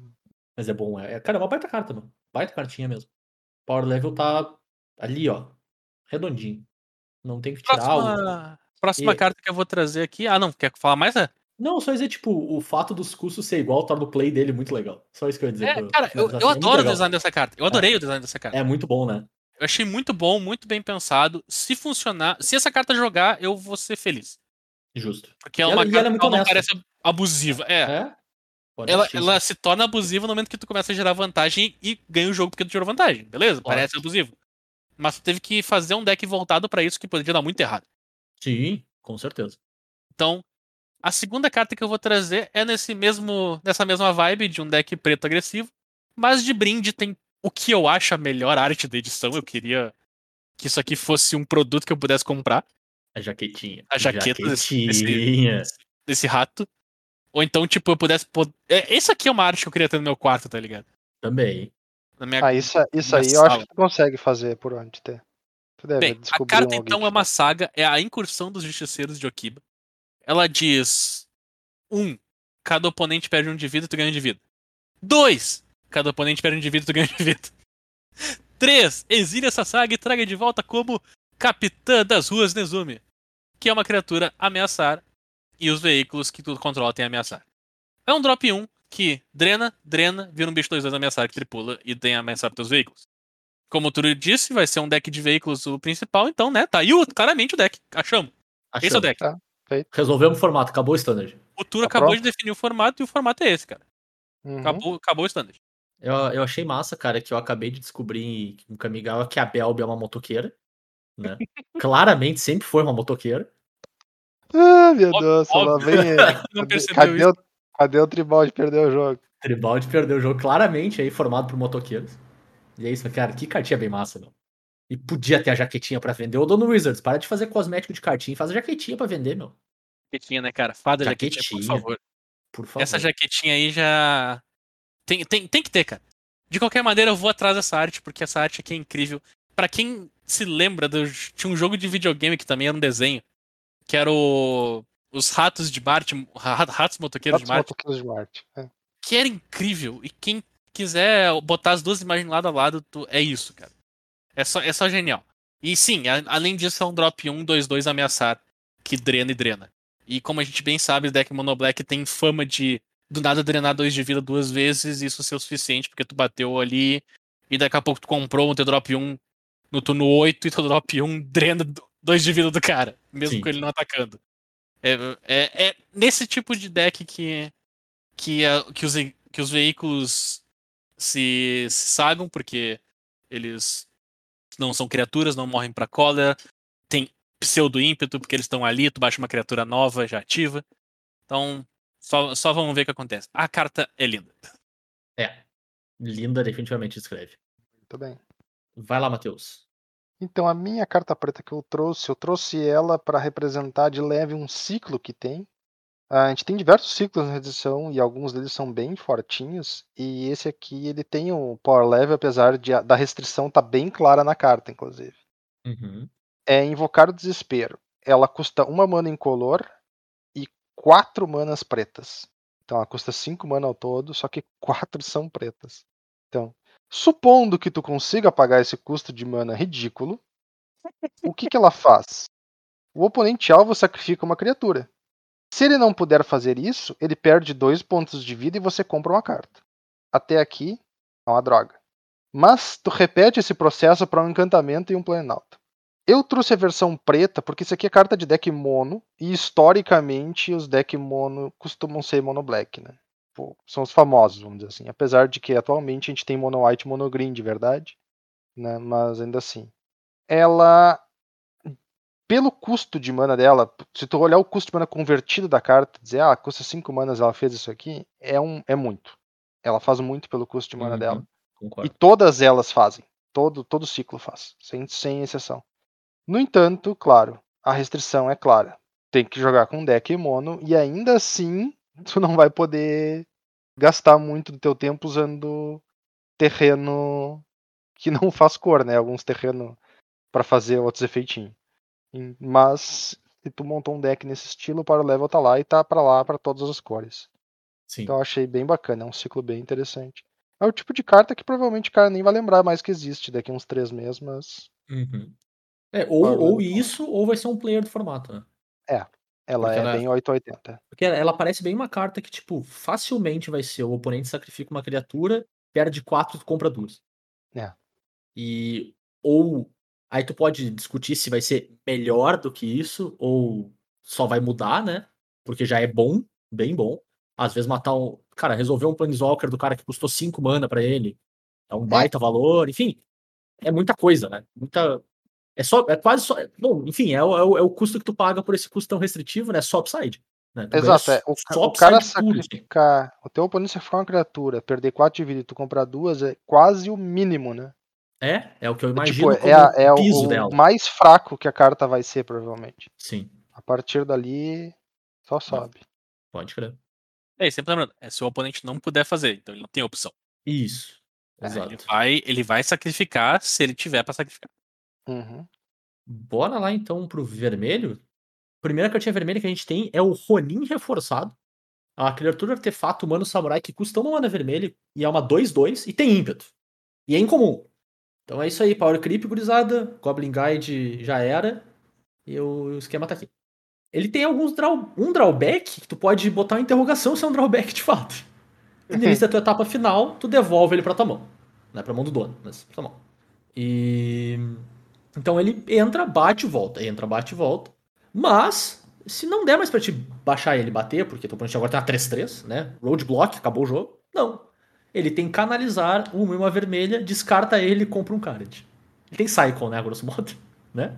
Mas é bom, é. é- Cara, é uma baita carta, mano. Baita cartinha mesmo. Power level tá ali, ó. Redondinho. Não tem que tirar. Próxima, próxima E- carta que eu vou trazer aqui. Ah, não. Quer falar mais? É, Não, só dizer, tipo, o fato dos custos ser igual torna o play dele muito legal. Só isso que eu ia dizer. é pra- cara, eu, eu é adoro o design dessa carta. Eu adorei o design dessa carta. É muito bom, né? Eu achei muito bom, muito bem pensado. Se funcionar, se essa carta jogar, eu vou ser feliz. Justo. Porque é E uma ela- carta ela é que muito ela não parece abusiva. É. É? Ela, ela isso. se torna abusiva no momento que tu começa a gerar vantagem e ganha o jogo porque tu tirou vantagem. Beleza? Claro. Parece abusivo. Mas tu teve que fazer um deck voltado pra isso que poderia dar muito errado. Sim, com certeza. Então, a segunda carta que eu vou trazer é nesse mesmo, nessa mesma vibe de um deck preto agressivo, mas de brinde tem o que eu acho a melhor arte da edição. Eu queria que isso aqui fosse um produto que eu pudesse comprar, A jaquetinha. A jaqueta desse- Jaquetinha. desse rato. Ou então, tipo, eu pudesse. pod- É, esse aqui é uma arte que eu queria ter no meu quarto, tá ligado? Também. Na minha... Ah, isso, isso na aí eu acho sala. que tu consegue fazer por onde ter. Tu deve Bem, a carta um então alguém é uma saga, é a incursão dos justiceiros de Okiba. Ela diz: um, cada oponente perde um de vida, tu ganha um de vida. Dois, cada oponente perde um de vida, tu ganha um de vida. Três, exile essa saga e traga de volta como Capitã das Ruas Nezumi, que é uma criatura ameaçar e os veículos que tu controla tem ameaçar. É um drop 1 que drena, drena, vira um bicho 2 ameaçar que tripula e tem ameaçar teus veículos. Como o Túlio disse, vai ser um deck de veículos o principal, então, né, tá aí o, claramente o deck. Achamos. Esse é o Achamos. deck. Tá. Resolvemos o formato, acabou o standard. O Túlio Tá acabou pronto? de definir o formato e o formato é esse, cara. Uhum. Acabou, acabou o standard. Eu, eu achei massa, cara, que eu acabei de descobrir no Kamigawa que a Belby é uma motoqueira. Né? Claramente sempre foi uma motoqueira. Ah, meu Óbvio, Deus, lá óbvio. vem. Não cadê, percebeu cadê isso. o, cadê o tribal de perder o jogo? Tribal de perdeu o jogo claramente aí, formado por motoqueiros. E é isso, cara, que cartinha bem massa, meu. E podia ter a jaquetinha pra vender. Ô, Dono Wizards, para de fazer cosmético de cartinha, faz a jaquetinha pra vender, meu. Jaquetinha, né, cara? Fada jaquetinha, por Jaquetinha. favor. Por favor. Essa jaquetinha aí já. Tem, tem, tem que ter, cara. De qualquer maneira, eu vou atrás dessa arte, porque essa arte aqui é incrível. Pra quem se lembra, do... tinha um jogo de videogame que também era um desenho. Que era o. Os ratos de Marte. ra- Ratos motoqueiros de Quantos Marte. motoqueiros de Marte? É. Que era incrível. E quem quiser botar as duas imagens lado a lado, tu- é isso, cara. É só, é só genial. E sim, a- além disso, é um drop 1, 2, 2 ameaçar. Que drena e drena. E como a gente bem sabe, o deck Mono Black tem fama de do nada drenar dois de vida duas vezes, e isso ser o suficiente, porque tu bateu ali, e daqui a pouco tu comprou um teu drop 1 no turno 8 e teu drop 1 drena dois de vida do cara, mesmo Sim. com ele não atacando. É, é, é nesse tipo de deck que, que, a- que, os, que os veículos se, se sagam, porque eles não são criaturas, não morrem pra cólera, tem pseudo ímpeto, porque eles estão ali, tu baixa uma criatura nova, já ativa. Então, só, só vamos ver o que acontece. A carta é linda. É. Linda, definitivamente escreve. Muito bem. Vai lá, Matheus. Então, a minha carta preta que eu trouxe, eu trouxe ela para representar de leve um ciclo que tem. A gente tem diversos ciclos na edição e alguns deles são bem fortinhos. E esse aqui ele tem o power level, apesar de, a- da restrição estar bem clara na carta, inclusive. Uhum. É invocar o desespero. Ela custa uma mana incolor e quatro manas pretas. Então ela custa cinco mana ao todo, só que quatro são pretas. Então, supondo que tu consiga pagar esse custo de mana ridículo, o que, que ela faz? O oponente alvo sacrifica uma criatura. Se ele não puder fazer isso, ele perde dois pontos de vida e você compra uma carta. Até aqui é uma droga. Mas tu repete esse processo para um encantamento e um planalto. Eu trouxe a versão preta porque isso aqui é carta de deck mono e historicamente os deck mono costumam ser mono black, né? Pô, são os famosos, vamos dizer assim. Apesar de que atualmente a gente tem mono white e mono green de verdade, né? Mas ainda assim. Ela. Pelo custo de mana dela, se tu olhar o custo de mana convertido da carta, dizer, ah, custa 5 manas, ela fez isso aqui, é, um, é muito. Ela faz muito pelo custo de mana Uhum, dela. E Concordo. todas elas fazem. Todo, todo ciclo faz, sem, sem exceção. No entanto, claro, a restrição é clara. Tem que jogar com deck mono e ainda assim tu não vai poder gastar muito do teu tempo usando terreno que não faz cor, né? Alguns terrenos para fazer outros efeitinhos. Mas se tu montou um deck nesse estilo, o Power Level tá lá e tá pra lá pra todas as cores. Sim. Então eu achei bem bacana, é um ciclo bem interessante. É o tipo de carta que provavelmente o cara nem vai lembrar mais que existe daqui a uns três meses, mas Uhum. É, ou, ou Level. isso, ou vai ser um player do formato, né? Ela Porque é ela- bem 880. Porque ela parece bem uma carta que, tipo, facilmente vai ser o oponente sacrifica uma criatura, perde quatro e compra duas. É. E. Ou. Aí tu pode discutir se vai ser melhor do que isso, ou só vai mudar, né? Porque já é bom, bem bom. Às vezes matar um. Cara, resolver um Planeswalker do cara que custou 5 mana pra ele. É um baita valor, enfim. É muita coisa, né? Muita. É só. É quase só. Bom, enfim, é o, é o, é o custo que tu paga por esse custo tão restritivo, né? Só upside. Né? Ganha Exato, é. O, o cara puro, assim. sacrificar. O teu oponente sacrificar uma criatura, perder 4 de vida e tu comprar duas é quase o mínimo, né? É, é o que eu É, imagino tipo, como é, a- é o o, piso o dela. mais fraco que a carta vai ser, provavelmente. Sim, A partir dali, só sobe. pode crer. É, e sempre lembrando, é se o oponente não puder fazer, então ele não tem opção. Isso. É, Exato. Ele vai, ele vai sacrificar se ele tiver pra sacrificar. Uhum. Bora lá então pro vermelho. A primeira cartinha vermelha que a gente tem é o Ronin reforçado. Uma criatura artefato humano samurai que custa uma mana vermelha e é uma 2-2 e tem ímpeto. E é incomum. Então é isso aí, Power Creep, gurizada. Goblin Guide já era. E o esquema tá aqui. Ele tem alguns draw, um drawback que tu pode botar uma interrogação se é um drawback de fato. E no início da tua etapa final, tu devolve ele pra tua mão. Não é pra mão do dono, mas pra tua mão. E. Então ele entra, bate e volta. Entra, bate e volta. Mas, se não der mais pra te baixar ele e bater, porque teu oponente agora uma 3-3, né? Roadblock, acabou o jogo. Não. Ele tem canalizar uma e uma vermelha, descarta ele e compra um card. Ele tem Cycle, né? Grosso modo. Né?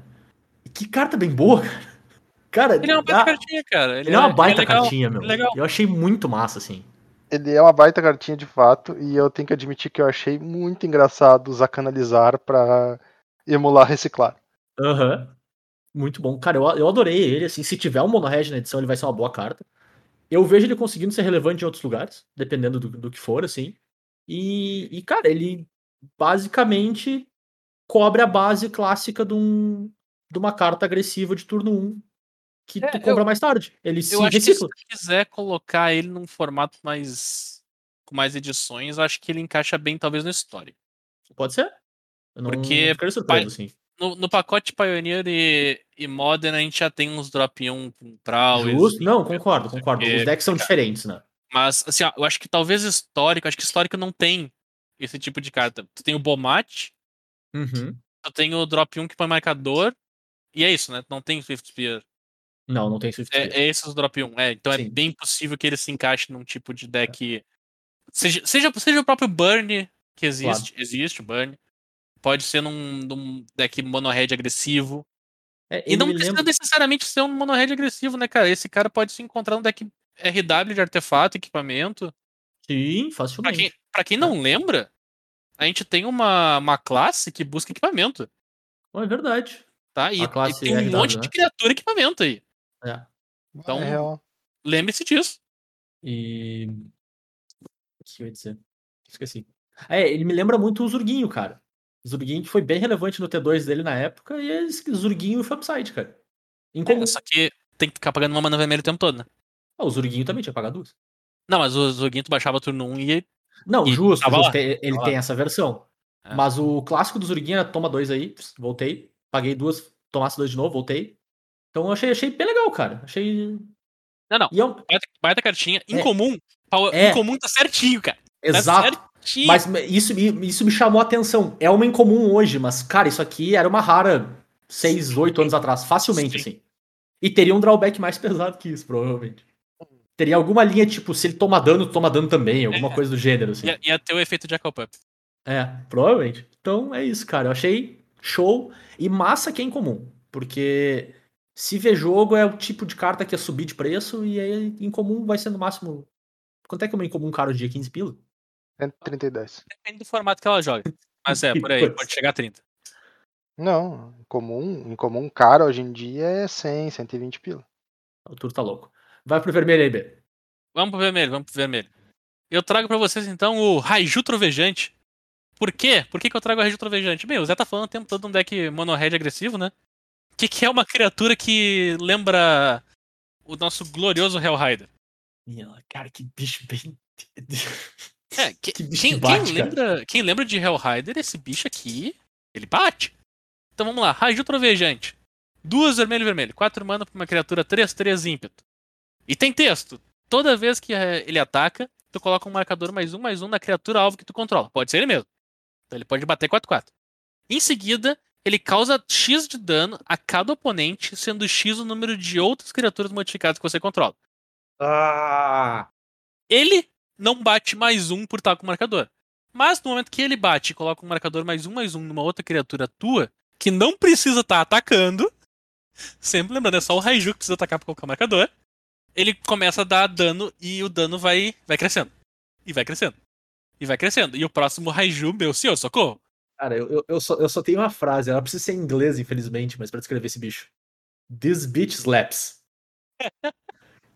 E que carta bem boa, cara. Cara, Ele é uma dá- baita cartinha, cara. ele é uma baita legal, cartinha, meu. é legal. Eu achei muito massa, assim. Ele é uma baita cartinha de fato, e eu tenho que admitir que eu achei muito engraçado usar canalizar pra emular reciclar. Aham. Muito bom. Cara, eu, eu adorei ele, assim. Se tiver um mono-red na edição, ele vai ser uma boa carta. Eu vejo ele conseguindo ser relevante em outros lugares, dependendo do, do que for, assim. E, e, cara, ele basicamente cobre a base clássica de, um, de uma carta agressiva de turno 1 que É, tu eu- compra mais tarde. Ele se Eu se recicla. tu quiser colocar ele num formato mais. com mais edições, eu acho que ele encaixa bem, talvez, no Story. Pode ser. Eu não Porque ficaria surpreso, pai- assim. No, no pacote Pioneer e, e Modern, a gente já tem uns drop 1 com Trowers. Justo. Não, concordo, concordo. quê. Os decks são Cara, diferentes, né? Mas, assim, ó, eu acho que talvez histórico, acho que histórico não tem esse tipo de carta. Tu tem o Bomat, Uhum. tu tem o drop 1 que põe marcador, e é isso, né? Não tem Swift Spear. Não, não tem Swift É, Spear. é esse o drop 1. É, então Sim. é bem possível que ele se encaixe num tipo de deck. Seja, seja, seja o próprio Burn, que existe, existe o Burn. Pode ser num, num deck mono-red agressivo. É, E não precisa lembra- necessariamente ser um mono-red agressivo, né, cara? Esse cara pode se encontrar num deck RW de artefato, equipamento. Sim, Pra facilmente. quem, pra quem não lembra, a gente tem uma, uma classe que busca equipamento, é verdade. tá? E, e tem um RW, monte né? de criatura equipamento aí. É. Então- É. Lembre-se disso. E. O que eu ia dizer? Esqueci. É, ele me lembra muito o Zurguinho, cara. O Zurguinho que foi bem relevante no T2 dele na época, e esse Zurguinho foi upside, cara. Incomum. É, só que tem que ficar pagando uma mana vermelha o tempo todo, né? Ah, o Zurguinho também tinha pagado duas. Não, mas o Zoguinho tu baixava turno 1 e Não, E justo, justo, ele tem essa versão. É. Mas o clássico do Zurguinho era toma dois aí, voltei, paguei duas, tomasse dois de novo, voltei. Então eu achei, achei bem legal, cara. Achei. Não, não. E é um- baita, baita cartinha. Incomum. Power- É. Incomum tá certinho, cara. Tá Mas isso, me- isso me chamou a atenção. É uma incomum hoje, mas, cara, isso aqui era uma rara 6, 8 anos atrás, facilmente, Sim. assim. E teria um drawback mais pesado que isso, provavelmente. Teria alguma linha, tipo, se ele toma dano, toma dano também, alguma É. coisa do gênero, assim. Ia, ia ter o efeito Jackal Pup. É, provavelmente. Então é isso, cara. Eu achei show e massa que é incomum. Porque se ver jogo é o tipo de carta que ia subir de preço e aí incomum vai ser no máximo. Quanto é que é uma incomum caro dia? 15 pila? 130 e 10. Depende do formato que ela joga. Mas é, por aí, pode chegar a 30. Não, em comum, em comum caro hoje em dia é 100, 120 pila. O Turo tá louco. Vai pro vermelho aí, B. Vamos pro vermelho, vamos pro vermelho. Eu trago pra vocês então o Raiju Trovejante. Por quê? Por que, que eu trago o Raiju Trovejante? Bem, o Zé tá falando o tempo todo de um deck mono-red agressivo, né? O que, que é uma criatura que lembra o nosso glorioso Hellrider? Cara, que bicho bem. É, que- Que bicho quem, que bate, quem lembra, quem lembra de Hellrider, esse bicho aqui, ele bate. Então vamos lá, Raiju Trovejante. Duas vermelho e vermelho. Quatro mana pra uma criatura 3-3 ímpeto. E tem texto. Toda vez que eh, ele ataca, tu coloca um marcador mais um, mais um na criatura alvo que tu controla. Pode ser ele mesmo. Então ele pode bater 4-4. Em seguida, ele causa X de dano a cada oponente, sendo X o número de outras criaturas modificadas que você controla. Ah! Ele não bate mais um por estar com o marcador. Mas no momento que ele bate e coloca um marcador mais um, mais um numa outra criatura tua, que não precisa estar atacando, sempre lembrando, é só o Raiju que precisa atacar pra colocar o marcador, ele começa a dar dano e o dano vai, vai crescendo. E vai crescendo. E vai crescendo. E o próximo Raiju, meu senhor, socorro. Cara, eu, eu, eu, só, eu só tenho uma frase, ela precisa ser em inglês, infelizmente, mas pra descrever esse bicho. This bitch slaps.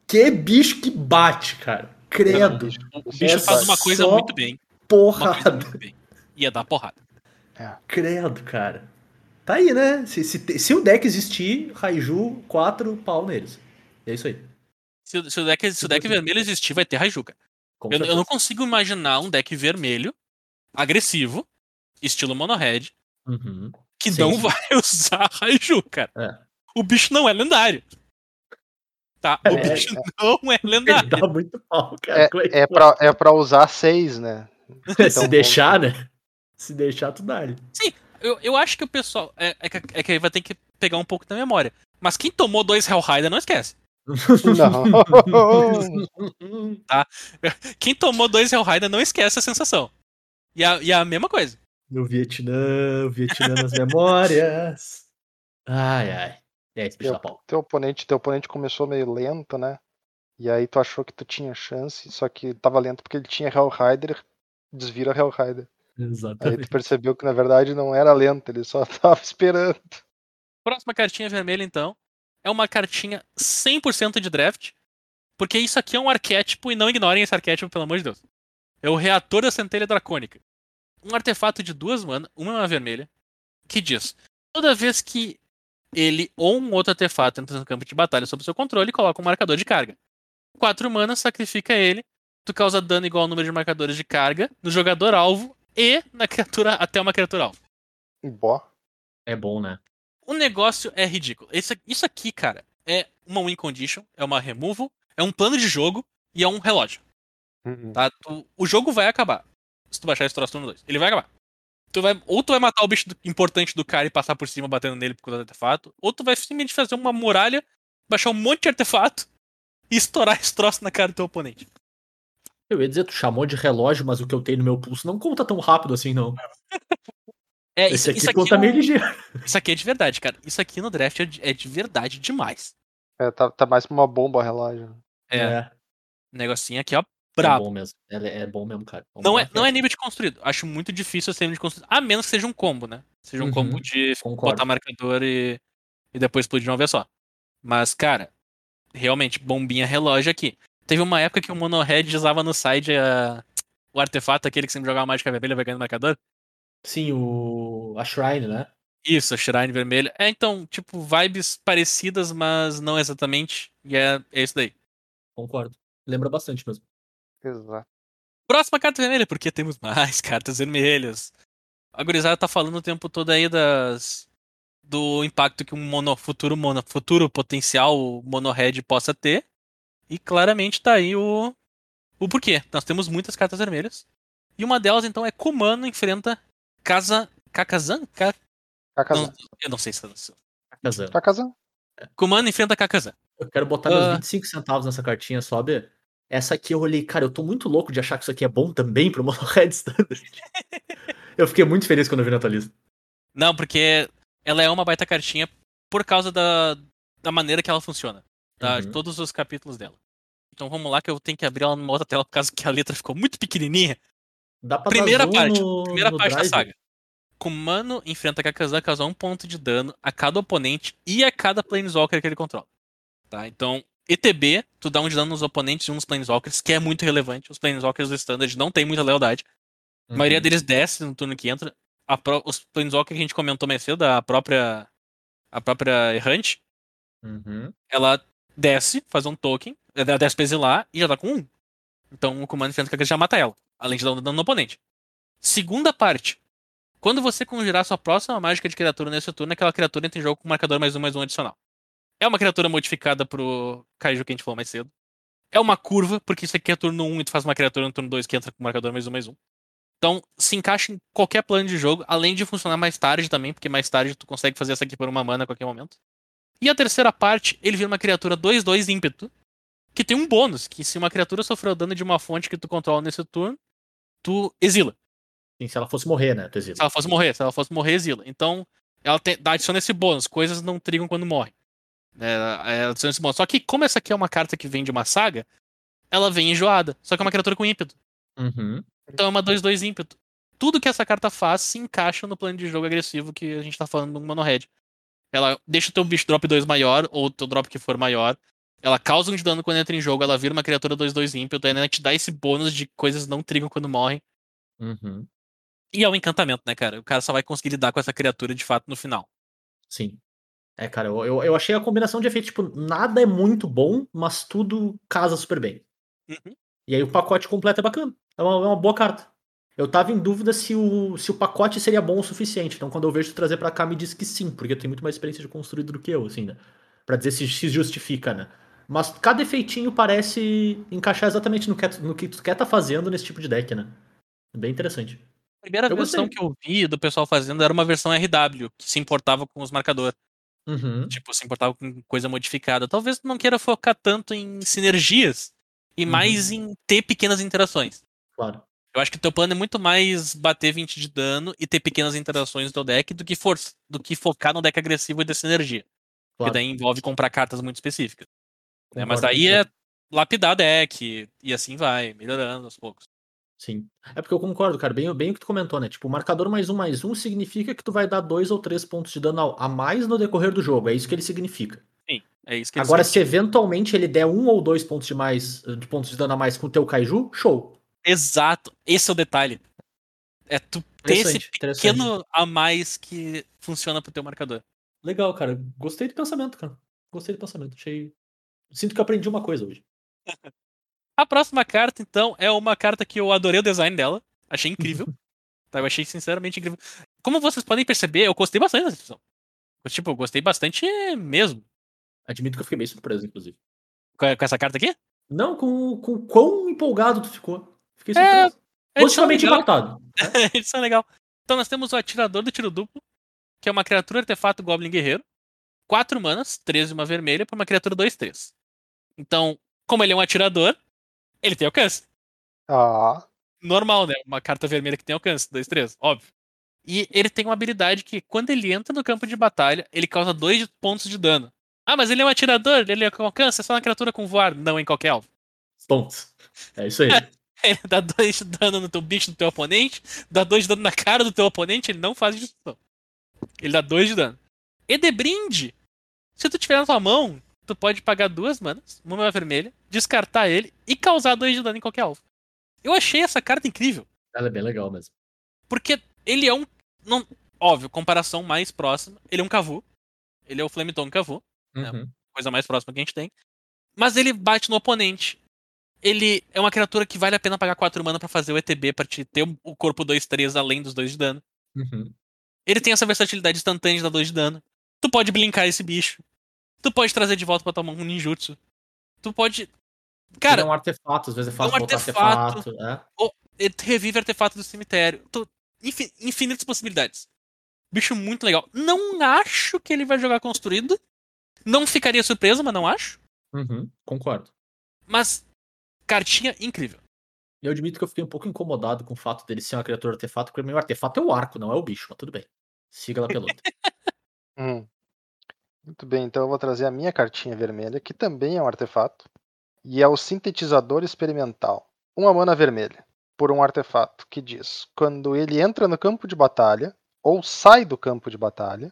que bicho que bate, cara. Credo. O bicho É faz uma coisa muito bem. Porrada. muito bem. Ia dar porrada. Credo, cara. Tá aí, né? Se, se, se o deck existir, Raiju, 4 pau neles. E é isso aí. Se, o- se o deck, se o deck vermelho existir, vai ter Raiju, cara. Eu, eu não consigo imaginar um deck vermelho, agressivo, estilo mono red, Uhum. que Sim, não sim. vai usar Raiju, cara. É. O bicho não é lendário. Tá? O É, bicho não é lendário. Dá muito pau, cara. Que É pra, é pra usar 6, né? Se Então, deixar, né? Se deixar, tu dá. Eu, eu acho que o pessoal. É, é, que, é que vai ter que pegar um pouco da memória. Mas quem tomou dois Hellrider não esquece. Não. Quem tomou dois Hellrider não esquece a sensação. E a, e a mesma coisa. No Vietnã, o Vietnã nas memórias. Ai, ai. É, esse bicho dá pau. teu oponente, teu oponente começou meio lento, né? E aí tu achou que tu tinha chance, só que tava lento porque ele tinha Hellrider, desvira Hellrider. Aí tu Exatamente. percebeu que na verdade não era lento, ele só tava esperando. Próxima cartinha vermelha, então. É uma cartinha 100% de draft. Porque isso aqui é um arquétipo e não ignorem esse arquétipo, pelo amor de Deus. É o Reator da Centelha Dracônica. Um artefato de duas mana, uma é uma vermelha, que diz: toda vez que ele ou um outro artefato entra no campo de batalha sob seu controle, coloca um marcador de carga. Quatro manas, sacrifica ele. Tu causa dano igual ao número de marcadores de carga no jogador alvo e na criatura até uma criatura alvo. Bó. É bom, né? O negócio é ridículo. Esse- isso aqui, cara, é uma win condition, é uma removal, é um plano de jogo e é um relógio. Tá? Tu- o jogo vai acabar. Se tu baixar esse troço no 2. Ele vai acabar. Tu vai, ou tu vai matar o bicho do- importante do cara e passar por cima batendo nele por causa do artefato, ou tu vai simplesmente fazer uma muralha, baixar um monte de artefato e estourar esse troço na cara do teu oponente. Eu ia dizer, tu chamou de relógio, mas o que eu tenho no meu pulso não conta tão rápido assim, não. É, Esse isso, aqui isso aqui conta é um- meio ligeiro. isso aqui é de verdade, cara. Isso aqui no draft é de, é de verdade demais. É, tá, tá mais pra uma bomba relógio. É, o negocinho aqui, ó, é brabo. bom mesmo. É, é bom mesmo, cara. um Não é, não é nível de construído. Acho muito difícil ser nível de construído. A menos que seja um combo, né? Seja um Uhum, combo de concordo. botar marcador e, e depois explodir de uma vez só. Mas, cara, realmente, bombinha relógio aqui. Teve uma época que o Mono Red usava no side a- o artefato, aquele que sempre jogava mágica vermelha vai ganhando marcador. Sim, o. A Shrine, né? Isso, a Shrine vermelha. É, então, tipo, vibes parecidas, mas não exatamente. E é, é isso daí. Concordo. Lembra bastante mesmo. Exato. Próxima carta vermelha, porque temos mais cartas vermelhas. A gurizada tá falando o tempo todo aí das do impacto que um mono, futuro, mono, futuro potencial mono red possa ter. E claramente tá aí o, o porquê. Nós temos muitas cartas vermelhas. E uma delas, então, é Kumano enfrenta Kaza, Kakazan? Ka, Kakazan. não, eu não sei se é Kazan. Kakazan. Kumano enfrenta Kakazan. Eu quero botar Ah. meus 25 centavos nessa cartinha só, B. Essa aqui eu olhei, cara, eu tô muito louco de achar que isso aqui é bom também pro Mono Red Standard. eu fiquei muito feliz quando eu vi na tua lista. Não, porque ela é uma baita cartinha por causa da, da maneira que ela funciona. Tá? Uhum. todos os capítulos dela. Então vamos lá que eu tenho que abrir ela numa outra tela por causa que a letra ficou muito pequenininha. Dá pra Primeira parte, no, primeira no parte da drive. saga. Kumano enfrenta Kakazan, causa um ponto de dano a cada oponente e a cada Planeswalker que ele controla. Tá? Então, ETB, tu dá um de dano nos oponentes e um nos Planeswalkers, que é muito relevante. Os Planeswalkers do Standard não tem muita lealdade. A Uhum. maioria deles desce no turno que entra. A pró- os Planeswalkers que a gente comentou mais cedo, a própria, a própria Errante, Uhum. ela desce, faz um token, ela desce pra exilar e já tá com um. Então o comando enfrenta que já mata ela, além de dar um dano no oponente. Segunda parte. Quando você conjurar sua próxima mágica de criatura nesse turno, aquela criatura entra em jogo com marcador mais um mais um adicional. É uma criatura modificada pro Kaiju que a gente falou mais cedo. É uma curva, porque isso aqui é turno 1 e tu faz uma criatura no turno 2 que entra com marcador mais um mais um. Então, se encaixa em qualquer plano de jogo, além de funcionar mais tarde também, porque mais tarde tu consegue fazer essa aqui por uma mana a qualquer momento. E a terceira parte, ele vira uma criatura 2-2 ímpeto, que tem um bônus, que se uma criatura sofreu dano de uma fonte que tu controla nesse turno, tu exila. Sim, se ela fosse morrer, né? Tu exila. Se ela fosse morrer, se ela fosse morrer, exila. Então, ela dá, adiciona esse bônus, coisas não trigam quando morre. É, ela bônus. Só que, como essa aqui é uma carta que vem de uma saga, ela vem enjoada. Só que é uma criatura com ímpeto. Uhum. Então é uma 2-2 ímpeto. Tudo que essa carta faz se encaixa no plano de jogo agressivo que a gente tá falando no Mono Red. Ela deixa o teu bicho drop 2 maior, ou o teu drop que for maior. Ela causa um de dano quando entra em jogo, ela vira uma criatura 2-2 ímpeto, ainda te dá esse bônus de coisas não trigam quando morrem. Uhum. E é um encantamento, né, cara? O cara só vai conseguir lidar com essa criatura de fato no final. Sim. É, cara, eu, eu, eu achei a combinação de efeitos, tipo, nada é muito bom, mas tudo casa super bem. Uhum. E aí o pacote completo é bacana. É uma, é uma boa carta. Eu tava em dúvida se o, se o pacote seria bom o suficiente. Então, quando eu vejo tu trazer pra cá, me diz que sim, porque tem muito mais experiência de construído do que eu, assim, né? Pra dizer se se justifica, né? Mas cada efeitinho parece encaixar exatamente no que, no que tu quer tá fazendo nesse tipo de deck, né? Bem interessante. A primeira Eu versão gostei. que eu vi do pessoal fazendo era uma versão RW, que se importava com os marcadores. Uhum. Tipo, se importava com coisa modificada. Talvez tu não queira focar tanto em sinergias e Uhum. mais em ter pequenas interações. Claro. Eu acho que o teu plano é muito mais bater 20 de dano e ter pequenas interações no deck do que, for, do que focar no deck agressivo e dessa energia. claro. Porque daí envolve comprar cartas muito específicas. né? Mas daí é lapidar deck e assim vai, melhorando aos poucos. Sim. É porque eu concordo, cara. Bem, bem o que tu comentou, né? Tipo, o marcador mais um mais um significa que tu vai dar dois ou três pontos de dano a mais no decorrer do jogo. É isso que ele significa. Sim, é isso que eles Agora, querem. se eventualmente ele der um ou dois pontos de mais de pontos de dano a mais com o teu Kaiju, show. Exato, esse é o detalhe. É tu ter esse pequeno a mais que funciona pro teu marcador. Legal, cara. Gostei do pensamento, cara. Gostei do pensamento. Achei. Sinto que aprendi uma coisa hoje. A próxima carta, então, é uma carta que eu adorei o design dela. Achei incrível. tá? Eu achei sinceramente incrível. Como vocês podem perceber, eu gostei bastante dessa edição. Eu, Tipo, eu gostei bastante mesmo. Admito que eu fiquei meio surpreso, inclusive. Com com essa carta aqui? Não, com, com o quão empolgado tu ficou. Fiquei É, surpreso. edição Positivamente impactado. Edição legal. Então nós temos o Atirador do Tiro Duplo, que é uma criatura artefato Goblin Guerreiro. 4 manas, 13 e uma vermelha, pra uma criatura 2-3. Então, como ele é um atirador, ele tem alcance. Ah, Normal, né? Uma carta vermelha que tem alcance, 2-3, óbvio. E ele tem uma habilidade que, quando ele entra no campo de batalha, ele causa 2 pontos de dano. Ah, mas ele é um atirador, ele é com alcance, é só uma criatura com voar, não em qualquer alvo. Pontos. É isso aí. Ele dá 2 de dano no teu bicho do teu oponente, dá 2 de dano na cara do teu oponente, ele não faz destruição. Ele dá 2 de dano. E de brinde, se tu tiver na tua mão, tu pode pagar duas manas, uma mana vermelha, descartar ele e causar 2 de dano em qualquer alvo. Eu achei essa carta incrível, Ela é bem legal mesmo. porque ele é um. Não, óbvio, comparação mais próxima, ele é um Cavu. Ele é o Flametongue Cavu. É. Uhum. coisa mais próxima que a gente tem. Mas ele bate no oponente. Ele é uma criatura que vale a pena pagar 4 mana pra fazer o ETB, pra te ter o corpo 2-3 além dos 2 de dano. Uhum. Ele tem essa versatilidade instantânea de dar 2 de dano. Tu pode blinkar esse bicho. Tu pode trazer de volta pra tua mão um ninjutsu. Tu pode. Cara, é um artefato, às vezes é fácil um botar artefato. artefato. É. ele revive artefato do cemitério. Tu... infi- Infinitas possibilidades. Bicho muito legal. Não acho que ele vai jogar construído. Não ficaria surpreso, mas não acho. Uhum. Concordo. Mas Cartinha incrível. Eu admito que eu fiquei um pouco incomodado com o fato dele ser uma criatura artefato, porque o meu artefato é o arco, não é o bicho, mas tudo bem. Siga lá pela luta. Hum. Muito bem, então eu vou trazer a minha cartinha vermelha, que também é um artefato. E é o Sintetizador Experimental. Uma mana vermelha, por um artefato, que diz: quando ele entra no campo de batalha, ou sai do campo de batalha,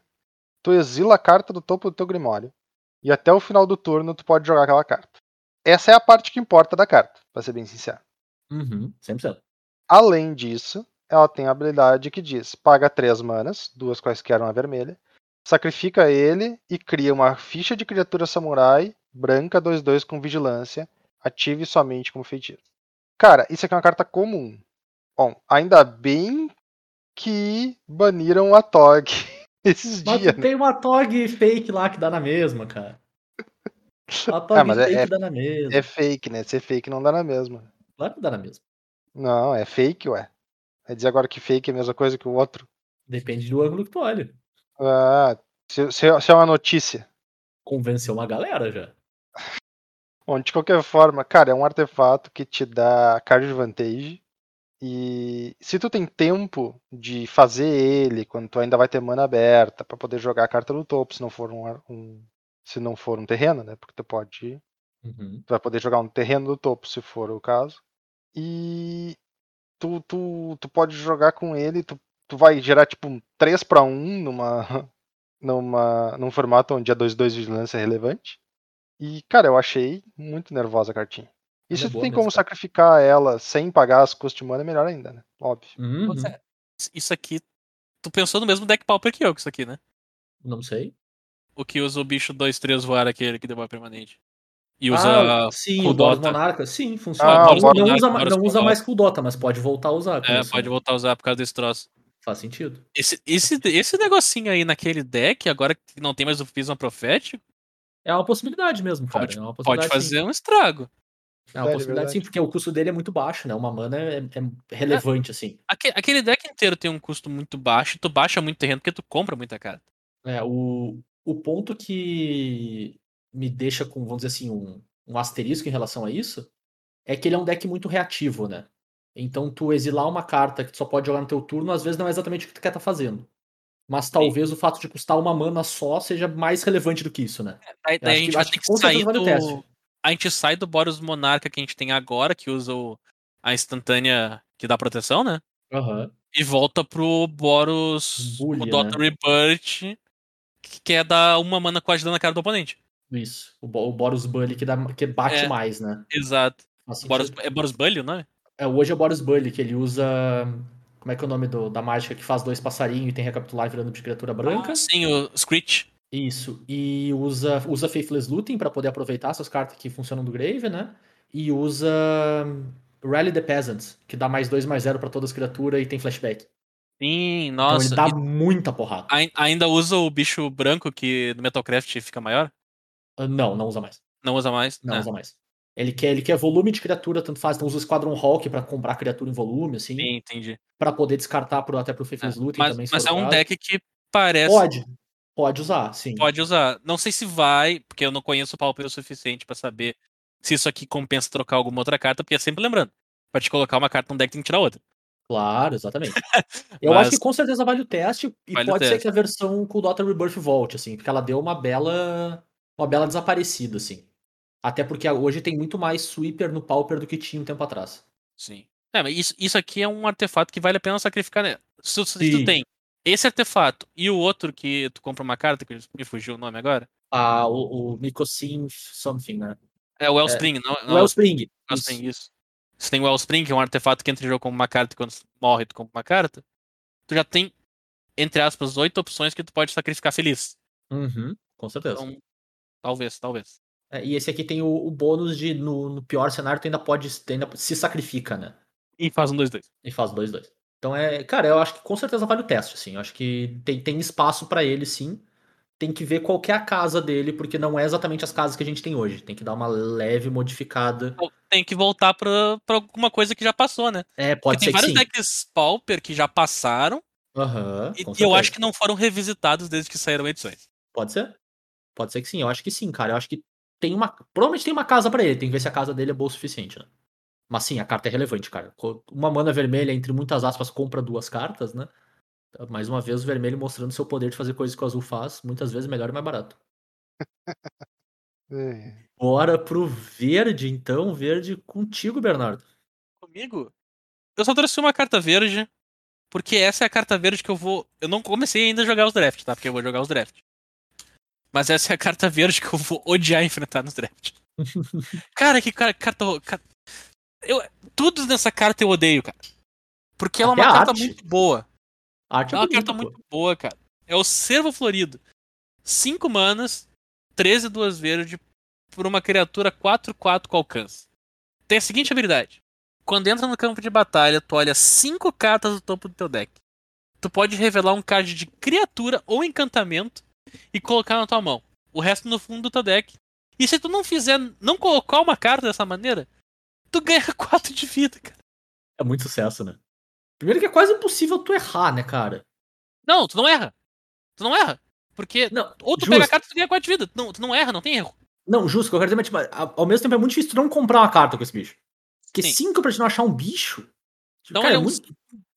tu exila a carta do topo do teu grimório. E até o final do turno tu pode jogar aquela carta. Essa é a parte que importa da carta, pra ser bem sincero. Uhum, 100%. Além disso, ela tem a habilidade que diz: paga três manas, duas quaisquer uma vermelha, sacrifica ele e cria uma ficha de criatura samurai branca 2-2 com vigilância, ative somente como feitiço. Cara, isso aqui é uma carta comum. Bom, ainda bem que baniram a Tog esses Mas dias. tu né? tem uma tog fake lá que dá na mesma, cara. A tog Ah, mas é- fake é- dá na mesma. É fake, né? Ser fake não dá na mesma. Claro que dá na mesma. Não, é fake, ué. Vai dizer agora que fake é a mesma coisa que o outro. Depende do ângulo que tu olha. Ah, se, se- se é uma notícia. Convenceu uma galera já. Bom, de qualquer forma, cara, é um artefato que te dá card advantage. E se tu tem tempo de fazer ele, quando tu ainda vai ter mana aberta, pra poder jogar a carta no topo, se não for um, um- se não for um terreno, né? Porque tu pode, Uhum. tu vai poder jogar um terreno no topo, se for o caso. E tu, tu, tu pode jogar com ele, tu, tu vai gerar tipo um 3 para 1 numa numa num formato onde a 2-2 vigilância é relevante. E, cara, eu achei muito nervosa a cartinha. E se é tu tem mesmo, como cara. sacrificar ela sem pagar as custos de mana, é melhor ainda, né? Óbvio. Uhum. Isso aqui. Tu pensou no mesmo deck pauper que eu com isso aqui, né? Não sei. O que usa o bicho 2-3 voar aquele que deu permanente. E usa. ah, sim, o. Boros Monarca. Sim, funciona. Ah, não, não usa, não usa mais Kuldota, mas pode voltar a usar. É, pode né? voltar a usar por causa desse troço. Faz sentido. Esse, esse, esse negocinho aí naquele deck, agora que não tem mais o Visão Profético, É uma possibilidade mesmo, cara. Pode- é uma pode possibilidade, sim. fazer um estrago. É uma Sério, possibilidade sim, porque o custo dele é muito baixo, né? Uma mana é, é relevante, assim. Aque- Aquele deck inteiro tem um custo muito baixo e tu baixa muito terreno porque tu compra muita carta. É, o, o ponto que me deixa com, vamos dizer assim, um, um asterisco em relação a isso é que ele é um deck muito reativo, né? Então, tu exilar uma carta que tu só pode jogar no teu turno, às vezes não é exatamente o que tu quer estar fazendo. Mas talvez o fato de custar uma mana só seja mais relevante do que isso, né? Daí, Eu daí a acho gente que- acho que sair vale do. A gente sai do Boros Monarca que a gente tem agora, que usa o... a instantânea que dá proteção, né? Aham. E volta pro Boros. O Dota né? Rebirth, que quer dar uma mana quase na cara do oponente. Isso. O, Bo- o Boros Bully que, dá, que bate É. mais, né? Exato. Boros, é Boros Bully o nome? É, hoje é o Boros Bully, que ele usa. Como é que é o nome do- da mágica que faz dois passarinhos e tem recapitular virando de criatura branca? Ah, sim, o Screech. Isso. E usa, usa Faithless Looting pra poder aproveitar essas cartas que funcionam do Grave, né? E usa Rally the Peasants, que dá mais 2 mais 0 pra todas as criaturas e tem flashback. Sim, Então nossa. ele dá E muita porrada. ai- ainda usa o bicho branco que no Metalcraft fica maior? Ah, Não, não usa mais. Não usa mais? Não É. usa mais. Ele quer, ele quer volume de criatura, tanto faz. Então usa o Squadron Hawk pra comprar criatura em volume, assim. Sim, entendi. Pra poder descartar pro, até pro Faithless Looting Mas, também. mas é um deck que parece. Pode. Pode usar, sim. Pode usar. Não sei se vai, porque eu não conheço o Pauper o suficiente pra saber se isso aqui compensa trocar alguma outra carta, porque é sempre lembrando. Pra te colocar uma carta num deck tem que tirar outra. Claro, exatamente. Eu Mas- acho que com certeza vale o teste e Vale pode ser que a versão com o Dota Rebirth volte, assim, porque ela deu uma bela uma bela desaparecida, assim. Até porque hoje tem muito mais sweeper no Pauper do que tinha um tempo atrás. Sim. É, mas isso, isso aqui é um artefato que vale a pena sacrificar, né? Se, se tu tem esse artefato e o outro que tu compra uma carta, que me fugiu o nome agora. Ah, o, o Mikosin something, né? É o Wellspring, não, O não Wellspring. isso. Wellspring, isso. Você tem o Wellspring, que é um artefato que entra em jogo como uma carta e quando morre tu compra uma carta. Tu já tem, entre aspas, oito opções que tu pode sacrificar feliz. Uhum, com certeza. Então, talvez, talvez. É, e esse aqui tem o, o bônus de, no, no pior cenário, tu ainda pode, tu ainda se sacrifica, né? E faz um 2-2. E faz 2-2. Então é, cara, eu acho que com certeza vale o teste, assim. Eu acho que tem, tem espaço pra ele, sim. Tem que ver qual que é a casa dele, porque não é exatamente as casas que a gente tem hoje. Tem que dar uma leve modificada. Tem que voltar pra, pra alguma coisa que já passou, né? É, Porque pode tem ser que vários decks Pauper que já passaram Aham, e eu acho que não foram revisitados desde que saíram edições. Pode ser? Pode ser que sim. Eu acho que sim, cara. Eu acho que tem uma. Provavelmente tem uma casa pra ele. Tem que ver se a casa dele é boa o suficiente, né? Mas sim, a carta é relevante, cara. Uma mana vermelha, entre muitas aspas, compra duas cartas, né? Mais uma vez, o vermelho mostrando seu poder de fazer coisas que o azul faz, muitas vezes melhor e mais barato. É. Bora pro verde, então. Verde contigo, Bernardo. Comigo? Eu só trouxe uma carta verde, porque essa é a carta verde que eu vou. Eu não comecei ainda a jogar os drafts, tá? Porque eu vou jogar os drafts. Mas essa é a carta verde que eu vou odiar enfrentar nos drafts. cara, que cara, carta. ca- Eu, tudo nessa carta eu odeio, cara. Porque ela é Até uma a carta arte. muito boa. A arte É é uma bonita, carta pô. muito boa, cara. É o Servo Florido. 5 manas, 13 duas verde, por uma criatura 4-4 com alcance. Tem a seguinte habilidade. Quando entra no campo de batalha, tu olha 5 cartas do topo do teu deck. Tu pode revelar um card de criatura ou encantamento e colocar na tua mão. O resto no fundo do teu deck. E se tu não fizer, não colocar uma carta dessa maneira, tu ganha 4 de vida, cara. É muito sucesso, né? Primeiro que é quase impossível tu errar, né, cara? Não, tu não erra. Tu não erra. Porque Não, ou tu justo. pega a carta e tu ganha 4 de vida. Não, tu não erra, não tem erro. Não, justo, que eu quero dizer, mas, tipo, a- ao mesmo tempo é muito difícil tu não comprar uma carta com esse bicho. Porque Sim. 5 pra te não achar um bicho. Tipo, Então cara, é é um muito.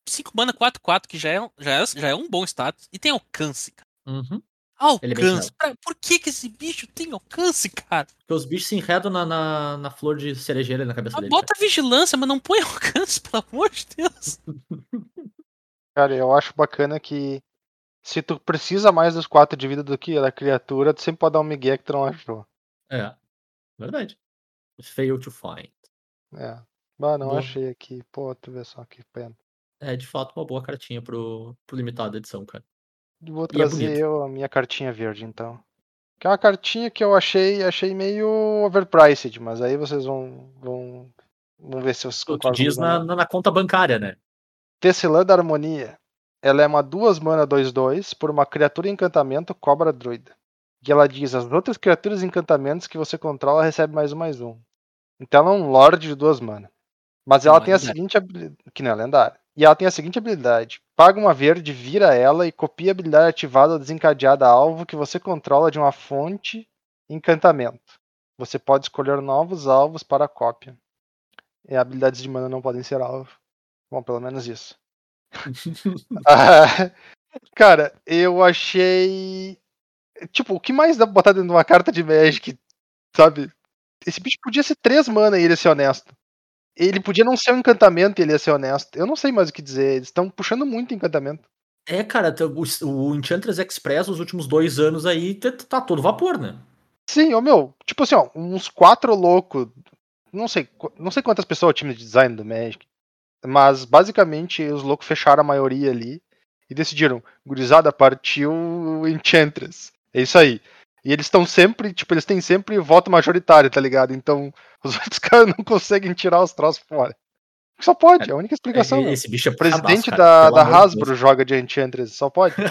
5 mana 4-4, que já é, já, é, já é um bom status. E tem alcance, cara. Uhum. Alcance. Elemental. Pra- por que, que esse bicho tem alcance, cara? Porque os bichos se enredam na, na, na flor de cerejeira na cabeça Ah, dele. bota vigilância, mas não põe alcance, pelo amor de Deus. Cara, eu acho bacana que se tu precisa mais dos 4 de vida do que da criatura, tu sempre pode dar um migué que tu não achou. cara. É, verdade. Fail to find. É. Bah, não Boa. achei aqui. Pô, tu vê só que pena. É, de fato, uma boa cartinha pro, pro limitado edição, cara. Vou é trazer bonito. eu a minha cartinha verde, então. Que é uma cartinha que eu achei, achei meio overpriced, mas aí vocês vão, vão, vão ver se vocês Tu, tu concordam diz na, na, conta bancária, né? Tecelã da Harmonia. Ela é uma duas mana 2-2 por uma criatura encantamento cobra druida. E ela diz: as outras criaturas encantamentos que você controla recebe mais um mais um. Então ela é um Lorde de duas mana. Mas ela Não é tem a lendário. seguinte habilidade. Que não é lendária. E ela tem a seguinte habilidade: paga uma verde, vira ela e copia a habilidade ativada ou desencadeada a alvo que você controla de uma fonte encantamento. Você pode escolher novos alvos para a cópia. E habilidades de mana não podem ser alvo. Bom, pelo menos isso. Ah, cara, eu achei. Tipo, o que mais dá pra botar dentro de uma carta de Magic, sabe? Esse bicho podia ser três mana e ele ser honesto. Ele podia não ser um encantamento e ele ia ser honesto. Eu não sei mais o que dizer. Eles estão puxando muito encantamento. É, cara, o, o Enchantress Express, os últimos dois anos aí, tá, tá todo vapor, né? Sim, ô meu, tipo assim, ó, uns quatro loucos. Não sei, não sei quantas pessoas é o time de design do Magic. Mas basicamente os loucos fecharam a maioria ali e decidiram, gurizada, partiu o Enchantress. É isso aí. E eles estão sempre, tipo, eles têm sempre voto majoritário, tá ligado? Então os outros caras não conseguem tirar os troços fora. Só pode, é a única explicação. É, esse bicho é O presidente da, da Hasbro Deus. joga de Enchantress, só pode.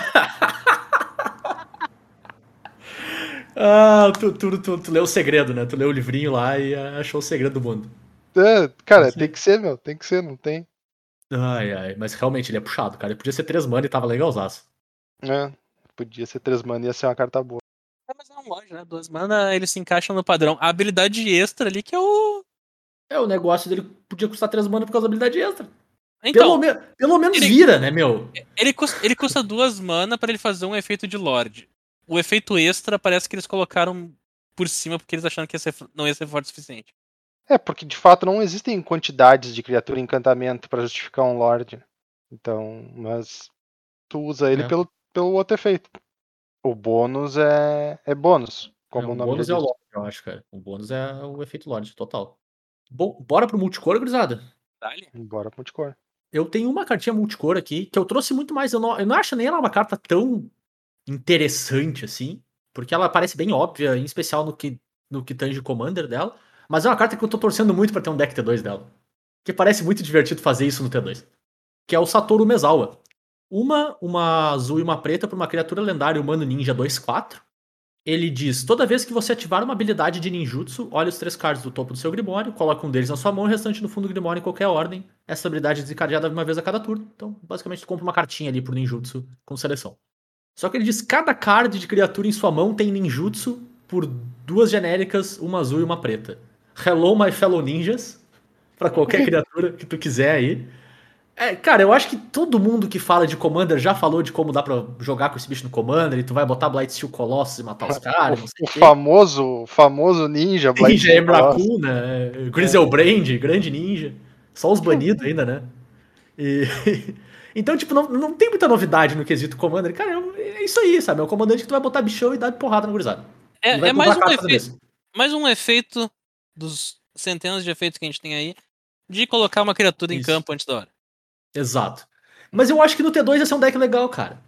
Ah, tu, tu, tu, tu leu o segredo, né? Tu leu o livrinho lá e achou o segredo do mundo. É, cara, Sim. tem que ser, meu, tem que ser, não tem. Ai, ai, mas realmente ele é puxado, cara. Ele podia ser três mana e tava legalzaço. É, podia ser três mana, ia ser uma carta boa. Loja, né? Duas mana, eles se encaixam no padrão. A habilidade extra ali que é o. É, o negócio dele podia custar três mana por causa da habilidade extra. Então, pelo, me- pelo menos ele- vira, né, meu? ele, custa, ele custa duas mana pra ele fazer um efeito de Lorde. O efeito extra parece que eles colocaram por cima porque eles acharam que ia ser, não ia ser forte o suficiente. É, porque de fato não existem quantidades de criatura encantamento pra justificar um Lorde. Então, mas tu usa ele É. pelo, pelo outro efeito. O bônus é, é bônus, como É, o o nome bônus é o. Lorde, eu acho, cara. O bônus é o efeito Lorde, total. Bom, bora pro multicor, gurizada. Dale. Bora pro multicor. Eu tenho uma cartinha multicor aqui que eu trouxe muito mais. Eu não, eu não acho nem ela uma carta tão interessante assim, porque ela parece bem óbvia, em especial no que, no que tange o Commander dela. Mas é uma carta que eu tô torcendo muito pra ter um deck T2 dela. Que parece muito divertido fazer isso no T2. Que é o Satoru Mezawa. Uma, uma azul e uma preta pra uma criatura lendária humano ninja 2-4. Ele diz: toda vez que você ativar uma habilidade de ninjutsu, olhe os três cards do topo do seu Grimório, coloca um deles na sua mão e o restante no fundo do Grimório em qualquer ordem. Essa habilidade é desencadeada uma vez a cada turno. Então, basicamente, tu compra uma cartinha ali pro ninjutsu com seleção. Só que ele diz: cada card de criatura em sua mão tem ninjutsu por duas genéricas, uma azul e uma preta. Hello, my fellow ninjas. pra qualquer criatura que tu quiser aí. É, cara, eu acho que todo mundo que fala de Commander já falou de como dá pra jogar com esse bicho no Commander, e tu vai botar Blight Steel Colossus e matar os caras, não sei O o famoso, famoso ninja, Blight Ninja. Emrakul, né? Griselbrand, grande ninja. Só os banidos ainda, né? E... Então, tipo, não, não tem muita novidade no quesito Commander. Cara, é isso aí, sabe? É o comandante que tu vai botar bichão e dar de porrada no gurizada. É, E vai é mais um efeito. mais um efeito dos centenas de efeitos que a gente tem aí de colocar uma criatura em Isso. campo antes da hora. Exato. Mas eu acho que no T2 ia ser um deck legal, cara.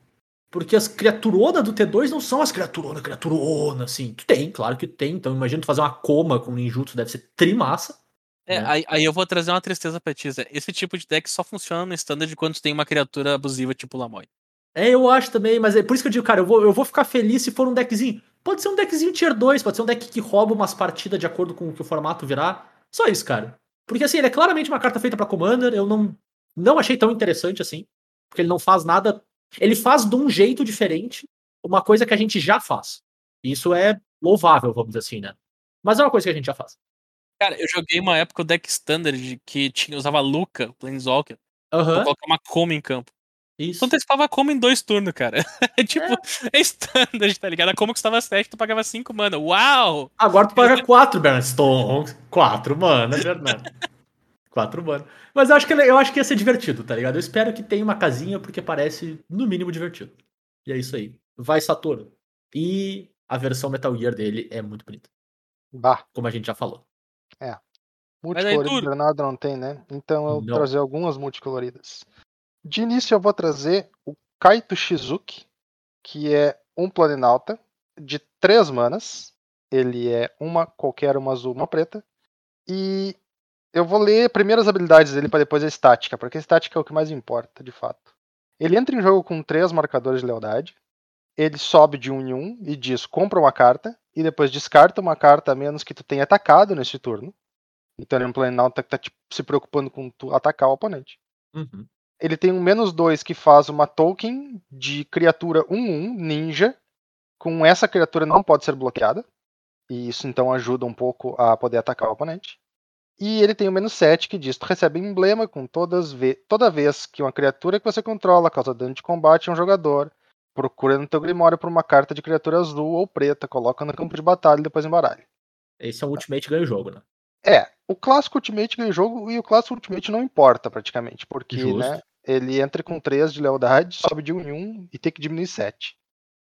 Porque as criaturonas do T2 não são as criaturonas, criaturona, assim. Tu tem, claro que tem. Então imagina tu fazer uma coma com ninjutsu, deve ser trimassa. É, né? aí, aí eu vou trazer uma tristeza pra ti, Zé. Esse tipo de deck só funciona no standard quando tu tem uma criatura abusiva tipo Lamoy. É, eu acho também, mas é por isso que eu digo, cara, eu vou, eu vou ficar feliz se for um deckzinho. Pode ser um deckzinho tier 2, pode ser um deck que rouba umas partidas de acordo com o que o formato virar. Só isso, cara. Porque assim, ele é claramente uma carta feita pra Commander, eu não, não achei tão interessante assim. Porque ele não faz nada. Ele faz de um jeito diferente uma coisa que a gente já faz. Isso é louvável, vamos dizer assim, né? Mas é uma coisa que a gente já faz. Cara, eu joguei uma época o deck standard que tinha, usava Luca, Planeswalker, pra Aham. colocar uma Coma em campo. Isso. Tu antecipava Coma em dois turnos, cara. É tipo, é. standard, tá ligado? A Coma custava 7, tu pagava 5 mana. Uau! Agora tu paga 4, Bernard Stone. 4, mano, é 4 mana. Mas eu acho, que, eu acho que ia ser divertido, tá ligado? Eu espero que tenha uma casinha, porque parece, no mínimo, divertido. E é isso aí. Vai, Saturno. E a versão Metal Gear dele é muito bonita, Bah, como a gente já falou. multicolorido Arthur. Bernardo não tem, né? Então eu vou trazer algumas multicoloridas. De início eu vou trazer o Kaito Shizuki, que é um planinauta de três manas. Ele é uma qualquer, uma azul, uma preta. E eu vou ler primeiro as habilidades dele para depois a estática, porque a estática é o que mais importa, de fato. Ele entra em jogo com três marcadores de lealdade. Ele sobe de um em um e diz compra uma carta e depois descarta uma carta a menos que tu tenha atacado nesse turno. Então ele é um que tá tipo, se preocupando com tu atacar o oponente. Uhum. Ele tem um menos 2 que faz uma token de criatura 1-1 ninja. Com essa criatura não pode ser bloqueada. E isso então ajuda um pouco a poder atacar o oponente. E ele tem o menos 7 que diz: tu recebe emblema com todas ve toda vez que uma criatura que você controla causa dano de combate a um jogador. Procura no teu grimório por uma carta de criatura azul ou preta, coloca no campo de batalha e depois embaralha. Esse é o Ultimate ganha o jogo, né? É, o clássico Ultimate ganha o jogo e o clássico Ultimate não importa praticamente, porque Justo. né, ele entra com 3 de lealdade, sobe de 1 em 1 e tem que diminuir 7.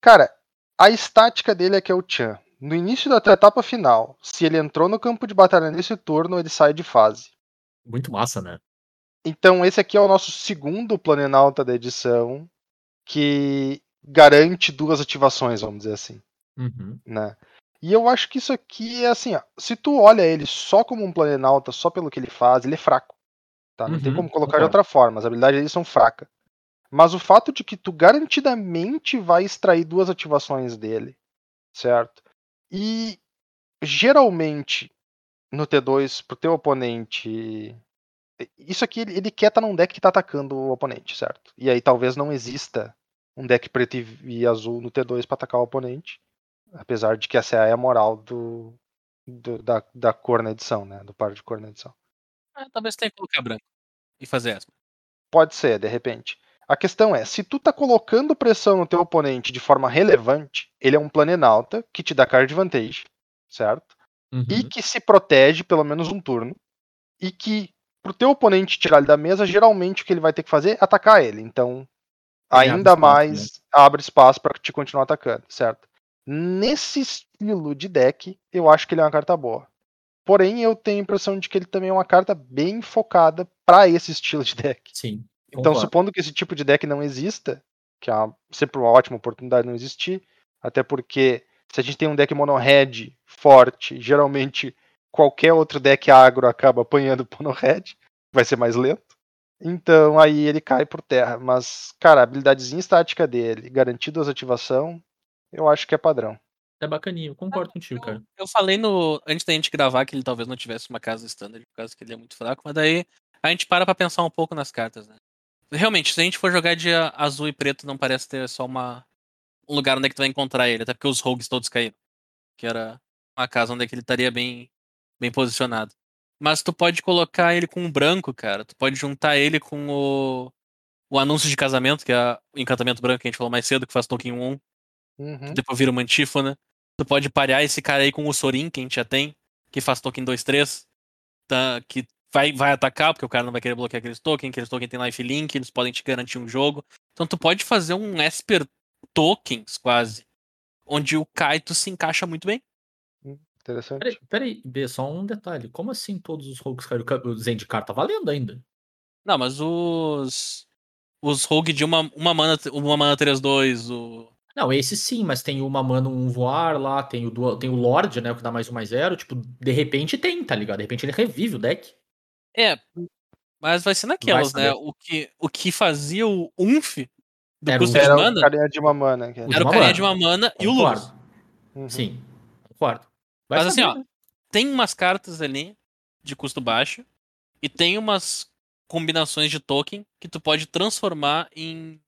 Cara, a estática dele é que é o Chan. No início da etapa final, se ele entrou no campo de batalha nesse turno, ele sai de fase. Muito massa, né? Então esse aqui é o nosso segundo Planenauta da edição, que garante duas ativações, vamos dizer assim Uhum. né? E eu acho que isso aqui é assim, ó, se tu olha ele só como um planenauta, só pelo que ele faz, ele é fraco. Tá? Não tem Uhum, como colocar de outra forma, as habilidades dele são fracas. Mas o fato de que tu garantidamente vai extrair duas ativações dele, certo? E geralmente no T2 pro teu oponente, isso aqui ele, quer estar num deck que tá atacando o oponente, certo? E aí talvez não exista um deck preto e, azul no T2 para atacar o oponente. Apesar de que essa é a moral do, do- da, da cor na edição, né? Do par de cor na edição. Ah, talvez tenha que colocar branco e fazer essa. Pode ser, de repente. A questão é, se tu tá colocando pressão no teu oponente de forma relevante, ele é um planenauta que te dá card advantage, certo? Uhum. E que se protege pelo menos um turno. E que pro teu oponente tirar ele da mesa, geralmente o que ele vai ter que fazer é atacar ele. Então, Ele abre ainda espaço, mais abre espaço para te continuar atacando, certo? Nesse estilo de deck, eu acho que ele é uma carta boa. Porém, eu tenho a impressão de que ele também é uma carta bem focada para esse estilo de deck. Sim. Então, concordo. supondo que esse tipo de deck não exista, que é uma- sempre uma ótima oportunidade não existir, até porque se a gente tem um deck mono-red forte, geralmente qualquer outro deck agro acaba apanhando o mono-red, vai ser mais lento. Então aí ele cai por terra. Mas, cara, a habilidadezinha estática dele, garantido as ativação, eu acho que é padrão. É bacaninho, eu concordo contigo, cara. Eu falei no antes da gente gravar que ele talvez não tivesse uma casa standard, por causa que ele é muito fraco, mas daí a gente para pra pensar um pouco nas cartas, né? Realmente, se a gente for jogar de azul e preto, não parece ter só uma um lugar onde é que tu vai encontrar ele, até porque os rogues todos caíram. Que era uma casa onde é que ele estaria bem bem posicionado. Mas tu pode colocar ele com o branco, cara. Tu pode juntar ele com o, o anúncio de casamento, que é o encantamento branco que a gente falou mais cedo, que faz token 1. Uhum. Depois vira uma antífona. Tu pode parear esse cara aí com o Sorin, que a gente já tem, que faz token 2-3. Tá, que vai, vai atacar, porque o cara não vai querer bloquear aqueles tokens, aqueles tokens tem lifelink, eles podem te garantir um jogo. Então tu pode fazer um Esper tokens, quase, onde o Kaito se encaixa muito bem. Interessante. Peraí, peraí, B, só um detalhe. Como assim todos os rogues caíram? O Zendikar tá valendo ainda. Não, mas os. Os rogue de uma, uma mana, uma mana 3-2, o. Não, esse sim, mas tem uma mana, um voar lá, tem o, tem o Lorde, né, o que dá mais um mais zero. Tipo, de repente tem, tá ligado? De repente ele revive o deck. É, mas vai ser naquelas, saber. né? O que, o que fazia o UNF do Era custo o- de Era o mana carinha de uma mana. que. O de era o carinha mana. de uma mana e o. Luz. Uhum. Sim, concordo. Vai Mas assim, saber, ó, né? tem umas cartas ali de custo baixo e tem umas combinações de token que tu pode transformar em,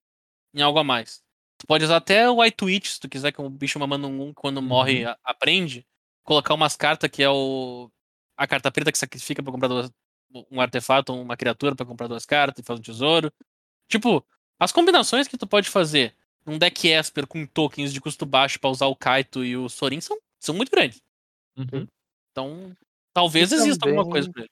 em algo a mais. Tu pode usar até o White Witch, se tu quiser, que um bicho mamando um quando morre a- aprende. Colocar umas cartas que é o. A carta preta que sacrifica pra comprar duas, um artefato ou uma criatura pra comprar duas cartas e faz um tesouro. Tipo, as combinações que tu pode fazer num deck Esper com tokens de custo baixo pra usar o Kaito e o Sorin são, são muito grandes. Uhum. Então, talvez E exista alguma também- coisa pra ele.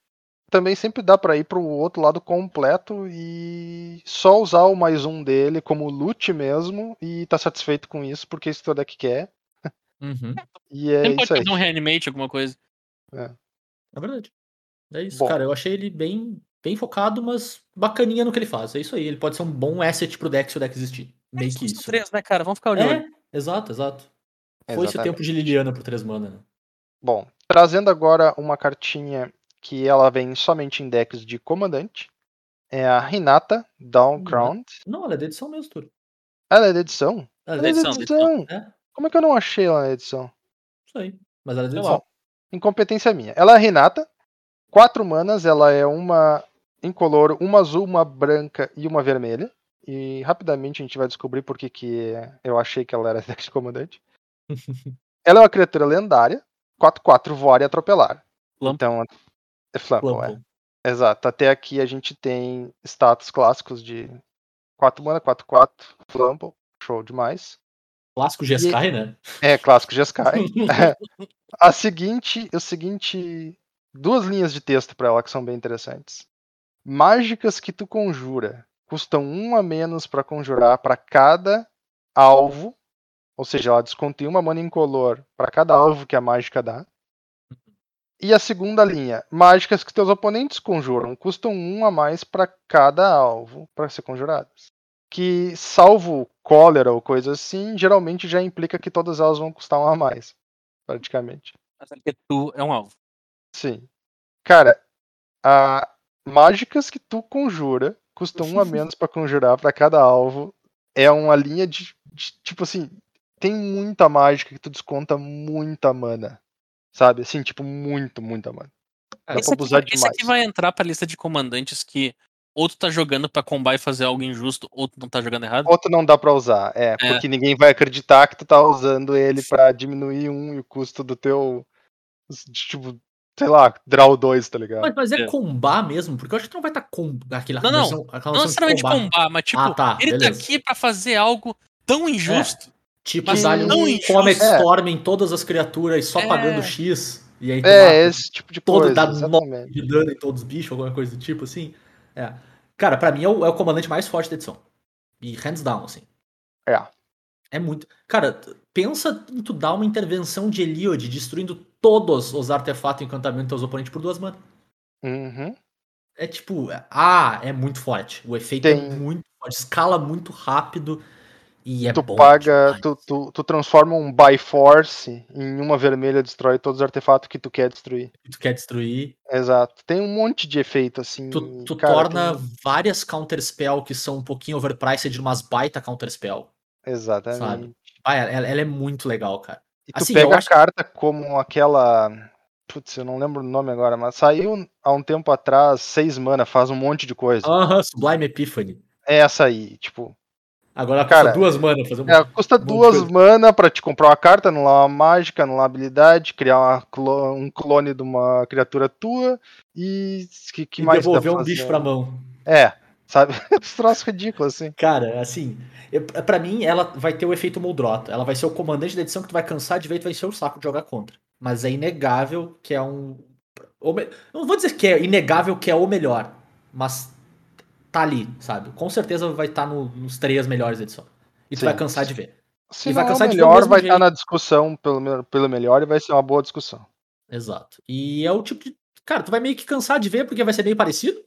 Também sempre dá pra ir pro outro lado completo e só usar o mais um dele como loot mesmo e tá satisfeito com isso, porque isso teu deck quer. Uhum. E é Sempre pode isso aí. fazer um reanimate, alguma coisa. É verdade. É isso, Bom. cara. Eu achei ele bem, bem focado, mas bacaninha no que ele faz. É isso aí. Ele pode ser um bom asset pro deck se o deck existir. Meio que isso. três, né, cara? Vamos ficar de olho. É, exato, exato. Foi esse o Exatamente. tempo de Liliana pro 3 mana, né? Bom, trazendo agora uma cartinha que ela vem somente em decks de comandante. É a Hinata Downcrowned. Não, ela é da edição mesmo, Turo. Ela é da edição? Ela Ela é é da da edição. edição. É, Como é que eu não achei ela na edição? isso aí. Mas ela é da Sei edição. Incompetência minha. Ela é a Renata. Quatro manas, ela é uma incolor, uma azul, uma branca e uma vermelha. E rapidamente a gente vai descobrir por que que eu achei que ela era deck de comandante. ela é uma criatura lendária. 4-4 voar e atropelar. Então, é Flample, é. Exato. Até aqui a gente tem status clássicos de 4 mana, 4-4, Flample. Show demais. Clássico Jeskai, né? É, clássico Jeskai. a seguinte, o seguinte, duas linhas de texto para ela que são bem interessantes. Mágicas que tu conjura custam um a menos para conjurar para cada alvo, ou seja, ela desconta uma mana incolor para cada alvo que a mágica dá. E a segunda linha, mágicas que teus oponentes conjuram custam um a mais para cada alvo para ser conjuradas. Que, salvo cólera ou coisa assim, geralmente já implica que todas elas vão custar um a mais, praticamente. É porque tu é um alvo. Sim. Cara, a mágicas que tu conjura custam um a menos pra conjurar pra cada alvo. É uma linha de, de- tipo assim, tem muita mágica que tu desconta muita mana. Sabe? Assim, tipo, muito, muita mana. Dá Esse pra aqui, esse aqui vai entrar pra lista de comandantes que ou tu tá jogando pra combar e fazer algo injusto, ou tu não tá jogando errado. Outro não dá pra usar, é, porque ninguém vai acreditar que tu tá usando ele pra diminuir um e o custo do teu. Tipo, sei lá, draw 2, tá ligado? Mas, mas é É. combar mesmo, porque eu acho que tu não vai estar com aquela Não, não. aquela Não necessariamente combar, mas tipo, Ah, tá, ele beleza. tá aqui pra fazer algo tão injusto. Tipo, Mas dar não um injusto. Comet É. Storm em todas as criaturas só É. pagando X. E aí tu É, esse tipo de todo coisa. dá exatamente. de dano em todos os bichos, alguma coisa do tipo assim. É. Cara, pra mim é o, é o comandante mais forte da edição. E hands down, assim. É. É muito. Cara, pensa em tu dar uma intervenção de Eliod destruindo todos os artefatos e encantamentos dos teus oponentes por duas manas. Uhum. É tipo, ah, é muito forte. O efeito Tem- é muito forte, escala muito rápido e é tu bom. paga, tu, tu, tu transforma um Byforce em uma vermelha, destrói todos os artefatos que tu quer destruir. Tu quer destruir. Exato. Tem um monte de efeito assim. Tu, tu cara, torna tem- várias counterspell que são um pouquinho overpriced de umas baita counterspell. Exatamente. sabe? Ah, ela, ela é muito legal, cara. E tu Assim, pega acho- a carta como aquela. Putz, eu não lembro o nome agora, mas saiu há um tempo atrás, seis mana, faz um monte de coisa. Aham, Sublime Epiphany. É essa aí, tipo. Agora ela custa Cara, duas mana fazer um. É, custa de duas mana pra te comprar uma carta, anular uma mágica, anular uma habilidade, criar uma clo- um clone de uma criatura tua e que, que e mais devolver um bicho pra mão. É, sabe? Os troços ridículos, assim. Cara, assim, pra mim ela vai ter o efeito Muldrota. Ela vai ser o comandante da edição que tu vai cansar de ver e tu vai ser o saco de jogar contra. Mas é inegável que é um. Não vou dizer que é inegável que é o melhor, mas tá ali, sabe? Com certeza vai estar no- nos três melhores edição. E tu Sim. vai cansar de ver. Se E vai é o cansar de ver melhor, vai estar jeito. na discussão pelo, pelo melhor e vai ser uma boa discussão. Exato. E é o tipo de. Cara, tu vai meio que cansar de ver porque vai ser meio parecido,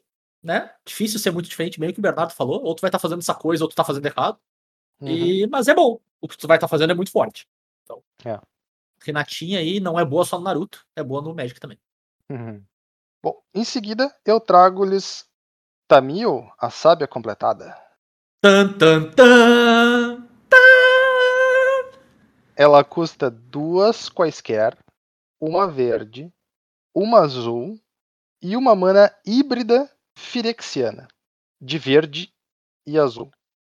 né? Difícil ser muito diferente, meio que o Bernardo falou. Ou tu vai estar fazendo essa coisa, ou tu tá fazendo errado. Uhum. E... Mas é bom. O que tu vai estar fazendo é muito forte. Então. É. Renatinha aí não é boa só no Naruto, é boa no Magic também. Uhum. Bom, em seguida eu trago-lhes Tamil, a sábia completada. Tan, tan, tan, tan. Ela custa duas quaisquer, uma verde, uma azul e uma mana híbrida firexiana, de verde e azul.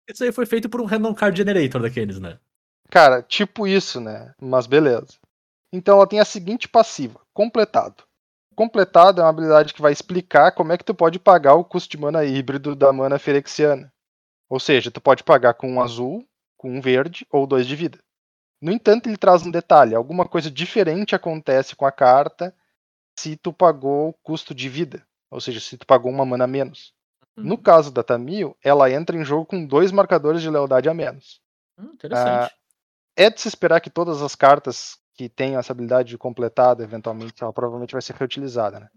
Isso aí foi feito por um Random Card Generator daqueles, né? Cara, tipo isso, né? Mas beleza. Então ela tem a seguinte passiva: completado. Completado é uma habilidade que vai explicar como é que tu pode pagar o custo de mana híbrido da mana firexiana. Ou seja, tu pode pagar com um azul, com um verde ou dois de vida. No entanto, ele traz um detalhe: alguma coisa diferente acontece com a carta se tu pagou o custo de vida. Ou seja, se tu pagou uma mana a menos. No caso da Tamil, ela entra em jogo com dois marcadores de lealdade a menos. Hum, interessante. É de se esperar que todas as cartas que tenham essa habilidade de completada, eventualmente, ela provavelmente vai ser reutilizada, né?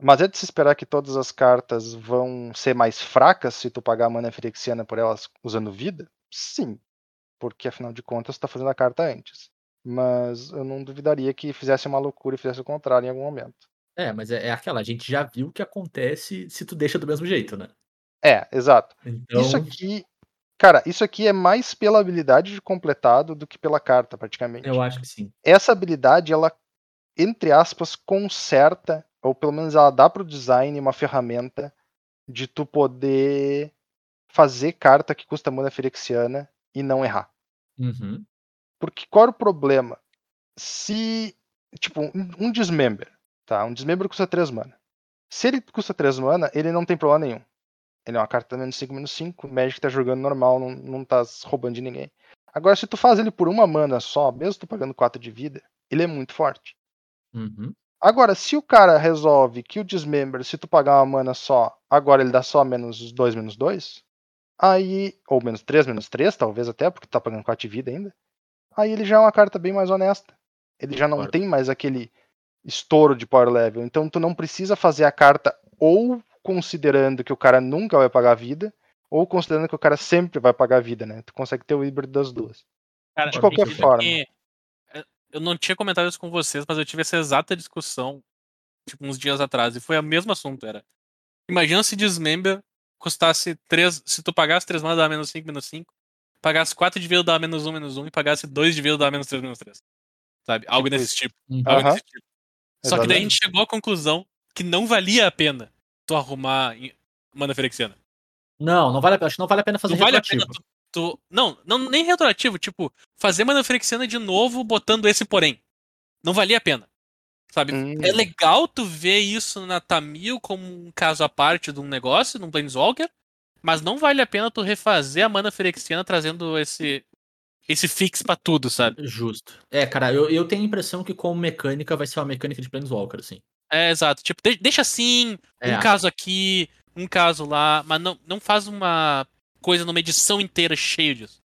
Mas é de se esperar que todas as cartas vão ser mais fracas se tu pagar a mana firexiana por elas usando vida? Sim. Porque afinal de contas tu tá fazendo a carta antes. Mas eu não duvidaria que fizesse uma loucura e fizesse o contrário em algum momento. É, mas é, é aquela, a gente já viu o que acontece se tu deixa do mesmo jeito, né? É, exato. Então, Isso aqui. Cara, isso aqui é mais pela habilidade de completado do que pela carta, praticamente. eu acho que sim. essa habilidade, ela, entre aspas, conserta, ou pelo menos ela dá pro design uma ferramenta de tu poder fazer carta que custa mana firexiana e não errar. Uhum. Porque qual era o problema? Se, tipo, um, um Dismember, tá? Um Dismember custa 3 mana. Se ele custa 3 mana, ele não tem problema nenhum. Ele é uma carta menos 5, menos 5, o Magic tá jogando normal, não, não tá roubando de ninguém. Agora, se tu faz ele por uma mana só, mesmo tu pagando 4 de vida, ele é muito forte. Uhum. Agora, se o cara resolve que o Dismember, se tu pagar uma mana só, agora ele dá só menos 2, menos 2, aí. Ou menos 3, menos 3, talvez até, porque tu tá pagando 4 de vida ainda. Aí ele já é uma carta bem mais honesta. Ele já não Concordo. tem mais aquele estouro de power level. Então tu não precisa fazer a carta ou considerando que o cara nunca vai pagar vida, ou considerando que o cara sempre vai pagar vida, né? Tu consegue ter o híbrido das duas. Cara, De qualquer forma. Eu não tinha comentado isso com vocês, mas eu tive essa exata discussão, tipo, uns dias atrás, e foi o mesmo assunto, era. Imagina se Dismember custasse 3. Se tu pagasse 3 mana, dá menos 5, menos 5. Pagasse 4 de vida, dá menos 1, menos 1. E pagasse 2 de vida, dá menos 3, menos 3. Sabe? Algo desse tipo. Uhum. Algo desse tipo. Só que daí a gente chegou à conclusão que não valia a pena tu arrumar mana ferexiana. Não, não vale a pena. Acho que não vale a pena fazer Não vale a retroativo. pena tu, tu- Não, não, nem retroativo, tipo, fazer mana ferexiana de novo botando esse porém. Não valia a pena. Sabe? Hum. É legal tu ver isso na Tamil como um caso à parte de um negócio, num Planeswalker, mas não vale a pena tu refazer a mana ferexiana trazendo esse esse fix pra tudo, sabe? Justo. É, cara, eu, eu tenho a impressão que como mecânica vai ser uma mecânica de Planeswalker, assim. É, exato. Tipo, de- deixa assim, É. um caso aqui, um caso lá, mas não, não faz uma coisa numa edição inteira cheia disso.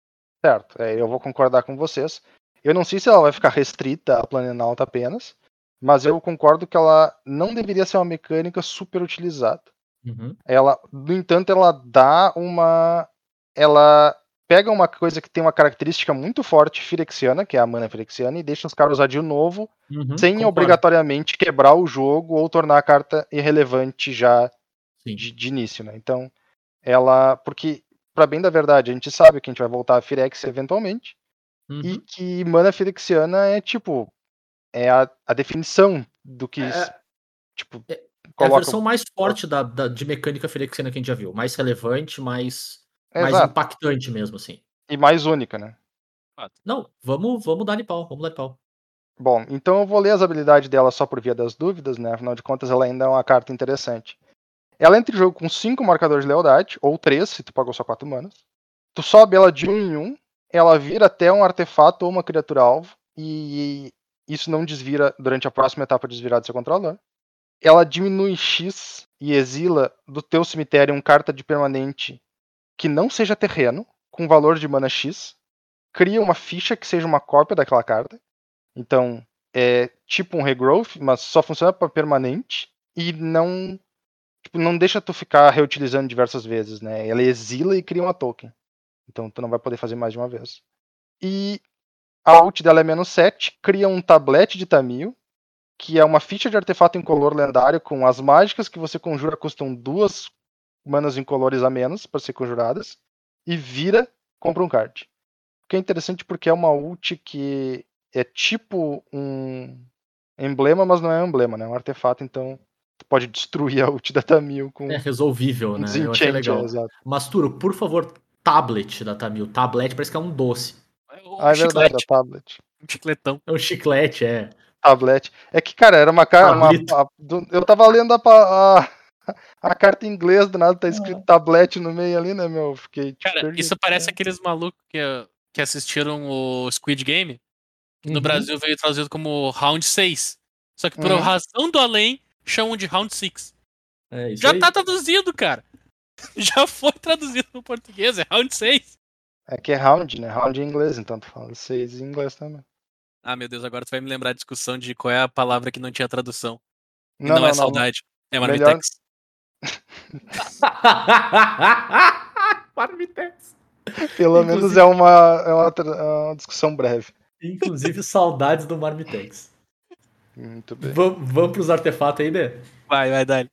Certo, é, eu vou concordar com vocês. Eu não sei se ela vai ficar restrita a Planalto apenas, mas eu concordo que ela não deveria ser uma mecânica super utilizada. Uhum. Ela, no entanto, ela dá uma. Ela pega uma coisa que tem uma característica muito forte firexiana, que é a mana firexiana, e deixa os caras usar de novo, Uhum, sem concordo. obrigatoriamente quebrar o jogo ou tornar a carta irrelevante já de, de início, né? Então, ela. Porque, pra bem da verdade, a gente sabe que a gente vai voltar a Firex eventualmente, Uhum. e que mana firexiana é tipo. É a, a definição do que. É- tipo, é- É a coloca. versão mais forte da, da- de mecânica ferexiana que a gente já viu. Mais relevante, mais, mais Exato. impactante mesmo, assim. E mais única, né? Não, vamos, vamos dar de pau, vamos dar de pau. Bom, então eu vou ler as habilidades dela só por via das dúvidas, né? Afinal de contas, ela ainda é uma carta interessante. Ela entra em jogo com 5 marcadores de lealdade, ou 3, se tu pagou só 4 manas. Tu sobe ela de 1 um em 1, um, ela vira até um artefato ou uma criatura alvo, e isso não desvira durante a próxima etapa de desvirar do seu controlador. Ela diminui X e exila do teu cemitério um carta de permanente que não seja terreno, com valor de mana X. Cria uma ficha que seja uma cópia daquela carta. Então, é tipo um regrowth, mas só funciona para permanente e não tipo, não deixa tu ficar reutilizando diversas vezes, né? Ela exila e cria uma token. Então tu não vai poder fazer mais de uma vez. E a ult dela é menos 7, cria um tablete de Tamil, que é uma ficha de artefato incolor lendário com as mágicas que você conjura custam duas manas incolores a menos para ser conjuradas e vira, compra um card. O que é interessante porque é uma ult que é tipo um emblema, mas não é um emblema, né? É um artefato, então tu pode destruir a ult da Tamil com É resolvível, um né? Eu achei legal. é. Masturo, por favor, tablet da Tamil. Tablet parece que é um doce. Um Ah, é verdade, chiclete, a tablet. um chicletão. É um chiclete, é. Tablet. É que, cara, era uma carta. Tablito. eu tava lendo a, a, a carta em inglês, do nada tá escrito Ah. tablet no meio ali, né, meu? Fiquei. tipo, Cara, perdido. isso parece aqueles malucos que, que assistiram o Squid Game, que no Uhum. Brasil veio traduzido como Round 6. Só que por Uhum. razão do além, chamam de Round 6. É isso Já aí. tá traduzido, cara. Já foi traduzido no português, é Round 6. É que é round, né? Round em inglês, então tu fala seis em inglês também. Ah, meu Deus, agora tu vai me lembrar a discussão de qual é a palavra que não tinha tradução. E Não, não, não, é não. saudade. É Melhor- Marmitex. Pelo Inclusive- menos é uma, é uma, é uma discussão breve. Inclusive, saudades do Marmitex. Muito bem. Vamos, vamos pros artefatos aí, Dê? Vai, vai, Dali.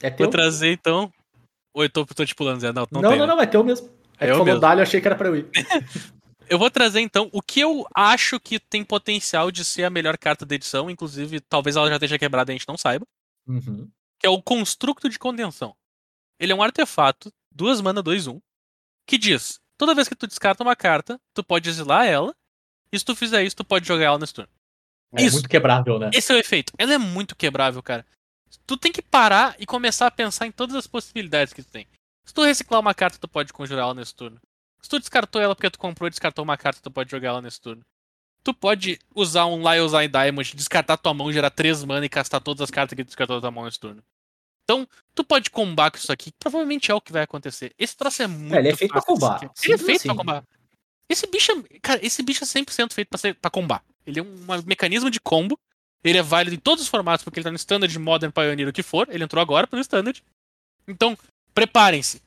É teu? Vou trazer então. Ou eu tô, tô te pulando, Zé? Não, não, Não, tem, não, né? não, é teu mesmo. É É que eu falou mesmo. Dali, eu achei que era pra eu ir. Eu vou trazer então o que eu acho que tem potencial de ser a melhor carta da edição, inclusive talvez ela já esteja quebrada e a gente não saiba, Uhum. que é o Construto de Contenção. Ele é um artefato, duas mana, 2, 1, que diz: toda vez que tu descarta uma carta, tu pode exilar ela, e se tu fizer isso, tu pode jogar ela nesse turno. É Isso. muito quebrável, né? Esse é o efeito. Ela é muito quebrável, cara. Tu tem que parar e começar a pensar em todas as possibilidades que tu tem. Se tu reciclar uma carta, tu pode conjurar ela nesse turno. Se tu descartou ela porque tu comprou e descartou uma carta, tu pode jogar ela nesse turno. Tu pode usar um Lyle's Eye Diamond, descartar tua mão, gerar 3 mana e castar todas as cartas que tu descartou da tua mão nesse turno. Então, tu pode combar com isso aqui, que provavelmente é o que vai acontecer. Esse troço é muito É, ele é feito pra combar. se- Ele é feito assim. pra combar. Esse bicho é, cara, esse bicho é 100% feito pra, ser, pra combar. Ele é um mecanismo de combo. Ele é válido em todos os formatos, porque ele tá no Standard, Modern, Pioneer, o que for. Ele entrou agora pro Standard. Então, preparem-se.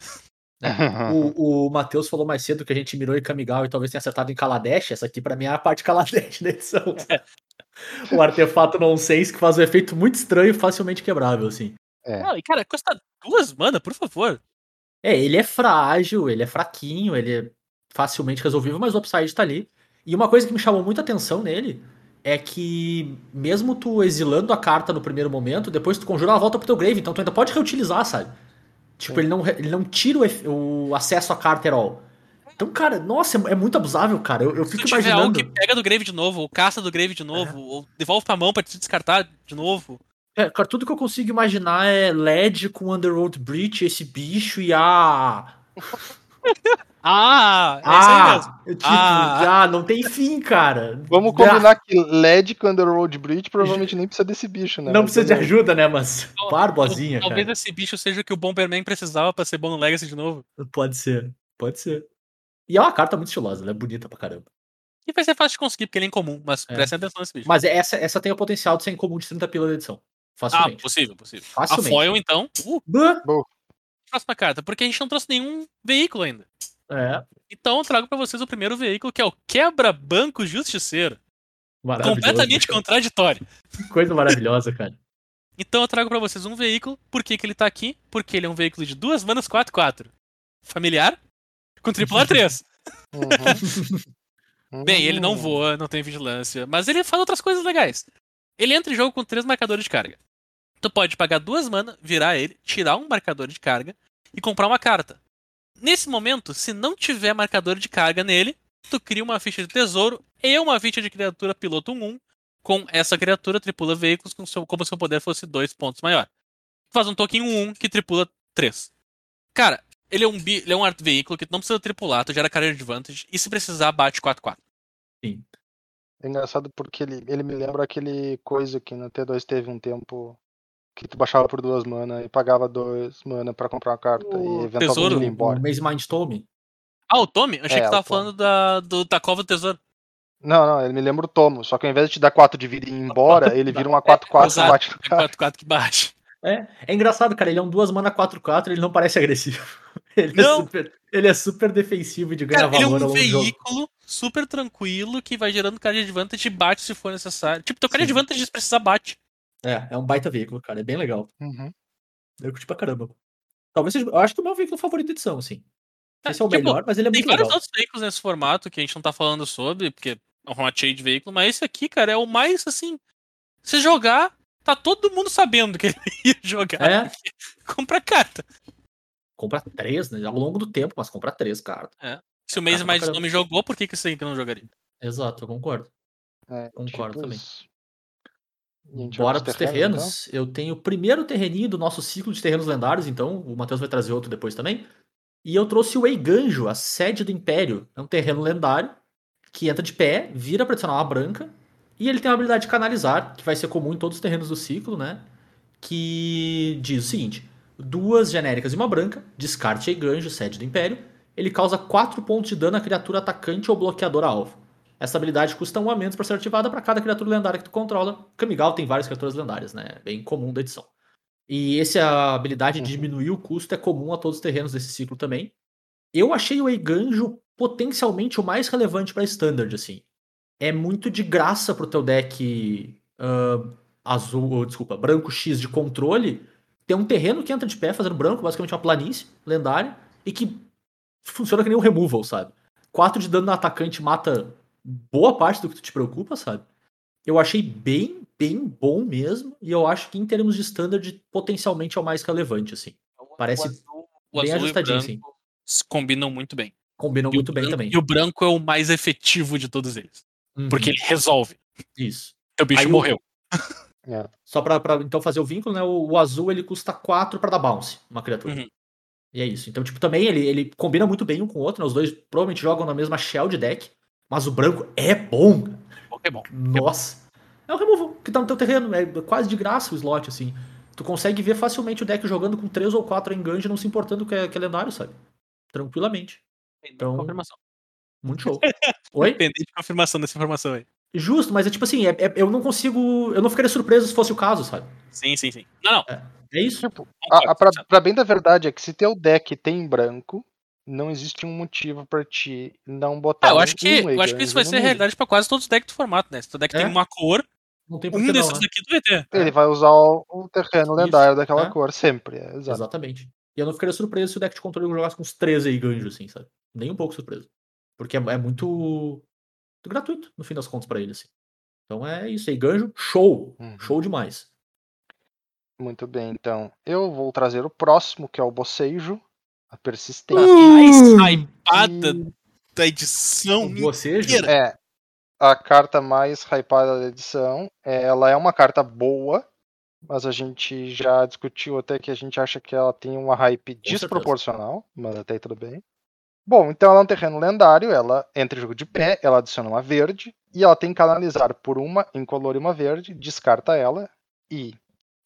O, o Matheus falou mais cedo que a gente mirou em Kamigawa e talvez tenha acertado em Kaladesh. Essa aqui pra mim é a parte Kaladesh da edição. o artefato nonsense que faz um efeito muito estranho e facilmente quebrável, assim. É. Não, e cara, custa duas mana, por favor. É, ele é frágil, ele é fraquinho, ele é facilmente resolvível, mas o upside tá ali. E uma coisa que me chamou muita atenção nele é que, mesmo tu exilando a carta no primeiro momento, depois tu conjura ela volta pro teu grave, então tu ainda pode reutilizar, sabe? Tipo, Sim. ele não, ele não tira o, o acesso à carta at all. Então, cara, nossa, é, é muito abusável, cara. Eu, eu Se tu fico tiver algo imaginando. que pega do Grave de novo, ou caça do Grave de novo, ou devolve pra mão pra te descartar de novo. É, cara, tudo que eu consigo imaginar é LED com Underworld Breach, esse bicho e a. Ah, é isso aí mesmo. Ah, tipo, Ah. ah, não tem fim, cara. Vamos Ah, combinar que LED com Underworld Bridge provavelmente nem precisa desse bicho, né? Não Mas precisa de beleza. ajuda, né? Mas barbosinha, Talvez cara. esse bicho seja o que o Bomberman precisava pra ser bom no Legacy de novo. Pode ser, pode ser. E é uma carta muito estilosa, ela é bonita pra caramba. E vai ser fácil de conseguir, porque ele é incomum, mas É. prestem atenção nesse bicho. Mas essa, essa tem o potencial de ser incomum de 30 pila da edição. Ah, Facilmente. possível, possível. Facilmente. A foil, então. Uh, próxima carta, porque a gente não trouxe nenhum veículo ainda. É, Então eu trago pra vocês o primeiro veículo, que é o Quebra-Banco Justiceiro. maravilhoso. Completamente contraditório. Coisa maravilhosa, cara. Então eu trago pra vocês um veículo. Por que, que ele tá aqui? Porque ele é um veículo de duas manas 4-4. Familiar? Com tripular 3. Uhum. Bem, ele não voa, não tem vigilância, mas ele faz outras coisas legais. Ele entra em jogo com três marcadores de carga. Tu pode pagar duas mana, virar ele, tirar um marcador de carga e comprar uma carta. nesse momento, se não tiver marcador de carga nele, tu cria uma ficha de tesouro e uma ficha de criatura piloto 1 com essa criatura tripula veículos com seu, como se o poder fosse dois pontos maior. Faz um token 1 que tripula 3. Cara, ele é um, bi, ele é um veículo que não precisa tripular, tu gera carreira de advantage e se precisar bate 4-4. É engraçado porque ele, ele me lembra aquele coisa que no T2 teve um tempo que tu baixava por duas mana e pagava dois mana pra comprar uma carta O e eventualmente tesouro? ele ia O embora. Maze Mind Tome. Ah, o Tommy? Achei É, que tu tava falando da, do, da cova do tesouro. Não, não, ele me lembra o Tomo, só que ao invés de te dar 4 de vida e ir embora, ele vira uma 4-4 e Exato. bate no É cara. 4-4 que bate. É, é engraçado, cara. Ele é um duas mana 4-4, ele não parece agressivo. Ele, É Não. super, ele é super defensivo e de ganhar Cara, ele é valor um ao longo do jogo. veículo super tranquilo que vai gerando carga de advantage e bate se for necessário. Tipo, teu carga de advantage se precisar bate. É, é um baita veículo, cara. É bem legal. Uhum. Eu curti pra caramba. Talvez seja. Eu acho que é o meu veículo favorito da edição, assim. Não sei se é o Tipo, melhor, mas ele é Tem muito vários legal. outros veículos nesse formato que a gente não tá falando sobre, porque é um formato cheio de veículo, mas esse aqui, cara, é o mais assim. Se jogar, tá todo mundo sabendo que ele ia jogar. É, Compra carta. compra três, né? Ao longo do tempo, mas compra três, cara. Se o mês mais caramba. nome jogou, por que, que esse aqui não jogaria? Exato, eu concordo. É, Concordo tipo também. E a gente vai Bora pros pros terrenos, terrenos. Eu tenho o primeiro terreninho do nosso ciclo de terrenos lendários, então o Matheus vai trazer outro depois também. E eu trouxe o Eiganjo, a sede do Império. É um terreno lendário que entra de pé, vira pra adicionar uma branca. E ele tem a habilidade de canalizar, que vai ser comum em todos os terrenos do ciclo, né? Que diz o seguinte: duas genéricas e uma branca, descarte Eiganjo, sede do Império. Ele causa 4 pontos de dano a criatura atacante ou bloqueadora alvo. Essa habilidade custa um a menos para ser ativada para cada criatura lendária que tu controla. Kamigal tem várias criaturas lendárias, né? Bem comum da edição. E essa habilidade de Uhum. diminuir o custo é comum a todos os terrenos desse ciclo também. Eu achei o Eiganjo potencialmente o mais relevante para Standard, assim. É muito de graça pro teu deck ah, azul, ou, desculpa, branco X de controle. Ter um terreno que entra de pé fazendo branco, basicamente uma planície lendária, e que funciona que nem um removal, sabe? 4 de dano no atacante mata boa parte do que tu te preocupa, sabe? Eu achei bem, bem bom mesmo, e eu acho que em termos de standard, potencialmente é o mais relevante, assim. Parece o azul, o bem azul e o ajustadinho, branco assim. se combinam muito bem. Combinam E o muito bem branco- também. E o branco é o mais efetivo de todos eles. Uhum, Porque ele resolve. Isso. Teu bicho Aí o- morreu. É. Só pra, pra, então fazer o vínculo, né? O, o azul ele custa 4 pra dar bounce, uma criatura. Uhum. E é isso. Então, tipo, também ele, ele combina muito bem um com o outro, né? Os dois provavelmente jogam na mesma shell de deck, mas o branco é bom. Pokémon. Nossa. É o removal que tá no teu terreno, é quase de graça o slot, assim. Tu consegue ver facilmente o deck jogando com 3 ou 4 engange, não se importando que é, que é lendário, sabe? Tranquilamente. Então- Confirmação. Muito show. Oi? Dependente de confirmação dessa informação aí. Justo, mas é tipo assim, é- é- eu não consigo. Eu não ficaria surpreso se fosse o caso, sabe? Sim, sim, sim. Não, não. É isso? Tipo, a, a, pra, pra bem da verdade é que se teu deck tem branco, não existe um motivo pra ti não botar Ah, eu acho que, um eu acho que isso vai ser realidade pra quase todos os decks do formato, né? Se teu deck É? tem uma cor, Não tem um desses não, né? daqui tu vai ter. Ele vai usar o, o terreno lendário daquela é. cor, sempre. É, exato. Exatamente. E eu não ficaria surpreso se o deck de controle jogasse com uns 13 aí ganjos, assim, sabe? Nem um pouco surpreso. Porque é, é muito, muito gratuito, no fim das contas, pra ele, assim. Então é isso aí, ganjo, show. Uhum. Show demais. Muito bem, então. Eu vou trazer o próximo, que é o Bocejo, a persistência. A mais hypada E- da edição. Você, inteira. É, a carta mais hypada da edição. Ela é uma carta boa, mas a gente já discutiu até que a gente acha que ela tem uma hype desproporcional, mas até aí tudo bem. Bom, então ela é um terreno lendário, ela entra em jogo de pé, ela adiciona uma verde, e ela tem que canalizar por uma incolor e uma verde, descarta ela e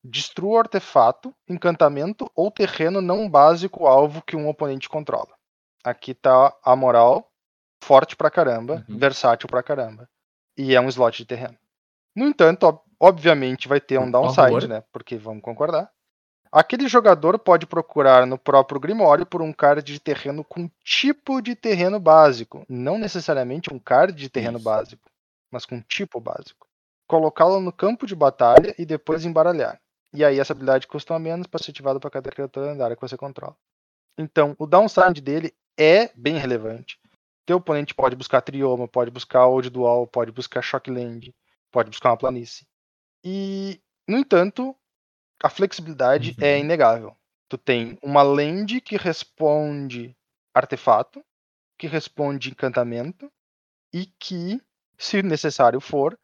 destrua artefato, encantamento ou terreno não básico alvo que um oponente controla. Aqui tá a moral forte pra caramba, Uhum. versátil pra caramba. E é um slot de terreno. No entanto, ob- obviamente vai ter um downside, né? Porque vamos concordar. Aquele jogador pode procurar no próprio Grimório por um card de terreno com tipo de terreno básico. Não necessariamente um card de terreno Isso. básico, mas com tipo básico. Colocá-lo no campo de batalha e depois embaralhar. E aí essa habilidade custa menos para ser ativada para cada criatura lendária que você controla. Então, o downside dele é bem relevante. Teu oponente pode buscar Trioma, pode buscar Old Dual, pode buscar Shockland, pode buscar uma planície. E, no entanto, a flexibilidade Uhum. é inegável. Tu tem uma land que responde artefato, que responde encantamento e que, se necessário for,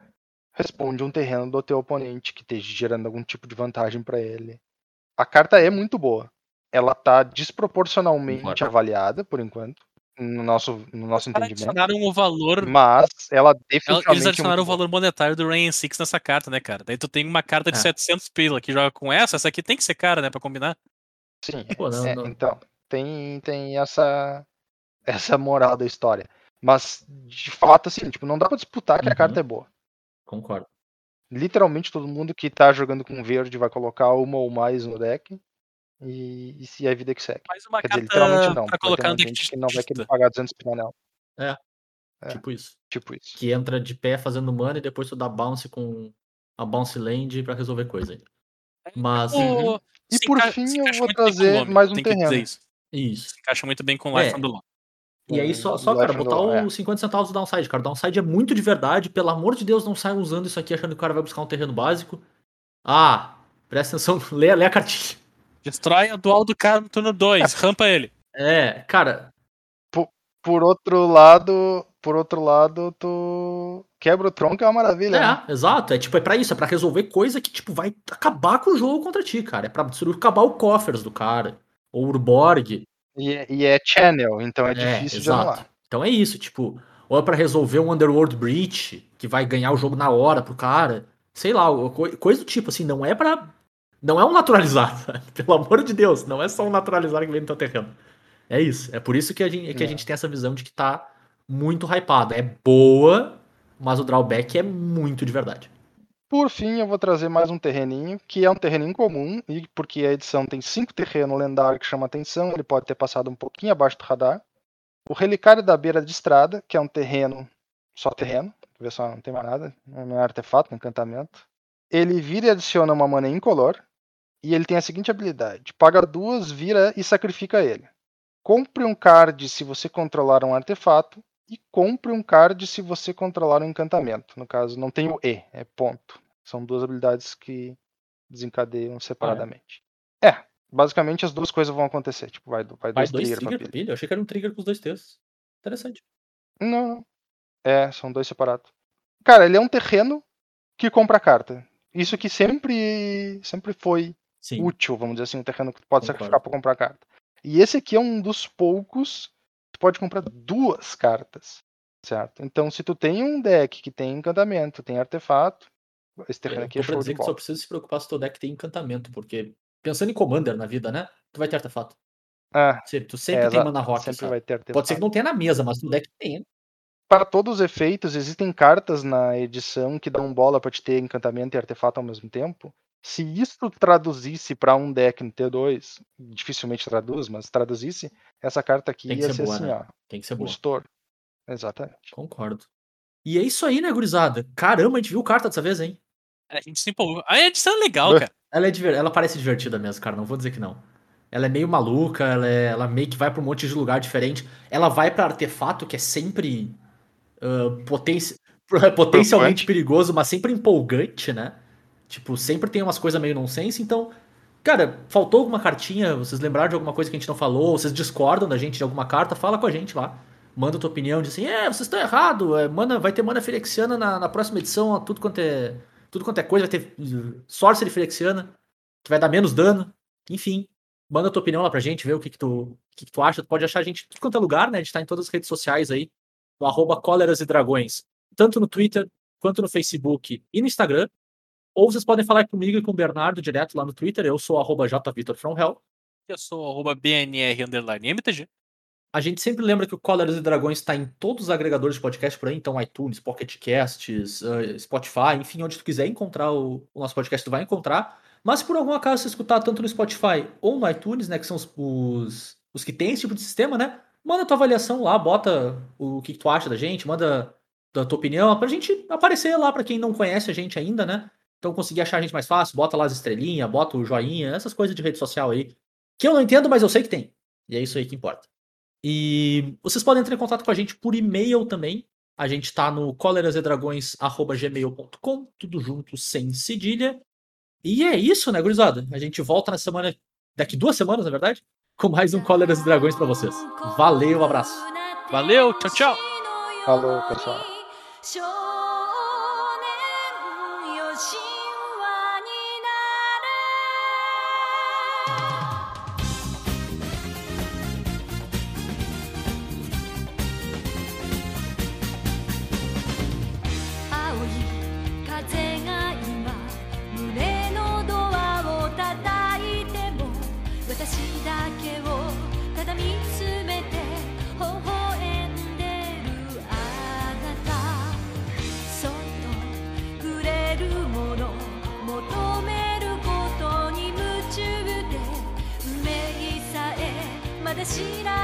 responde um terreno do teu oponente que esteja gerando algum tipo de vantagem para ele. A carta é muito boa. Ela tá desproporcionalmente Concordo. avaliada por enquanto, no nosso, no nosso Os caras entendimento. adicionaram o valor. Mas ela definitivamente Eles é adicionaram o valor monetário do Rain 6 nessa carta, né, cara? Daí tu tem uma carta de É. 700 pila que joga com essa, essa aqui tem que ser cara, né, pra combinar. Sim, Pô, não, é, não. então, tem, tem essa, essa moral da história. Mas, de fato, assim, tipo, não dá pra disputar que a Uhum. carta é boa. Concordo. Literalmente todo mundo que tá jogando com verde vai colocar uma ou mais no deck. E, e se é a vida que segue. Mais uma Quer dizer, carta literalmente não. pra colocar no deck de de gente que não vai querer pagar 200 pila nela. É. Tipo isso. Tipo isso. Que entra de pé fazendo mana e depois tu dá bounce com a bounce land pra resolver coisa aí. Mas. O- E se por fim, eu vou trazer nome, mais um tem que dizer terreno. isso. Isso. Se encaixa muito bem com o Life É. on the Lawn. E aí, só, Com só o cara, botar os 50 centavos do downside, cara. O downside é muito de verdade. Pelo amor de Deus, não saia usando isso aqui achando que o cara vai buscar um terreno básico. Ah, presta atenção, lê, lê a cartinha. Destrói a dual do cara no turno 2, rampa ele. É, cara, Por outro lado, por outro lado, tu quebra o tronco é uma maravilha. né? é, exato. É tipo, é pra isso, é pra resolver coisa que, tipo, vai acabar com o jogo contra ti, cara. É pra acabar o coffers do cara. Ou o Urborg. E, é- e é channel, então é, difícil de exato. anular. Então é isso, tipo, ou é pra resolver um Underworld Breach, que vai ganhar o jogo na hora pro cara. Sei lá, coisa do tipo, assim, não é pra. Não é um naturalizar, sabe? pelo amor de Deus, não é só um naturalizar que vem no teu terreno. É isso. É por isso que a gente, que a É. gente tem essa visão de que tá muito hypada. É boa, mas o drawback é muito de verdade. Por fim, eu vou trazer mais um terreninho, que é um terreno incomum, e porque a edição tem cinco terrenos lendários que chama atenção, ele pode ter passado um pouquinho abaixo do radar. O Relicário da Beira de Estrada, que é um terreno, só terreno, vê só, não tem mais nada, não é artefato, não é encantamento. Ele vira e adiciona uma mana incolor, e ele tem a seguinte habilidade: paga duas, vira e sacrifica ele. Compre um card se você controlar um artefato, e compre um card se você controlar um encantamento. No caso, não tem o E, é ponto. São duas habilidades que desencadeiam separadamente. É, basicamente as duas coisas vão acontecer. Tipo, vai, vai Faz dois, dois trigger, trigger pra pilha. pilha? Eu achei que era um trigger com os dois textos. Interessante. Não, não. É, são dois separados. Cara, ele é um terreno que compra carta. Isso que sempre, sempre foi Sim. útil, vamos dizer assim, um terreno que tu pode Concordo. sacrificar para comprar carta. E esse aqui é um dos poucos tu pode comprar duas cartas, certo? Então, se tu tem um deck que tem encantamento, tem artefato, esse terreno Eu aqui é show dizer de que só bola. precisa se preocupar se teu deck tem encantamento, porque pensando em Commander na vida, né? Tu vai ter artefato. Ah, Se- Tu sempre é, tem mana rock, sempre sabe? vai ter artefato. Pode ser que não tenha na mesa, mas no deck tem. Para todos os efeitos, existem cartas na edição que dão bola para te ter encantamento e artefato ao mesmo tempo. Se isso traduzisse para um deck no T2, dificilmente traduz, mas traduzisse, essa carta aqui Tem que ia ser ser boa, assim, né? ó, Tem que ser boa. estouro. Exatamente. Concordo. E é isso aí, né, gurizada? Caramba, a gente viu carta dessa vez, hein? A gente se empolgou. A edição é legal, cara. Ela, é diver... ela parece divertida mesmo, cara. Não vou dizer que não. Ela é meio maluca, ela, é... ela meio que vai pra um monte de lugar diferente. Ela vai pra artefato, que é sempre ah, potenci- potencialmente perigoso, mas sempre empolgante, né? Tipo, sempre tem umas coisas meio nonsense. Então, cara, faltou alguma cartinha? Vocês lembraram de alguma coisa que a gente não falou? Vocês discordam da gente de alguma carta? Fala com a gente lá. Manda tua opinião, diz assim, é, vocês estão errados, é, mana, vai ter mana Firexiana na, na próxima edição, ó, tudo quanto é tudo quanto é coisa, vai ter Sorcery Firexiana, que vai dar menos dano. Enfim, manda tua opinião lá pra gente, ver o que, que, tu, o que, que tu acha. Tu pode achar a gente em tudo quanto é lugar, né? A gente tá em todas as redes sociais aí, no arroba e Dragões, tanto no Twitter, quanto no Facebook e no Instagram. Ou vocês podem falar comigo e com o Bernardo direto lá no Twitter, eu sou arroba jvitorfromhell. Eu sou arroba BNR underline MTG. A gente sempre lembra que o Cóleras e Dragões está em todos os agregadores de podcast por aí, então iTunes, Pocket Casts, uh, Spotify, enfim, onde tu quiser encontrar o, o nosso podcast, tu vai encontrar. Mas se por algum acaso você escutar tanto no Spotify ou no iTunes, né, que são os, os, os que tem esse tipo de sistema, né, manda tua avaliação lá, bota o que, que tu acha da gente, manda da tua opinião, pra gente aparecer lá pra quem não conhece a gente ainda, né. Então conseguir achar a gente mais fácil, bota lá as estrelinhas, bota o joinha, essas coisas de rede social aí. Que eu não entendo, mas eu sei que tem. E é isso aí que importa. E vocês podem entrar em contato com a gente por e-mail também. A gente tá no colerasedragões.gmail.com, tudo junto, sem cedilha. E é isso, né, gurizada? A gente volta na semana. Daqui duas semanas, na verdade. com mais um Cóleras e Dragões pra vocês. Valeu, um abraço. Valeu, tchau, tchau. Falou, pessoal. に夢中で運命さえまだ知らない